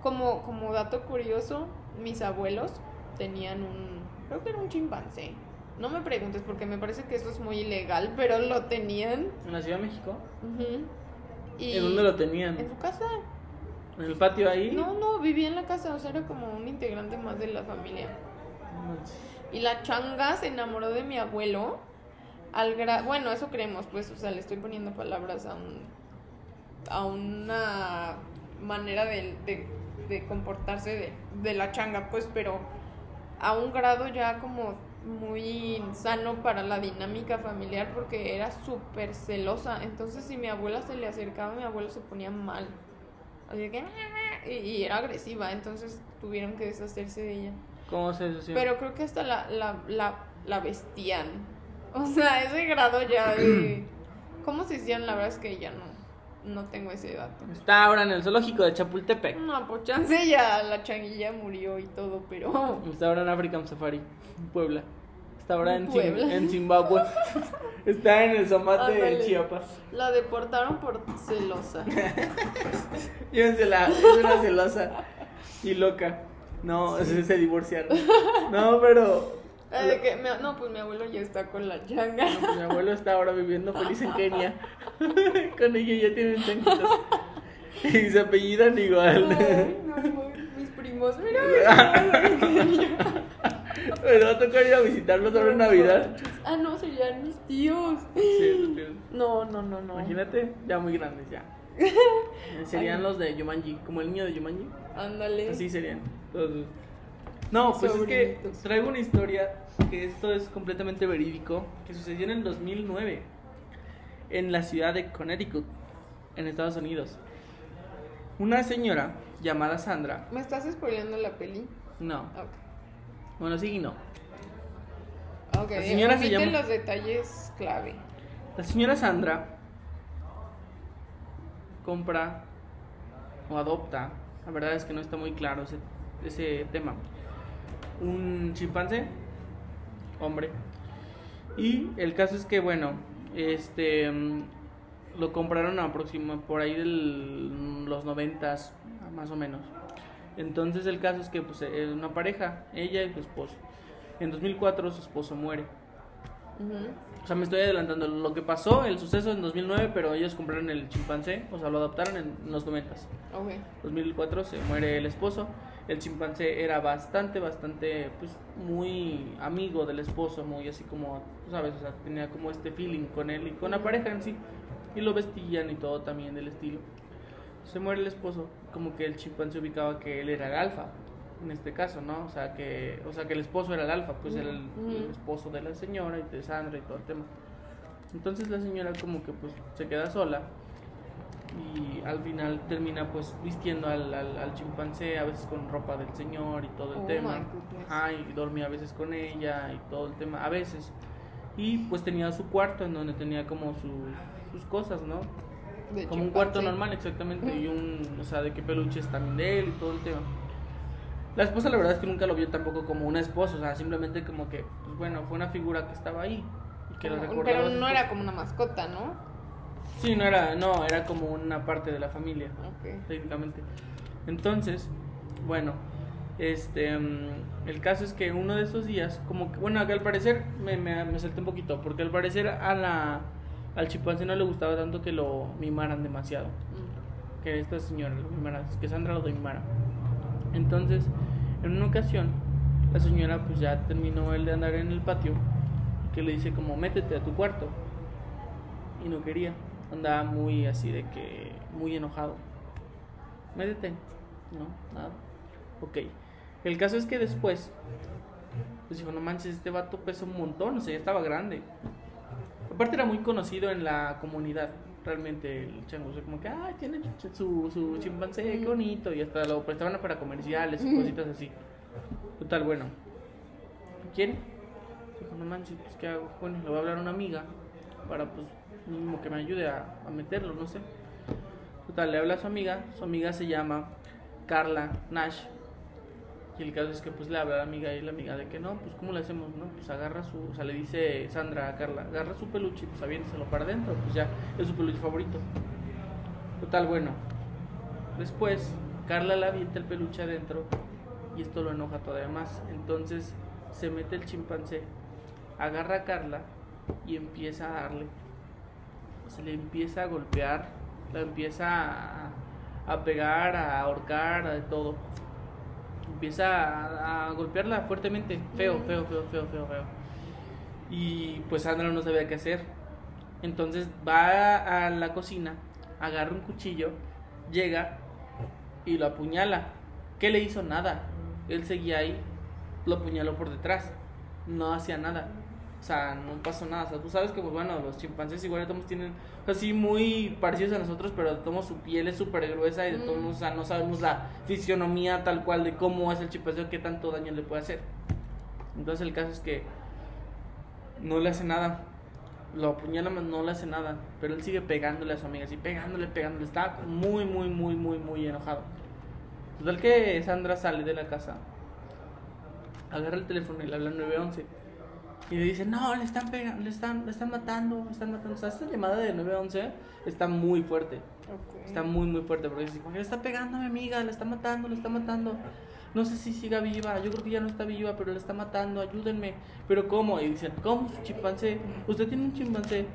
Como, como dato curioso, mis abuelos tenían un, creo que era un chimpancé. No me preguntes porque me parece que eso es muy ilegal, pero lo tenían. ¿En la Ciudad de México? Ujú. Y ¿En dónde lo tenían? En su casa. ¿En el patio ahí? No, no, vivía en la casa, o sea, era como un integrante más de la familia. Y la changa se enamoró de mi abuelo al gra bueno, eso creemos, pues, o sea, le estoy poniendo palabras a un a una manera de, de, de comportarse de, de la changa, pues, pero a un grado ya como muy sano para la dinámica familiar porque era súper celosa. Entonces, si mi abuela se le acercaba, mi abuelo se ponía mal. Así que, y, y era agresiva, entonces tuvieron que deshacerse de ella. ¿Cómo se deshació? Pero creo que hasta la, la, la, la vestían. (laughs) O sea, ese grado ya de. (clears throat) ¿Cómo se hicieron? La verdad es que ya no. No tengo ese dato. Está ahora en el zoológico de Chapultepec. No, pues chance ya la changuilla murió y todo, pero. Está ahora en African Safari, Puebla. Está ahora en, Zim- en Zimbabue. (laughs) Está en el Zamate de Ándale. Chiapas. La deportaron por celosa. (laughs) Llévensela, es una celosa y loca. No, se, se divorciaron. No, pero Eh, de que mi- no, pues mi abuelo ya está con la changa. pues, mi abuelo está ahora viviendo feliz en Kenia. (laughs) Con ella ya tienen changuitos. Y se apellidan igual. Ay, no, no, mis primos, mira. (laughs) Me va a tocar ir a visitarlos ahora en Navidad. Ah, no, serían mis tíos. Sí. No, no, no, no. Imagínate, ya muy grandes ya. (laughs) Serían Ay. los de Yumanji, como el niño de Yumanji. Ándale. Así serían. (laughs) no, pues es que traigo una historia que esto es completamente verídico, que sucedió en el 2009 en la ciudad de Connecticut, en Estados Unidos. Una señora llamada Sandra, ¿Me estás spoileando la peli? no, Ok. bueno, sí y no. Ok, La señora se llama- los detalles clave. La señora Sandra compra o adopta, la verdad es que no está muy claro ese, ese tema, un chimpancé, hombre. Y el caso es que, bueno, este mm, lo compraron aproximadamente por ahí de los noventas, más o menos. Entonces el caso es que pues es una pareja, ella y su esposo. En 2004 su esposo muere. O sea, me estoy adelantando. Lo que pasó, el suceso en 2009, pero ellos compraron el chimpancé, o sea, lo adoptaron en los 90. Ok. 2004 se muere el esposo. El chimpancé era bastante, bastante, pues, muy amigo del esposo, muy así como, tú sabes, o sea, tenía como este feeling con él y con la pareja en sí. Y lo vestían y todo también del estilo. Se muere el esposo, como que el chimpancé ubicaba que él era el alfa, en este caso, ¿no? O sea, que, o sea, que el esposo era el alfa, pues era el, el esposo de la señora y de Sandra y todo el tema. Entonces la señora como que pues se queda sola y al final termina pues vistiendo al, al, al chimpancé, a veces con ropa del señor y todo el Oh tema. Ajá, y dormía a veces con ella y todo el tema, a veces. Y pues tenía su cuarto en donde tenía como sus, sus cosas, ¿no? De Como un cuarto normal, exactamente. Y un, o sea, de que peluches también de él y todo el tema. La esposa, la verdad es que nunca lo vio tampoco como una esposa, o sea, simplemente como que, pues bueno, fue una figura que estaba ahí. Y que Como- pero no esposa. era como una mascota, ¿no? Sí, no era, no, era como una parte de la familia, Ok. técnicamente. Entonces, bueno, este, mm, el caso es que uno de esos días, como que, bueno, que al parecer me, me, me salté un poquito, porque al parecer a la, al chimpancé no le gustaba tanto que lo mimaran demasiado. Mm. que esta señora lo mimara, que Sandra lo mimara. Entonces, en una ocasión, la señora pues ya terminó el de andar en el patio que le dice como métete a tu cuarto. Y no quería, andaba muy así de que muy enojado. Métete. No, nada. Ok. El caso es que después pues dijo, no manches, este vato pesa un montón, o sea, ya estaba grande. Aparte era muy conocido en la comunidad, realmente el chango, o sea, como que, ah, tiene su, su chimpancé, qué bonito, y hasta lo prestaban para comerciales y cositas así. Total, bueno. ¿Quién? Dijo, no manches, pues qué hago. Bueno, le voy a hablar a una amiga para, pues, mínimo que me ayude a, meterlo, no sé. Total, le habla a su amiga, su amiga se llama Carla Nash. Y el caso es que pues le habla a la amiga y la amiga de que no, pues cómo le hacemos, ¿no? Pues agarra su, o sea, le dice Sandra a Carla, agarra su peluche y pues aviénteselo para adentro, pues ya es su peluche favorito. Total, bueno. Después, Carla le avienta el peluche adentro y esto lo enoja todavía más. Entonces se mete el chimpancé, agarra a Carla y empieza a darle. Se le empieza a golpear, la empieza a, a pegar, a ahorcar, a de todo. Empieza a, a golpearla fuertemente, feo, Mm. feo, feo, feo, feo, feo. Y pues Sandra no sabía qué hacer. Entonces va a la cocina, agarra un cuchillo, llega y lo apuñala. ¿Qué le hizo? Nada. Él seguía ahí, lo apuñaló por detrás. No hacía nada. O sea, no pasó nada. O sea, tú sabes que, pues bueno, los chimpancés igual todos tienen así muy parecidos a nosotros, pero todos su piel es súper gruesa y de todos Mm. o sea, no sabemos la fisionomía tal cual de cómo es el chimpancé o qué tanto daño le puede hacer. Entonces el caso es que no le hace nada. Lo apuñala, no le hace nada. Pero él sigue pegándole a su amiga, así pegándole, pegándole. Está muy, muy, muy, muy, muy enojado. Total que Sandra sale de la casa, agarra el teléfono y le habla al 911. Y le dice, no, le están pegando, le están, le están matando, le están matando. O sea, esta llamada de 911 está muy fuerte. Ok. Está muy, muy fuerte. Porque dice, le está pegando a mi amiga, le está matando, le está matando. No sé si siga viva, yo creo que ya no está viva, pero le está matando, ayúdenme. ¿Pero cómo? Y dicen, ¿cómo su chimpancé? ¿Usted tiene un chimpancé?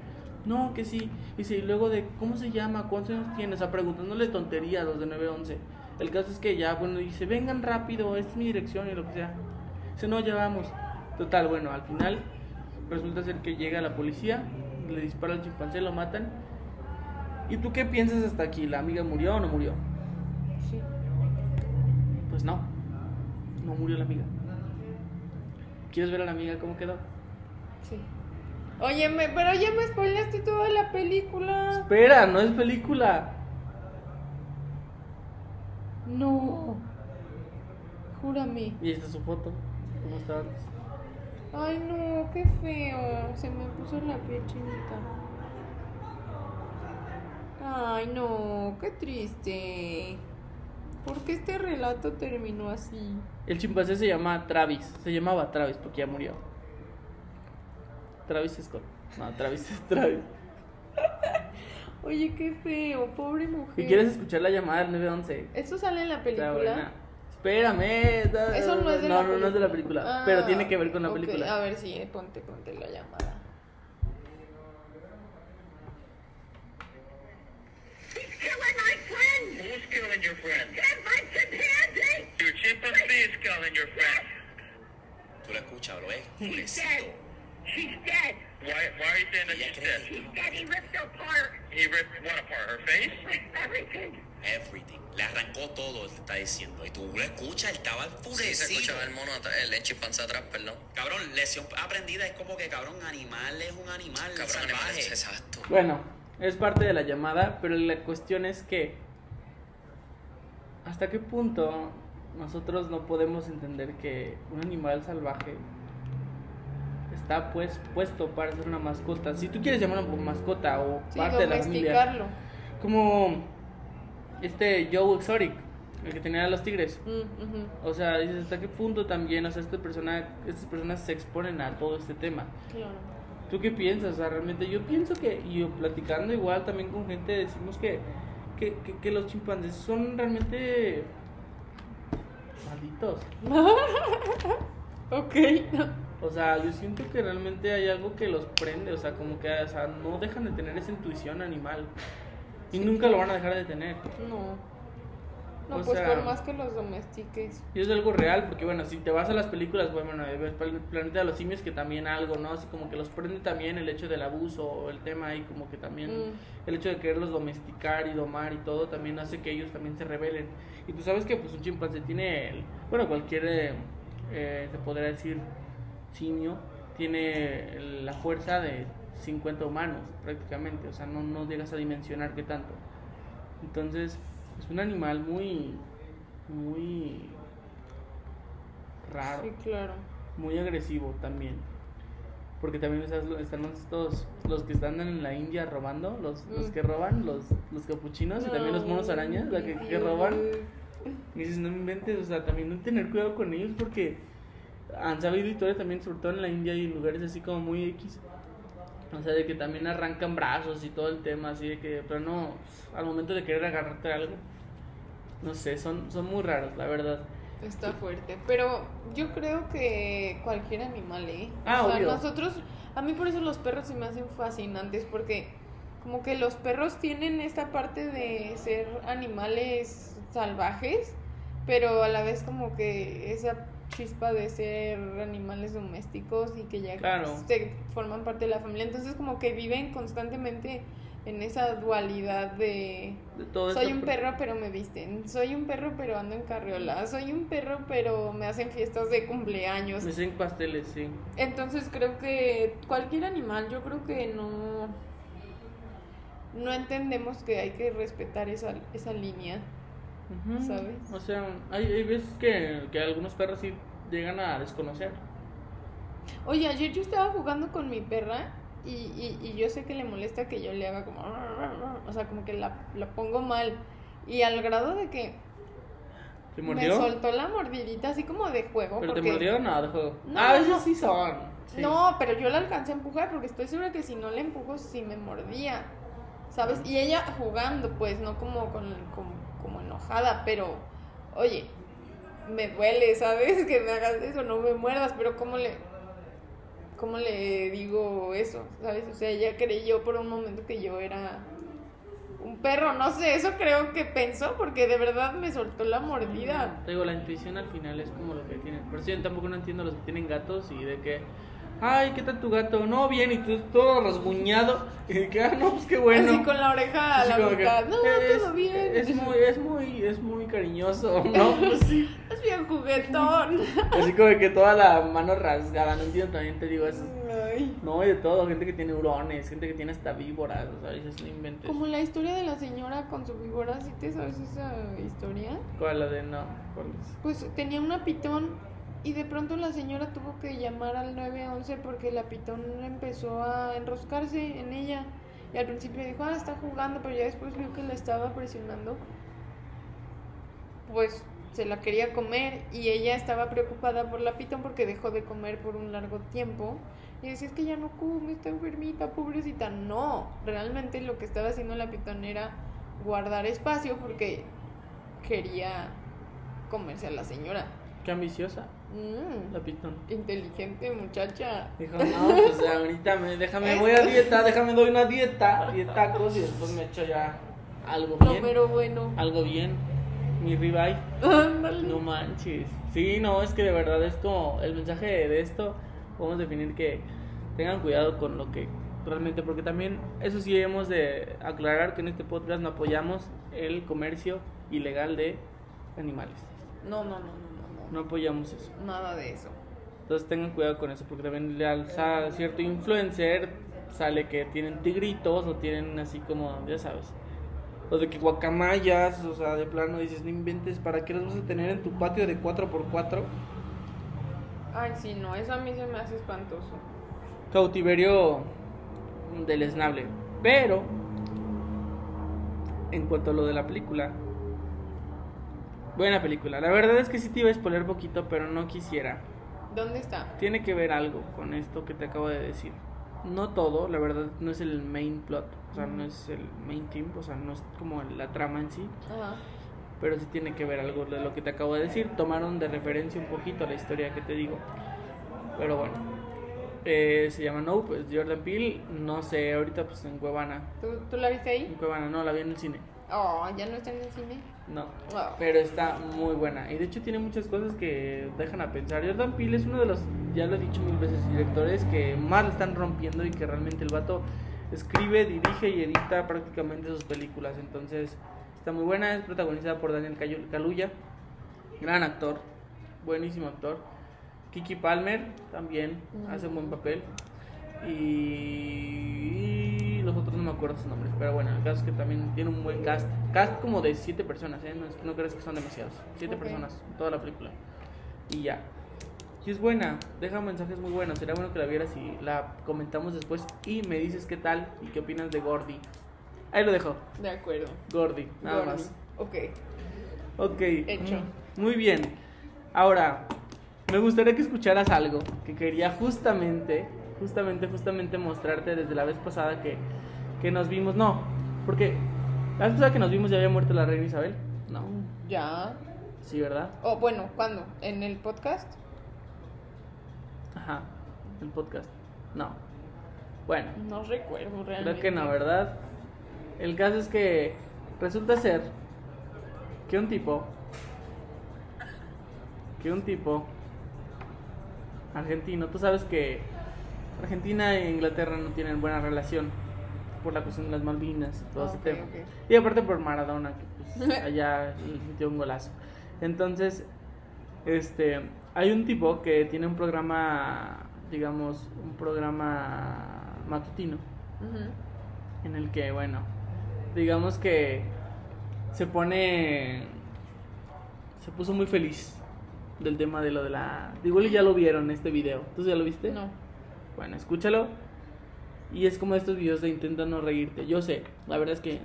No, que sí. Dice, y luego de, ¿cómo se llama? ¿Cuántos años tiene? O sea, preguntándole tonterías a los de 911. El caso es que ya, bueno, dice, vengan rápido, esta es mi dirección y lo que sea. Dice, no, ya vamos. Total, bueno, al final resulta ser que llega la policía, le dispara al chimpancé, lo matan. ¿Y tú qué piensas hasta aquí? ¿La amiga murió o no murió? Sí. Pues no, no murió la amiga. ¿Quieres ver a la amiga cómo quedó? Sí. Oye, me- pero ya me spoilaste toda la película. Espera, no es película. No. Júrame. Y esta es su foto. ¿Cómo está antes? Ay, no, qué feo. Se me puso la piel chinita. Ay, no, qué triste. ¿Por qué este relato terminó así? El chimpancé se llama Travis. Se llamaba Travis porque ya murió. Travis Scott. No, Travis es (laughs) Travis. Oye, qué feo, pobre mujer. Si quieres escuchar la llamada del 911, ¿Eso sale en la película? Espérame. da- Eso no es de no, la no, no es de la película. Ah, pero tiene que ver con la ok, película. A ver, sí, eh, ponte, ponte la llamada. He's killing my friend! Who's killing your friend? That's my chimpanzee! Your chimpanzee is killing your friend. Tú lo escuchas, lo ves He's enfurecito. dead! She's dead! Why, why are you saying that she's dead? She's dead! He ripped her apart! He ripped what apart? Her face? Like everything! Everything. Le arrancó todo, te está diciendo. Y tú lo escuchas, él estaba Sí, se enfurecido. escuchaba el mono atrás, el chimpancé atrás, perdón. Cabrón, lesión aprendida es como que, cabrón, animal es un animal Cabrón, salvaje. animales, exacto. Bueno, es parte de la llamada, pero la cuestión es que hasta qué punto nosotros no podemos entender que un animal salvaje está pues puesto para ser una mascota. Si tú quieres llamarlo mascota o Sí, parte de la familia, como este Joe Exotic, el que tenía a los tigres. Mm, O sea, dices hasta qué punto también, o sea, esta persona, estas personas se exponen a todo este tema. Claro. ¿Tú qué piensas? O sea, realmente yo pienso que, y yo platicando igual también con gente, decimos que, que, que, que los chimpancés son realmente malditos. (laughs) Ok. O sea, yo siento que realmente hay algo que los prende, o sea, como que o sea, no dejan de tener esa intuición animal. Y nunca lo van a dejar de tener. No. No, O pues sea- por más que los domestiques. Y es algo real, porque bueno, si te vas a las películas, bueno, Plan- Planeta de los Simios, que también algo, ¿no? Así como que los prende también el hecho del abuso, o el tema ahí, como que también Mm. el hecho de quererlos domesticar y domar y todo, también hace que ellos también se rebelen. Y tú sabes que pues un chimpancé tiene, el- bueno, cualquier, eh, eh, se podría decir, simio, tiene el- la fuerza de 50 humanos, prácticamente, o sea, no, no llegas a dimensionar qué tanto. Entonces, es un animal muy, muy raro, Sí, claro. muy agresivo también. Porque también están estos, los que están en la India robando, los, los Mm. que roban, los, los capuchinos y también los monos arañas, la que, que roban. Y dices, no me inventes, o sea, también no tener cuidado con ellos porque han sabido historias también, sobre todo en la India y en lugares así como muy X. O sea, de que también arrancan brazos y todo el tema, así de que, pero no, al momento de querer agarrarte algo, no sé, son, son muy raros, la verdad. Está fuerte. Pero yo creo que cualquier animal, ¿eh? Ah, o sea, obvio. nosotros, a mí por eso los perros se me hacen fascinantes, porque como que los perros tienen esta parte de ser animales salvajes, pero a la vez como que esa chispa de ser animales domésticos y que ya Claro. se forman parte de la familia. Entonces como que viven constantemente en esa dualidad de De todo soy un perro pero me visten, soy un perro pero ando en carriola, soy un perro pero me hacen fiestas de cumpleaños. Me hacen pasteles, sí. Entonces creo que cualquier animal, yo creo que no no entendemos que hay que respetar esa, esa línea. ¿Sabes? O sea, hay, hay veces que, que algunos perros sí llegan a desconocer. Oye, ayer yo estaba jugando con mi perra y, y, y yo sé que le molesta que yo le haga como... O sea, como que la, la pongo mal. Y al grado de que ¿Te me mordió? soltó la mordidita así como de juego. ¿Pero te porque- mordió o no? De juego. No, ah, a veces no. sí son. sí. No, pero yo la alcancé a empujar porque estoy segura que si no la empujo sí me mordía. ¿Sabes? Y ella jugando, pues, no como, con, como, como enojada, pero, oye, me duele, ¿sabes? (laughs) Que me hagas eso, no me muerdas, pero ¿cómo le, cómo le digo eso? ¿Sabes? O sea, ella creyó por un momento que yo era un perro, no sé, eso creo que pensó porque de verdad me soltó la mordida. Te digo, la intuición al final es como lo que tienen. Por eso yo tampoco no entiendo los que tienen gatos y de que, ay, ¿qué tal tu gato? No, bien, y tú todo rasguñado. Y que, ah, no, pues qué bueno. Así con la oreja a la mitad. No, es, todo bien. Es muy, es muy, es muy cariñoso, ¿no? (laughs) Pues sí. Es bien juguetón. Así como que toda la mano rasgada, no entiendo, también te digo eso. Ay. No, y de todo, gente que tiene hurones, gente que tiene hasta víboras, o sea, dices, no inventes. Como la historia de la señora con su víbora, ¿sí te sabes esa historia? ¿Cuál la de no? ¿Cuál es? Pues tenía una pitón y de pronto la señora tuvo que llamar al 911 porque la pitón empezó a enroscarse en ella. Y al principio dijo, ah, está jugando, pero ya después vio que la estaba presionando. Pues se la quería comer y ella estaba preocupada por la pitón porque dejó de comer por un largo tiempo. Y decía, es que ya no come, está enfermita, pobrecita. No, realmente lo que estaba haciendo la pitón era guardar espacio porque quería comerse a la señora. Qué ambiciosa, Mm, la pitón. inteligente muchacha. Dijo, no, pues ahorita me, déjame, voy a dieta, déjame doy una dieta, diez tacos y después me echo ya algo bien. mero bueno. Algo bien, mi ribeye. No manches. Sí, no, es que de verdad es como el mensaje de esto, podemos definir que tengan cuidado con lo que realmente, porque también eso sí hemos de aclarar que en este podcast no apoyamos el comercio ilegal de animales. No, no, no, no, apoyamos eso. Nada de eso. Entonces tengan cuidado con eso, porque también le alza cierto influencer, sale que tienen tigritos o tienen así como, ya sabes. O de que guacamayas, o sea, de plano dices, no inventes, ¿para qué los vas a tener en tu patio de 4x4? Ay, sí, no, eso a mí se me hace espantoso. Cautiverio deleznable. Pero, en cuanto a lo de la película, buena película. La verdad es que sí te iba a spoiler poquito, pero no quisiera. ¿Dónde está? Tiene que ver algo con esto que te acabo de decir. No todo, la verdad, no es el main plot, o sea, no es el main team, o sea, no es como la trama en sí, Ajá. pero sí tiene que ver algo de lo que te acabo de decir. Tomaron de referencia un poquito la historia que te digo. Pero bueno, eh, se llama No, pues Jordan Peele, no sé, ahorita pues en Cuevana. ¿Tú, ¿Tú la viste En ahí? Cuevana, no, la vi en el cine. Oh, ¿ya no está en el cine? No. Oh. Pero está muy buena. Y de hecho tiene muchas cosas que dejan a pensar. Jordan Peele es uno de los, ya lo he dicho mil veces, directores que más le están rompiendo y que realmente el vato escribe, dirige y edita prácticamente sus películas. Entonces está muy buena. Es protagonizada por Daniel Kaluuya. Gran actor. Buenísimo actor. Kiki Palmer también Mm. hace un buen papel. Y los otros no me acuerdo sus nombres. Pero bueno, el caso es que también tiene un buen cast. Cast como de siete personas, ¿eh? No, no crees que son demasiados. Siete Ok. personas toda la película. Y ya. Y es buena, deja mensajes muy buenos. Sería bueno que la vieras y la comentamos después. Y me dices qué tal y qué opinas de Gordy. Ahí lo dejo. De acuerdo. Gordy, nada Gordy. más. Ok. Ok. Hecho. Mm, Muy bien. Ahora, me gustaría que escucharas algo que quería justamente, justamente, justamente mostrarte desde la vez pasada que, que nos vimos. No, porque la vez pasada que nos vimos ya había muerto la reina Isabel. No, Ya. sí, ¿verdad? Oh, bueno, ¿cuándo? ¿En el podcast? Ajá, el podcast. No. Bueno, No recuerdo realmente. creo que no, ¿verdad? El caso es que resulta ser que un tipo, que un tipo argentino, tú sabes que Argentina e Inglaterra no tienen buena relación por la cuestión de las Malvinas y todo ese tema. ok. Y aparte por Maradona, que pues (laughs) allá metió un golazo. Entonces, este, hay un tipo que tiene un programa, digamos, un programa matutino Ujú. en el que, bueno, digamos que se pone, se puso muy feliz del tema de lo de la... Igual ya lo vieron este video. ¿Tú ya lo viste? No. Bueno, escúchalo. Y es como estos videos de intenta no reírte. Yo sé, la verdad es que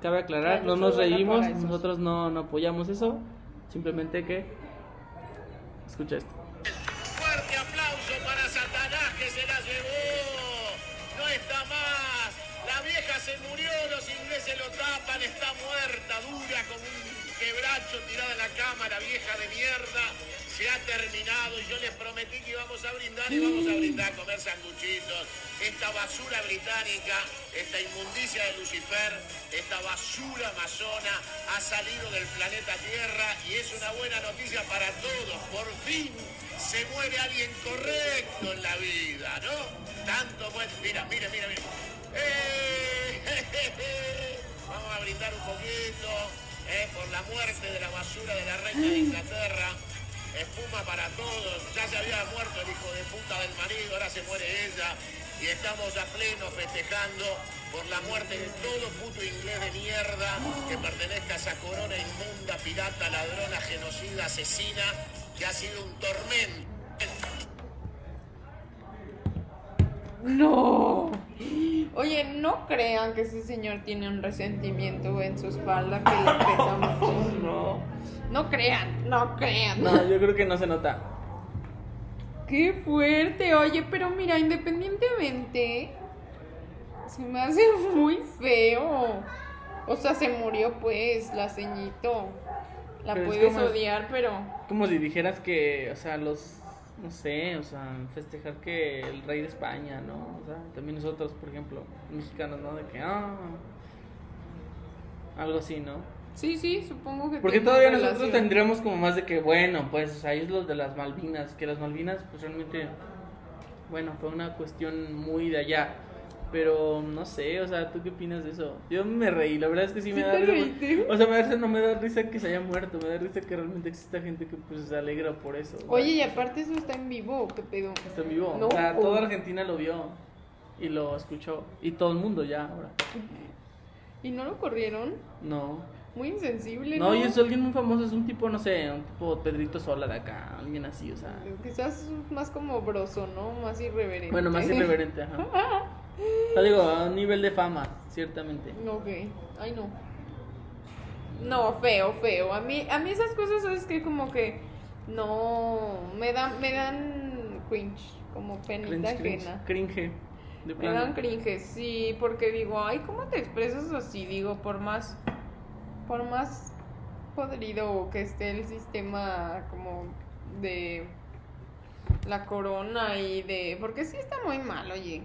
cabe aclarar, no nos reímos, nosotros no, no apoyamos eso. Simplemente que... Escucha esto. Fuerte aplauso para Satanás que se la llevó. No está más. La vieja se murió, los ingleses lo tapan, está muerta, dura como un quebracho tirada en la cama, la vieja de mierda. Se ha terminado y yo les prometí que íbamos a brindar y vamos a brindar, a comer sanguchitos. Esta basura británica, esta inmundicia de Lucifer, esta basura amazona ha salido del planeta Tierra y es una buena noticia para todos. Por fin se muere alguien correcto en la vida, ¿no? Tanto buen... Mira, mira, mira, mira. ¡Eh! (laughs) Vamos a brindar un poquito eh, por la muerte de la basura de la reina de Inglaterra. Espuma para todos. Ya se había muerto el hijo de puta del marido, ahora se muere ella. Y estamos a pleno festejando por la muerte de todo puto inglés de mierda que pertenezca a esa corona inmunda, pirata, ladrona, genocida, asesina, que ha sido un tormento. No. Oye, no crean que ese señor tiene un resentimiento en su espalda que le pesa (laughs) mucho. No. No crean, no crean. No, yo creo que no se nota. Qué fuerte, oye, pero mira, independientemente, se me hace muy feo. O sea, se murió pues, la ceñito. La Pero puedes como- odiar, pero... Como si dijeras que, o sea, los, no sé, o sea, festejar que el rey de España, ¿no? O sea, también nosotros, por ejemplo, mexicanos, ¿no? De que, ah, algo así, ¿no? Sí, sí, supongo que... Porque todavía nosotros tendríamos como más de que, bueno, pues, o sea, es los de las Malvinas, que las Malvinas, pues realmente, bueno, fue una cuestión muy de allá. Pero no sé, o sea, ¿tú qué opinas de eso? Yo me reí, la verdad es que sí me ¿Sí da te risa. reíste? O sea, me da no me da risa que se haya muerto, me da risa que realmente exista gente que pues se alegra por eso. Oye, y aparte eso está en vivo, ¿qué pedo? Está en vivo. No. O sea, toda Argentina lo vio y lo escuchó. Y todo el mundo ya ahora. ¿Y no lo corrieron? No. Muy insensible, No, ¿no? y es alguien muy famoso, es un tipo, no sé, un tipo Pedrito Sola de acá, alguien así, o sea. Quizás más como broso, ¿no? Más irreverente. Bueno, más irreverente, ajá. (laughs) O sea, digo, a un nivel de fama, ciertamente. Ok, ay no. No, feo, feo. A mí, a mí esas cosas, ¿sabes qué? Como que no, me dan, me dan cringe, como penita Cringe, cringe, ajena. cringe. De Me dan cringe, sí, porque digo, ay, ¿cómo te expresas así? Digo, por más, por más podrido que esté el sistema como de la corona y de... Porque sí está muy mal, oye.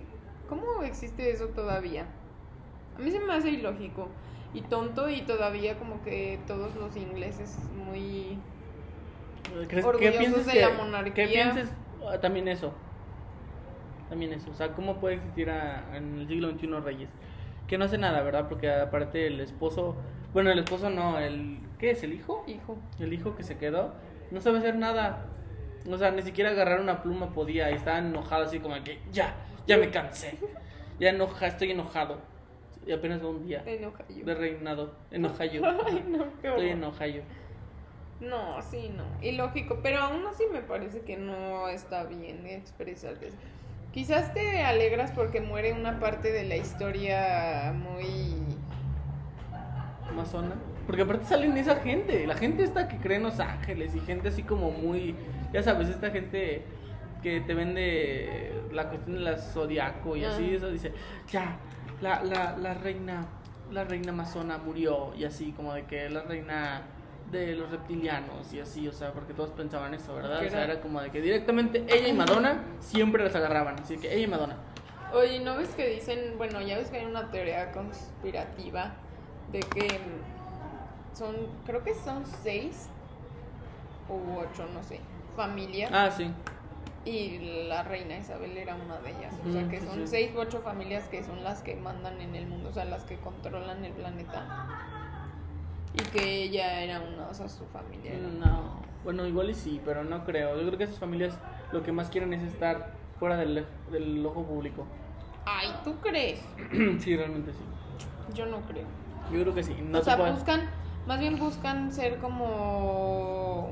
¿Cómo existe eso todavía? A mí se me hace ilógico y tonto y todavía como que todos los ingleses muy... ¿Crees- orgullosos piensas de que- la monarquía. ¿Qué piensas? Ah, También eso. También eso. O sea, ¿cómo puede existir a- en el siglo XXI reyes? Que no hace nada, ¿verdad? Porque aparte el esposo. Bueno, el esposo no, el. ¿Qué es? ¿El hijo? Hijo. El hijo que se quedó. No sabe hacer nada. O sea, ni siquiera agarrar una pluma podía. Y estaba enojado así como que ya, ya me cansé. Ya enoja, estoy enojado. Y apenas va un día yo. de reinado. Enojayo. (laughs) Ay, no, qué Estoy enojayo. No, sí, no. Ilógico, pero aún así me parece que no está bien expresar eso. Quizás te alegras porque muere una parte de la historia muy... Amazona. Porque aparte salen esa gente, la gente esta que cree en Los Ángeles y gente así como muy, ya sabes, esta gente que te vende la cuestión del zodiaco y así, eso dice, ya, la, la, la reina, la reina amazona murió y así como de que la reina de los reptilianos y así, o sea, porque todos pensaban eso, ¿verdad? O sea, era- como de que directamente ella y Madonna siempre las agarraban, así que ella y Madonna. Oye, ¿no ves que dicen, bueno, ya ves que hay una teoría conspirativa de que son, creo que son seis u ocho, no sé, familias Ah, sí. Y la reina Isabel era una de ellas. O sea, que son seis u ocho familias que son las que mandan en el mundo, o sea, las que controlan el planeta. Y que ella era una, o sea, su familia era No, bueno, igual y sí, pero no creo. Yo creo que esas familias lo que más quieren es estar fuera del, del ojo público. Ay, ¿tú crees? (clears throat) sí, realmente sí. Yo no creo. Yo creo que sí. No o se sea, buscan, más bien buscan ser como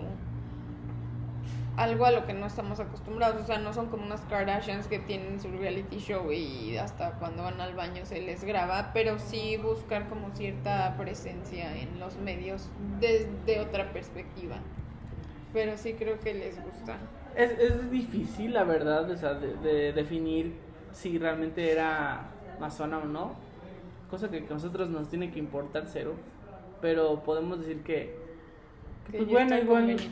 algo a lo que no estamos acostumbrados. O sea, no son como unas Kardashians que tienen su reality show y hasta cuando van al baño se les graba, pero sí buscar como cierta presencia en los medios desde otra perspectiva. Pero sí creo que les gusta. Es, es difícil, la verdad, o sea, de, de definir si realmente era masona o no. Cosa que a nosotros nos tiene que importar cero. Pero podemos decir que. que, Que pues bueno, igual. que-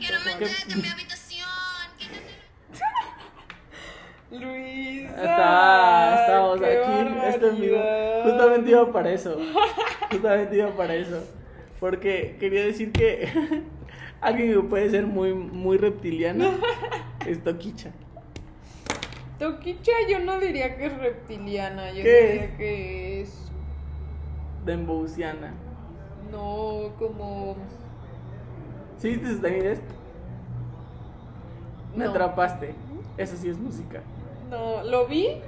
habitación. Luis. Está, estamos aquí, este en vivo. barbaridad. Justamente iba para eso. Justamente iba para eso. Porque quería decir que (laughs) alguien que puede ser muy, muy reptiliano (laughs) es Toquicha. Toquicha yo no diría que es reptiliana, yo ¿Qué diría que es Dembousiana. no como ¿Sí viste sus? Me No. atrapaste. Eso sí es música. No, lo vi,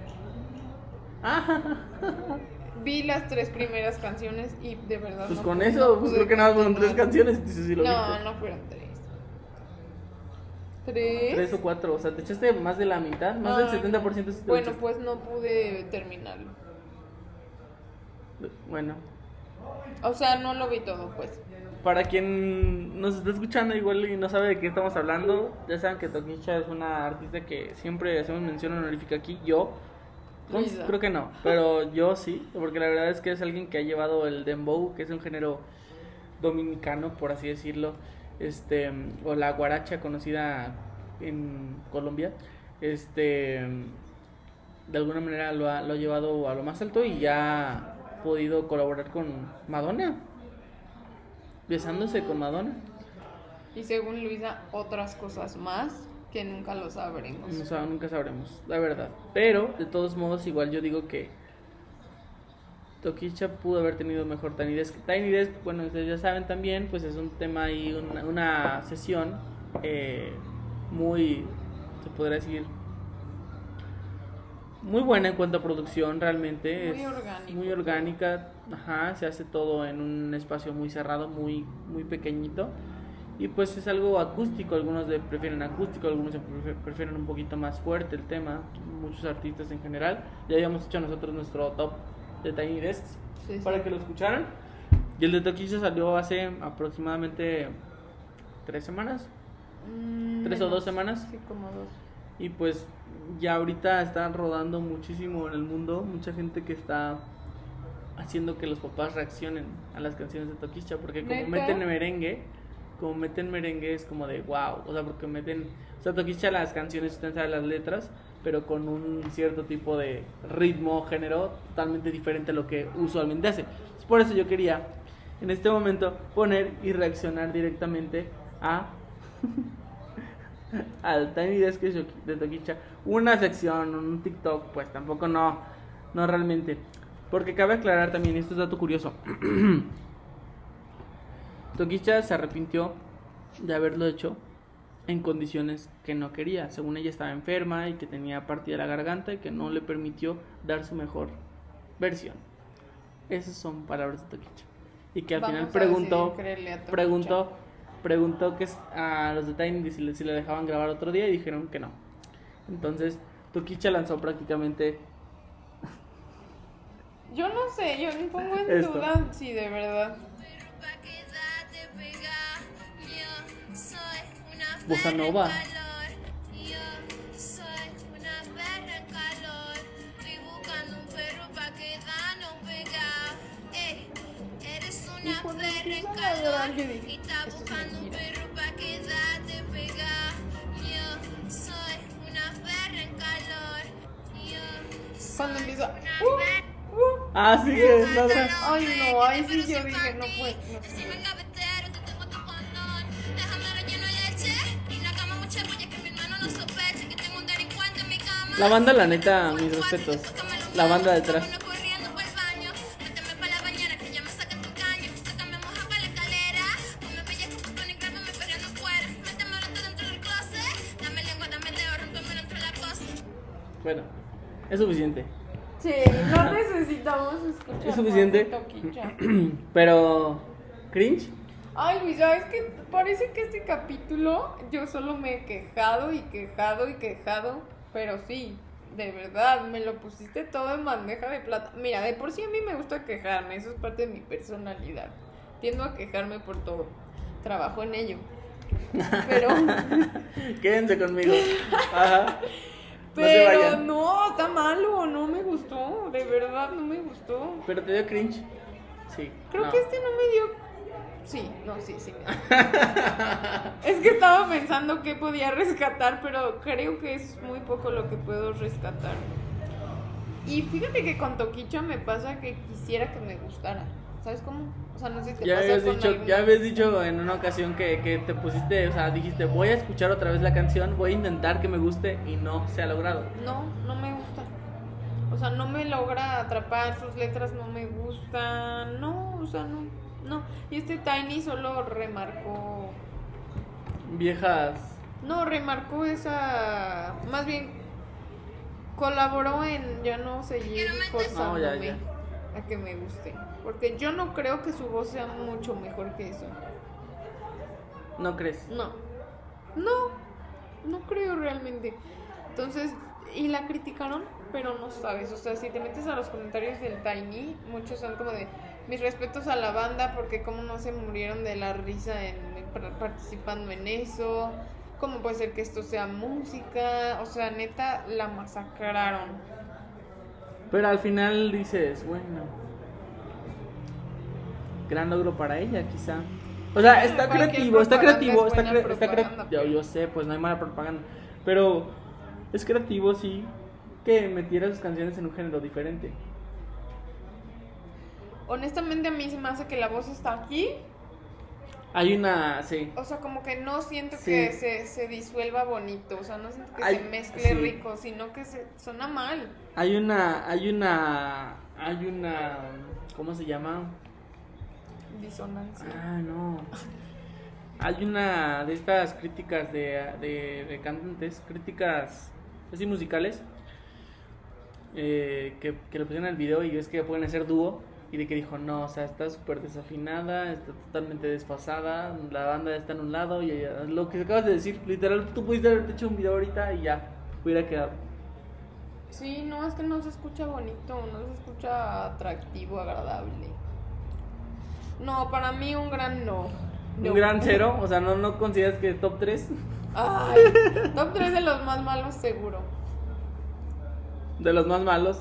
Ah, (laughs) vi las tres primeras canciones y de verdad pues no con pude- eso, pues creo que nada más fueron tres canciones. Dices, sí lo No, viste. no fueron tres. ¿Tres? Tres o cuatro, o sea, te echaste más de la mitad, más Ah, del 70% sí te lo Bueno, pues no pude terminarlo. Bueno, O sea, no lo vi todo, pues. Para quien nos está escuchando igual y no sabe de qué estamos hablando, ya saben que Toquicha es una artista que siempre hacemos mención honorífica aquí. Yo, Luisa. creo que no, pero yo sí, porque la verdad es que es alguien que ha llevado el dembow, que es un género dominicano, por así decirlo, este, o la guaracha conocida en Colombia, este, de alguna manera lo ha, lo ha llevado a lo más alto y ya ha podido colaborar con Madonna, besándose con Madonna. Y según Luisa, otras cosas más que nunca lo sabremos. No sab- nunca sabremos, la verdad. Pero, de todos modos, igual yo digo que Toquicha pudo haber tenido mejor Tiny Desk. Tiny Desk, bueno, ustedes ya saben también, pues es un tema ahí, una, una sesión eh, muy, se podría decir, muy buena en cuanto a producción, realmente. Muy es orgánico. Muy orgánica, ajá, se hace todo en un espacio muy cerrado, muy, muy pequeñito. Y pues es algo acústico, algunos le prefieren acústico, algunos prefieren un poquito más fuerte el tema, muchos artistas en general. Ya habíamos hecho nosotros nuestro top de Tiny Desks Sí, sí. para que lo escucharan. Y el de Toquicha salió hace aproximadamente tres semanas. Mm, ¿Tres o menos. dos semanas? Sí, como dos. Y pues ya ahorita están rodando muchísimo en el mundo, mucha gente que está haciendo que los papás reaccionen a las canciones de Toquicha, porque como ¿Neta? meten merengue, como meten merengue es como de wow, o sea, porque meten, o sea, Toquicha las canciones están sabe las letras, pero con un cierto tipo de ritmo, género totalmente diferente a lo que usualmente hace. Por eso yo quería en este momento poner y reaccionar directamente a (laughs) al Tiny Desk de Toquicha una sección, un TikTok, pues tampoco no, no realmente. Porque cabe aclarar también, esto es dato curioso. (clears throat) Toquicha se arrepintió de haberlo hecho en condiciones que no quería. Según ella estaba enferma y que tenía partida la garganta y que no le permitió dar su mejor versión. Esas son palabras de Toquicha. Y que al Vamos final preguntó, preguntó, preguntó que a los de Tiny si le, si le dejaban grabar otro día y dijeron que no. Entonces, Toquicha lanzó prácticamente Yo no sé, yo me pongo en Esto. duda si de verdad. Bossa nova. calor. Y una cuando perra en empiezan a llorar, calor. yo dije, Y estás "Esto es buscando un mentira". perro pa' quedarte pegada. Yo soy una perra en calor. Yo soy Cuando empieza. una "Uh, perra uh". Ah, sí, es la otra. Ay, no, ahí sí yo dije, no puede. No Encima puede. el gavetero, te tengo tu condón. Déjamelo lleno de leche. Y la cama mucha bulla que mi hermano no sospeche. Que tengo un delincuente en mi cama. La banda, la neta, mis respetos. La banda detrás. Bueno, es suficiente. Sí, no necesitamos escuchar. Es suficiente. (clears throat) Pero, cringe. Ay, Luis, ¿sabes qué? Parece que este capítulo yo solo me he quejado y quejado y quejado. Pero sí, de verdad, me lo pusiste todo en bandeja de plata. Mira, de por sí a mí me gusta quejarme, eso es parte de mi personalidad. Tiendo a quejarme por todo. Trabajo en ello. Pero, (laughs) Quédense conmigo. Ajá. Pero no, está malo, no me gustó, de verdad no me gustó. Pero te dio cringe. Sí. Creo no. que este no me dio. Sí, no, sí, sí. (laughs) es que estaba pensando que podía rescatar, pero creo que es muy poco lo que puedo rescatar. Y fíjate que con Toquicha me pasa que quisiera que me gustara. ¿Sabes cómo? O sea, no sé si te Ya habías, con dicho, alguna- ya habías dicho en una ocasión que, que te pusiste, o sea, dijiste, voy a escuchar otra vez la canción, voy a intentar que me guste y no se ha logrado. No, no me gusta. O sea, no me logra atrapar, sus letras no me gustan. No, o sea, no. No. Y este Tiny solo remarcó Viejas. No, remarcó esa. Más bien, colaboró en ya no seguir forzándome No, ya, ya. a que me guste. Porque yo no creo que su voz sea mucho mejor que eso. ¿No crees? No. No. No creo realmente. Entonces, y la criticaron, pero no sabes. O sea, si te metes a los comentarios del Tiny, muchos son como de mis respetos a la banda porque como no se murieron de la risa en, par- participando en eso. ¿Cómo puede ser que esto sea música? O sea, neta, la masacraron. Pero al final dices, bueno. Gran logro para ella, quizá. O sea, está creativo, está creativo, es está, cre- creativo. Yo, yo sé, pues no hay mala propaganda. Pero es creativo, sí, que metiera sus canciones en un género diferente. Honestamente, a mí se me hace que la voz está aquí. Hay una, sí. O sea, como que no siento Sí. que se, se disuelva bonito. O sea, no siento que se mezcle sí. rico, sino que se suena mal. Hay una, hay una, hay una, ¿cómo se llama? Disonancia. Ah, no. Hay una de estas críticas de, de, de cantantes, críticas así musicales, eh, que, que le pusieron el video y es que pueden hacer dúo. Y de que dijo, no, o sea, está súper desafinada, está totalmente desfasada, la banda está en un lado y ella- lo que acabas de decir, literal, tú pudiste haber hecho un video ahorita y ya, hubiera quedado. Sí, no, es que no se escucha bonito, no se escucha atractivo, agradable. No, para mí un gran no. No. Un gran cero, o sea, no, no consideras que top 3 Ay, top 3 de los más malos seguro. de los más malos.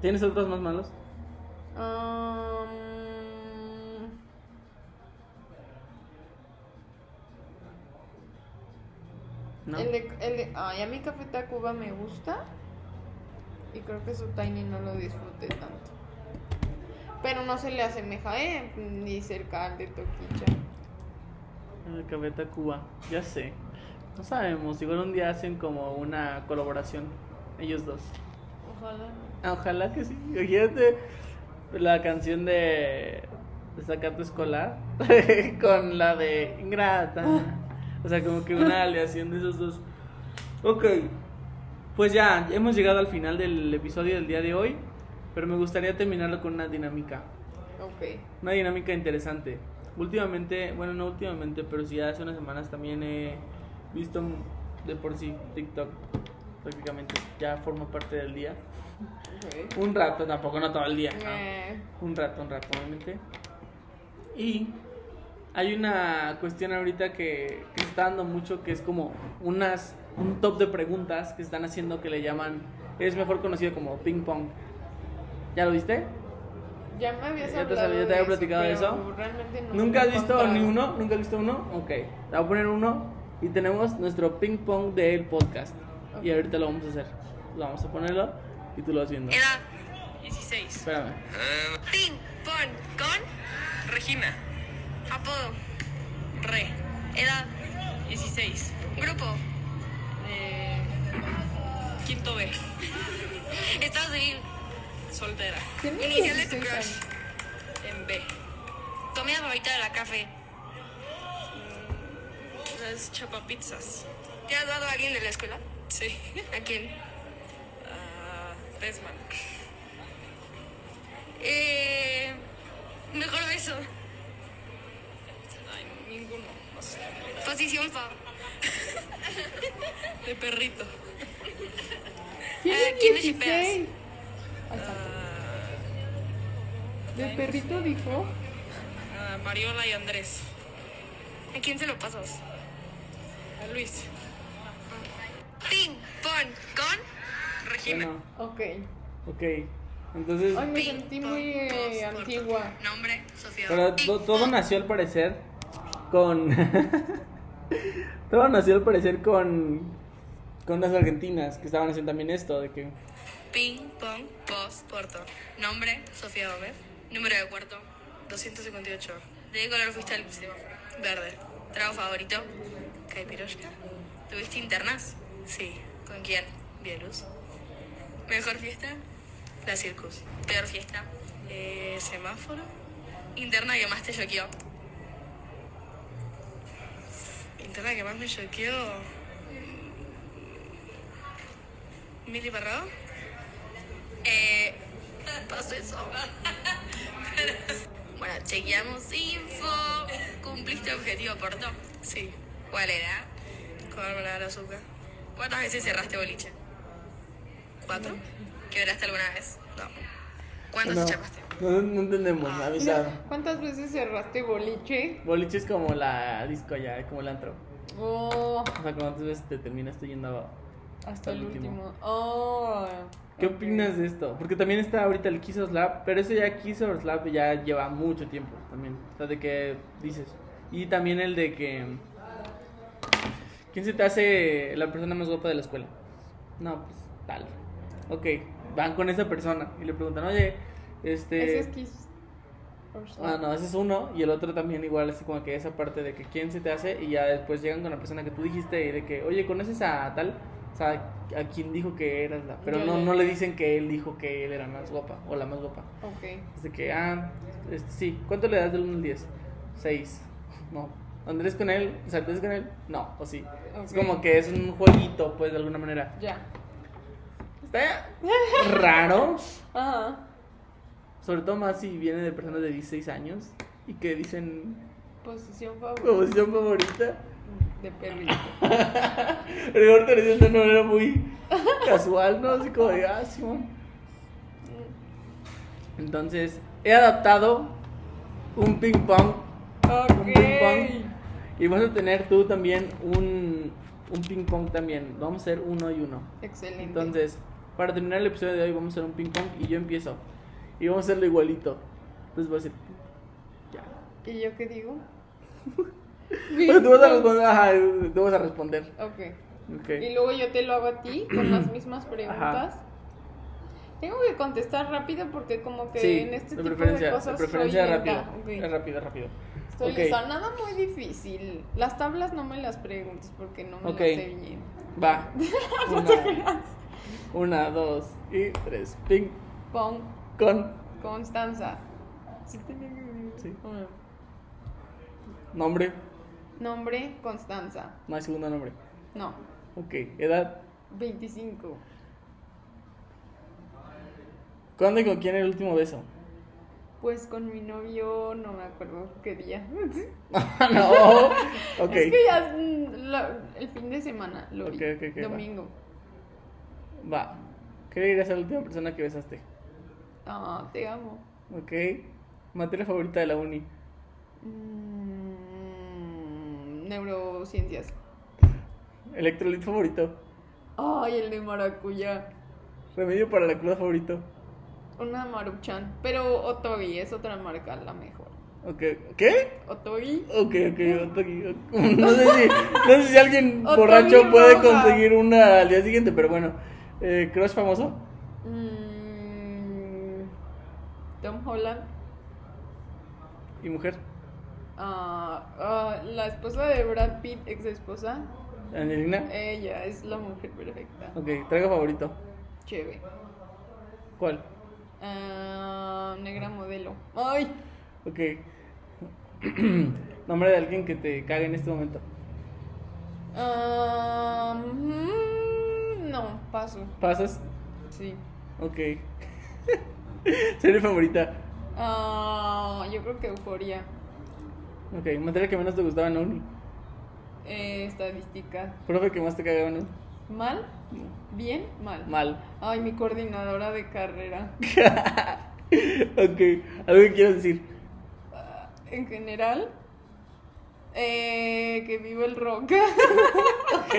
¿Tienes otros más malos? Um, No. el, de, el de. Ay, a mí Café Tacuba me gusta. Y creo que su Tiny no lo disfruté tanto. Pero no se le asemeja, ¿eh? Ni cerca al de Toquicha. El Cabeta Cuba, ya sé. No sabemos, igual un día hacen como una colaboración, ellos dos. Ojalá. Ah, Ojalá que sí. Imagínate la canción de, de Sacato Escolar (laughs) con la de Ingrata. O sea, como que una aleación de esos dos. Ok, pues ya hemos llegado al final del episodio del día de hoy. Pero me gustaría terminarlo con una dinámica. Ok. Una dinámica interesante. Últimamente, bueno, no últimamente, pero sí hace unas semanas también he visto de por sí TikTok. Prácticamente ya forma parte del día. Ok. Un rato, tampoco no todo el día. ¿no? Eh, Un rato, un rato, obviamente. Y hay una cuestión ahorita que, que está dando mucho, que es como unas un top de preguntas que están haciendo que le llaman, es mejor conocido como ping pong. ¿Ya lo viste? ya me habías ¿Ya te hablado sabía- ya te había platicado de eso? Realmente no ¿Nunca has visto encontrado. ni uno? ¿Nunca has visto uno? Ok, te voy a poner uno y tenemos nuestro ping pong del podcast. Y ahorita lo vamos a hacer. Vamos a ponerlo y tú lo vas viendo. Edad 16. Espérame. Ping pong con Regina. Apodo Re. Edad 16. Grupo. Eh, quinto B. Estado civil. Soltera. Inicial de tu 16 crush. En B. Comida favorita de la café. Mm, Las chapapizzas. ¿Te has dado a alguien de la escuela? Sí. ¿A quién? A Desman. Eh, mejor beso. Posición fa. (laughs) De perrito. ¿Quién Eh, es ¿quién es 16? Chipeas? Ay, santo. ¿De perrito dijo? A Mariola y Andrés. ¿A quién se lo pasas? A Luis. Ping pong con Regina. Bueno, Ok. ok. Entonces, Ay, me sentí muy eh, antigua. Nombre, Sofía. pero to- todo nació al parecer con. (laughs) todo nació al parecer con. Con unas argentinas que estaban haciendo también esto, de que. Ping pong, post, corto. Nombre, Sofía Gómez. Número de cuarto, 258. ¿De qué color fuiste al semáforo? Verde. ¿Trago favorito? Caipiroshka. ¿Tuviste internas? Sí. ¿Con quién? Bielus. ¿Mejor fiesta? La Circus. ¿Peor fiesta? Eh, semáforo. ¿Interna que más te choqueó? ¿Interna que más me choqueó? ¿Mili Parrado? Eh, pasó eso. Pero- bueno, chequeamos info. ¿Cumpliste objetivo, Porto? Sí. ¿Cuál era? Comerme la azúcar. ¿Cuántas veces cerraste boliche? ¿Cuatro? ¿Quebraste alguna vez? No. ¿Cuántas No, chapaste? no, no entendemos, avisado. ¿Cuántas veces cerraste boliche? Boliche es como la disco ya, como el antro. Oh, O sea, cuántas veces te terminas tú yendo a- hasta el el último. último. Oh. ¿Qué ok. opinas de esto? Porque también está ahorita el Kiss or Slap, pero ese ya Kiss or Slap ya lleva mucho tiempo también. O sea, de que dices. Y también el de que. ¿Quién se te hace la persona más guapa de la escuela? No, pues tal. Ok, van con esa persona y le preguntan, oye, este. Ese es Kiss. or Slap. Ah, no, ese es uno. Y el otro también igual, así como que esa parte de que quién se te hace. Y ya después llegan con la persona que tú dijiste y de que, oye, ¿conoces a tal? Sea, a quien dijo que eras la... Pero Ya, no, ya. no le dicen que él dijo que él era más guapa o la más guapa. Ok. Es de que, ah, este, sí. ¿Cuánto le das del 1 al 10? 6. No. ¿Andrés con él? ¿Saltés con él? No, o sí. Es como que es un jueguito, pues, de alguna manera. Ya. Está raro. (laughs) Ajá. Sobre todo más si viene de personas de 16 años y que dicen Posición favorita. posición favorita. De perrito. (laughs) Pero ahorita le de una manera muy casual, ¿no? Así como de, ah, Simón. Entonces, he adaptado un ping pong. Un ping pong. Y vas a tener tú también un, un ping pong también. Vamos a hacer uno y uno. Excelente. Entonces, para terminar el episodio de hoy, vamos a hacer un ping pong y yo empiezo. Y vamos a hacerlo igualito. Entonces voy a decir, ya. ¿Y yo qué digo? (laughs) Pero tú vas a responder, ajá, tú vas a responder. Ok. Ok. Y luego yo te lo hago a ti con las mismas preguntas. Tengo que contestar rápido porque como que Sí, en este tipo de cosas de preferencia soy rápido. lenta. Ok. Es rápido, rápido. Estoy Ok. lista. Nada muy difícil. Las tablas no me las preguntes porque no me Ok. las sé bien. Va. (laughs) Una, una, dos y tres. Ping Pon con Constanza. Sí tenía que. Sí. Nombre. Nombre, Constanza. No hay segundo nombre. No, Ok. Edad. 25. ¿Cuándo y con quién el último beso? Pues con mi novio no me acuerdo qué día. (laughs) no. Ok. Es que ya mm, la- el fin de semana lo. Domingo. Va. ¿Qué le dirías a la última persona que besaste? Ah, te amo. Ok. Materia favorita de la uni. Mm, neurociencias. Electrolit favorito. Ay, el de maracuyá. Remedio para la cruda favorito. Una maruchan. Pero Otogi es otra marca, la mejor. ¿Qué? Otogi. Ok, ok, Otogi. (laughs) No sé si, no sé si alguien (laughs) Otogi borracho puede roja. conseguir una al día siguiente, pero bueno. Eh, ¿Crush famoso? Mm, Tom Holland. ¿Y mujer? Ah, ah, la esposa de Brad Pitt, ex esposa. ¿Angelina? Ella es la mujer perfecta. Ok, trago favorito. Chévere. ¿Cuál? Ah, negra modelo. Ay, Ok. (clears throat) Nombre de alguien que te cague en este momento. ah, mm, no, paso. ¿Pasas? Sí. Ok. (laughs) ¿Serie favorita? Ah, yo creo que euforia. Ok, materia que menos te gustaba en la uni. Eh, estadística. Profe que más te cagaba, ¿no? ¿Mal? ¿Bien? Mal. Mal. Ay, mi coordinadora de carrera. (laughs) ok. ¿Algo que quieras decir? En general, eh, que vive el rock. (laughs) Ok.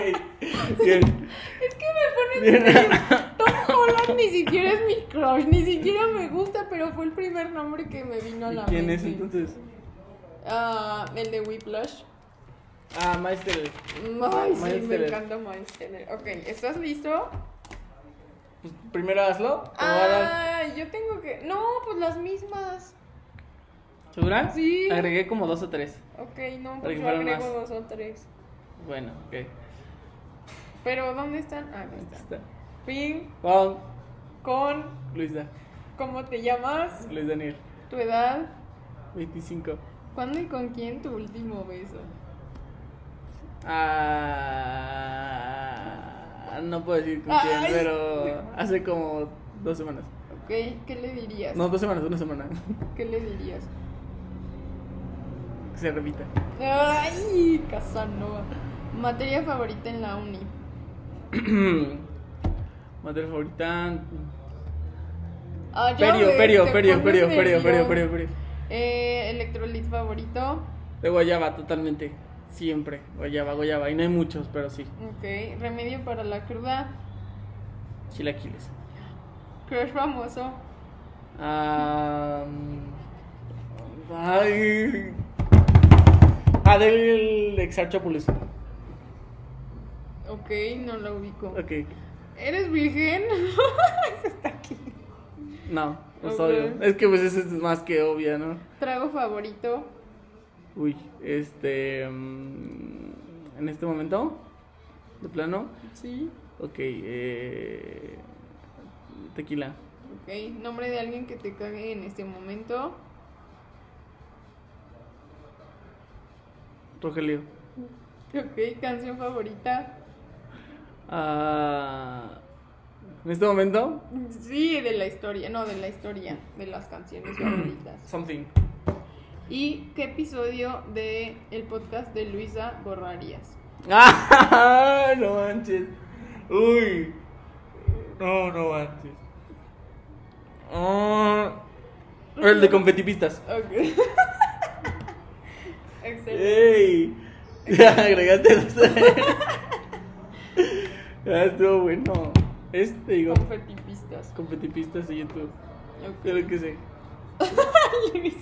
Bien. Es que me ponen triste. Tom Holland ni siquiera es mi crush, ni siquiera me gusta, pero fue el primer nombre que me vino a ¿Y la quién mente. es entonces? Ah, el de Whiplash. Ah, Maester. Ay, sí, Miles me Teller. encanta Miles Teller. Ok, ¿estás listo? Pues primero hazlo. te voy a dar- Ah, yo tengo que. No, pues las mismas. ¿Segura? Sí. Agregué como dos o tres. Ok, no, Para pues que yo fueran agrego más. dos o tres. Bueno, ok. Pero ¿dónde están? Ah, aquí están. Está. Fin, Juan, con, Luisa, ¿cómo te llamas? Luis Daniel, Tu edad. 25. ¿Cuándo y con quién tu último beso? Ah, no puedo decir con quién, Ay. pero hace como dos semanas. Ok, ¿qué le dirías? No, dos semanas, una semana. ¿Qué le dirías? Que se repita. Ay, Casanova. Materia favorita en la uni. (clears throat) Materia favorita. Ah, ya Perio, ves, perio, perio, perio, perio, perio, perio, perio. Eh, electrolit favorito. De guayaba, totalmente. Siempre. Guayaba, guayaba. Y no hay muchos, pero sí. Ok, remedio para la cruda. Chilaquiles. Crush famoso. Ah, ay. Adel Exarchopoulos. Ok, no la ubico. Ok. ¿Eres virgen? (laughs) Está aquí. No, es Ok. obvio. Es que pues eso es más que obvia, ¿no? Trago favorito. Uy, este. mm, en este momento, de plano, Sí. ok, eh, tequila. Ok, nombre de alguien que te cague en este momento. Rogelio. Ok, canción favorita. Ah, en este momento, Sí, de la historia. No, de la historia. De las canciones favoritas. (clears throat) something. ¿Y qué episodio de el podcast de Luisa borrarías? ¡Ah! (laughs) No manches. Uy. No, no manches. Ah, el de confetipistas. Ok. (laughs) Excelente. ¡Ey! (laughs) Ya agregaste. Ya estuvo bueno. Este, digo, Confetipistas. confetipistas de YouTube. Ok. Creo que sí. (laughs)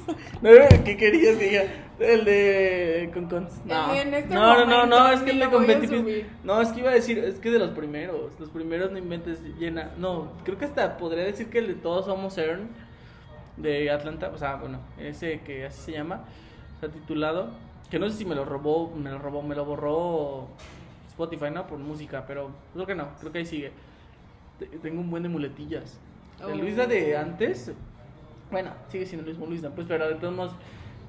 No, ¿qué querías que diga? El de con cons. No. Este no, no, no, no, es que el de subir. No, es que iba a decir, es que de los primeros. Los primeros no inventes llena. No, creo que hasta podría decir que el de todos somos CERN de Atlanta, o sea, bueno, ese que así se llama, está titulado, que no sé si me lo robó, me lo robó, me lo borró Spotify, ¿no? Por música, pero creo que no, creo que ahí sigue. Te- Tengo un buen de muletillas. El Oh. Luisa de antes, bueno, sigue siendo el mismo Luisa, pues, pero de todos modos,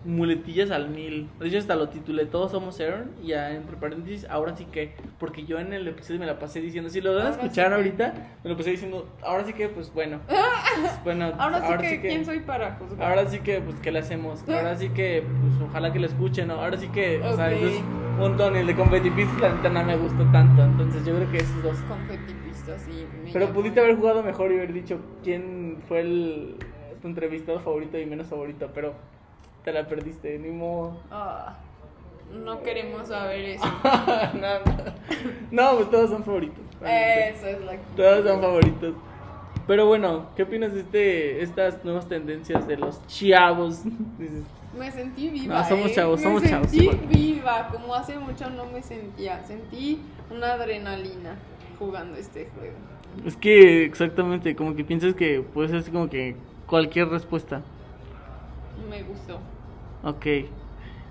muletillas al mil. De hecho, hasta lo titulé Todos somos Aaron, y ya entre paréntesis, ahora sí que, porque yo en el episodio me la pasé diciendo, si lo van a sí escuchar que. ahorita, me lo pasé diciendo, ahora sí que, pues bueno. (laughs) Pues, bueno, Ahora sí que, ¿quién soy para juzgar? Ahora sí que, pues, ¿qué le hacemos? Ahora sí que, pues, ojalá que lo escuchen, ¿no? Ahora sí que, o sea, entonces, un montón. El de Competipistas, la neta, no me gustó tanto. Entonces, yo creo que esos dos. Sí. Pero llamó. pudiste haber jugado mejor y haber dicho quién fue el, tu entrevistado favorito y menos favorito, pero te la perdiste, ni modo. Ah, no queremos saber eso. (laughs) no, no. No, pues todos son favoritos. Eso es la Todos son favoritos. Pero bueno, ¿qué opinas de este, estas nuevas tendencias de los chavos? (laughs) Me sentí viva. No, somos ¿eh? chavos, me somos chavos, sentí igual. viva, como hace mucho no me sentía. Sentí una adrenalina jugando este juego. Es que exactamente, como que piensas que puede ser así como que cualquier respuesta. Me gustó. Ok.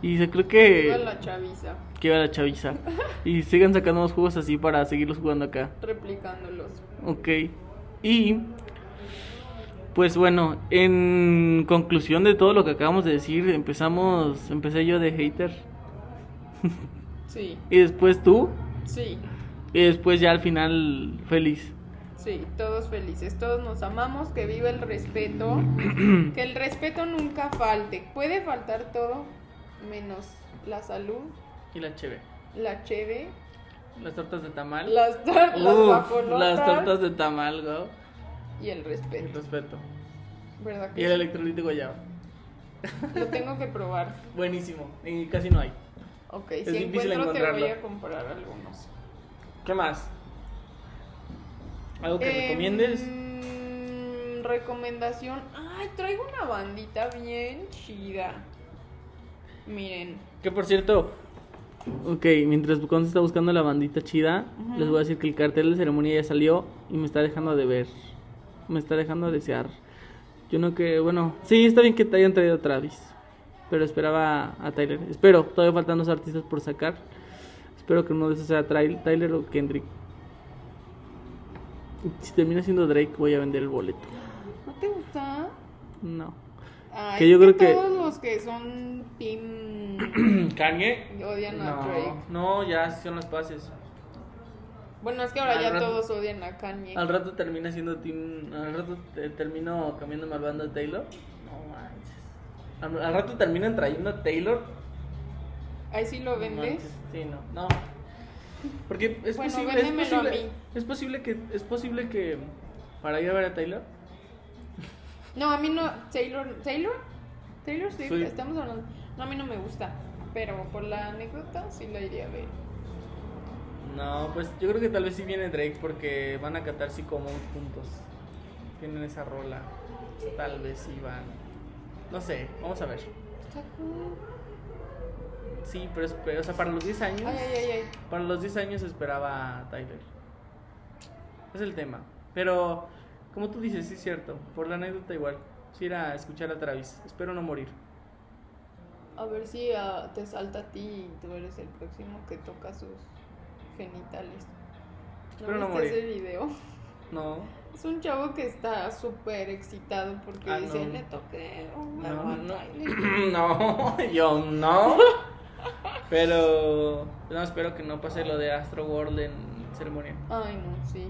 Y se creo que... Viva la chaviza, Que iba la chaviza. (laughs) Y sigan sacando más juegos así para seguirlos jugando acá. replicándolos. Ok. Y... Pues bueno, en conclusión de todo lo que acabamos de decir, empezamos, empecé yo de hater. Sí, (laughs) Y después tú. sí, Y después ya al final feliz. Sí, todos felices, todos nos amamos, que viva el respeto, (clears throat) que el respeto nunca falte. Puede faltar todo, menos la salud Y la chévere. la cheve, Las tortas de tamal. las, tor- las Uf, guajolotas las tortas de tamal, güey. y el El respeto. respeto. ¿Verdad Y que el sí? electrolito guayaba. Lo tengo que probar. (laughs) Buenísimo. Y casi no hay. Ok, Es si encuentro te voy a comprar algunos. ¿Qué más? ¿Algo que Em, recomiendes? Recomendación. Ay, traigo una bandita bien chida. Miren. Que por cierto, ok, mientras Bucón se está buscando la bandita chida, les voy a decir que el cartel de ceremonia ya salió y me está dejando de ver. Me está dejando a desear. Yo no que, bueno, sí, está bien que te hayan traído a Travis, pero esperaba a Tyler. Espero, todavía faltan dos artistas por sacar. Espero que uno de esos sea Tyler o Kendrick. Si termina siendo Drake, voy a vender el boleto. ¿No te gusta? No. Ay, Que yo creo que- todos los que son team (clears throat) ¿Kanye? odian a Drake. No, no, ya son las pases. Bueno, es que ahora Al ya rato- todos odian a Kanye. Al rato termina siendo Team. Al rato te- termino cambiándome al bando de Taylor. No manches. Al, al rato terminan trayendo a Taylor. Ahí sí lo No vendes. manches. Sí, no. No. Porque es Bueno, posible. Es posible, es posible que. Es posible que. Para ir a ver a Taylor. No, a mí no. Taylor. ¿Taylor? Taylor Swift, Sí. estamos hablando. No, a mí no me gusta. Pero por la anécdota sí la iría a ver. No, pues yo creo que tal vez sí viene Drake porque van a cantar como juntos. Tienen esa rola. Tal vez sí van. No sé, vamos a ver. Está cool. Sí, pero, pero, o sea, para los 10 años. Ay, ay, ay, ay. Para los 10 años esperaba a Tyler. Es el tema. Pero, como tú dices, sí es cierto. Por la anécdota igual. Sí ir a escuchar a Travis. Espero no morir. A ver si ah, te salta a ti y tú eres el próximo que toca sus genitales. Espero no ¿No morir. ese video? No. Es un chavo que está súper excitado porque Ah, dice, no. le toqué un No, no. Tyler". (clears throat) no, yo no. (laughs) Pero, no, espero que no pase lo de Astro World en ceremonia. Ay, no, sí.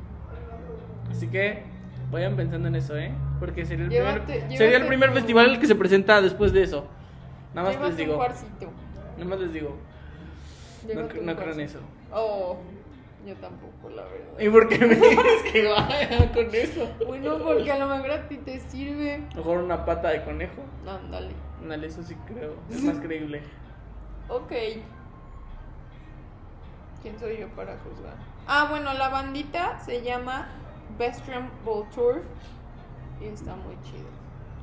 Así que, vayan pensando en eso, ¿eh? Porque sería el Llévate- primer, llévate sería el primer tu- festival el que se presenta después de eso. Nada más les Llévate digo. Nada más les digo. No, Llévate no creo en cuarcito. eso. Oh, yo tampoco, la verdad. ¿Y por qué me (laughs) dices que vaya con eso? Bueno, porque a lo mejor a ti te sirve. Mejor una pata de conejo. Ándale. Ándale, eso sí creo. Es más creíble. (laughs) Ok. ¿Quién soy yo para juzgar? Ah, bueno, la bandita se llama Bestrom Tour y está muy chido.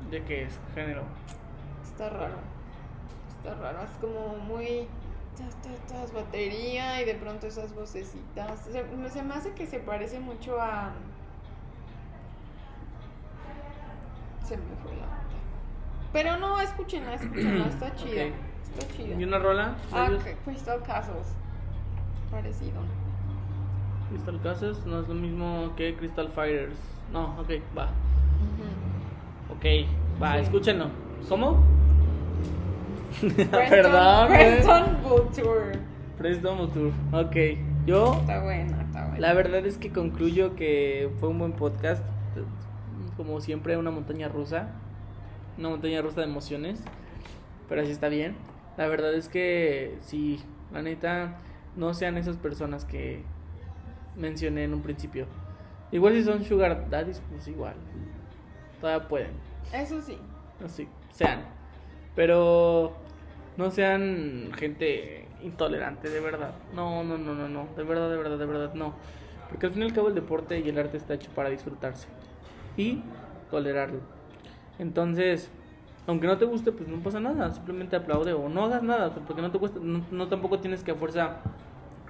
¿De qué es? Género. Está raro. Está raro. Es como muy. Tas, tas, tas, batería y de pronto esas vocecitas. Se, se me hace que se parece mucho a. Se me fue la onda. Pero no, escúchenla, escúchenla. Está chida. Ok. Está chida. ¿Y una rola? Ah, Crystal Castles. Parecido. Crystal Castles no es lo mismo que Crystal Fighters. No, ok, va. Ujú. Ok, va, Sí. escúchenlo. ¿Cómo? Preston- (laughs) Perdón. eh. Preston Tour. Preston Tour. Ok, yo Está buena, está buena. La verdad es que concluyo que fue un buen podcast. Como siempre, una montaña rusa. Una montaña rusa de emociones. Pero así está bien. La verdad es que sí, la neta, no sean esas personas que mencioné en un principio. Igual si son sugar daddies, pues igual. Todavía pueden. Eso sí. Así, sean. Pero no sean gente intolerante, de verdad. No, no, no, no, no. De verdad, de verdad, de verdad, no. Porque al fin y al cabo el deporte y el arte está hecho para disfrutarse. Y tolerarlo. Entonces, aunque no te guste, pues no pasa nada. Simplemente aplaude o no hagas nada. Porque no te cuesta, no, no tampoco tienes que a fuerza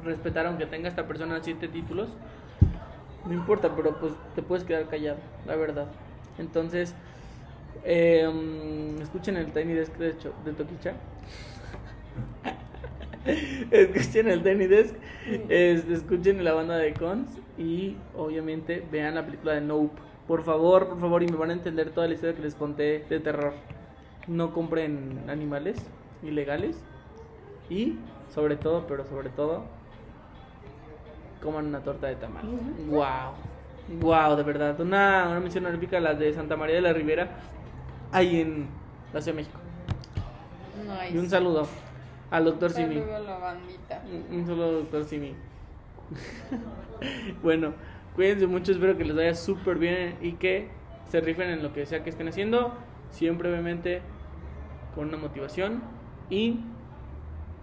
respetar aunque tenga esta persona siete títulos. No importa, pero pues te puedes quedar callado, la verdad. Entonces, eh, escuchen el Tiny Desk de, hecho, de Toquicha. (laughs) escuchen el Tiny Desk. es- escuchen la banda de Cons. Y obviamente vean la película de Nope. Por favor, por favor, y me van a entender toda la historia que les conté de terror. No compren animales ilegales. Y sobre todo, pero sobre todo, coman una torta de tamal. Wow. Wow, de verdad. Una, una mención honorífica las de Santa María de la Ribera, ahí en la Ciudad de México. Nice. Y un saludo. Al doctor Simi. Saludo a la bandita. Un un solo doctor Simi. (laughs) bueno, cuídense mucho, espero que les vaya súper bien y que se rifen en lo que sea que estén haciendo. Siempre, obviamente, con una motivación y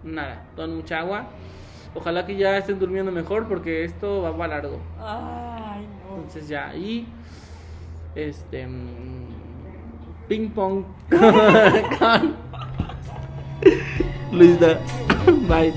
nada, toman mucha agua. Ojalá que ya estén durmiendo mejor porque esto va para largo. Ay, no. Entonces ya, y este mm, ping pong con Luis. Bye.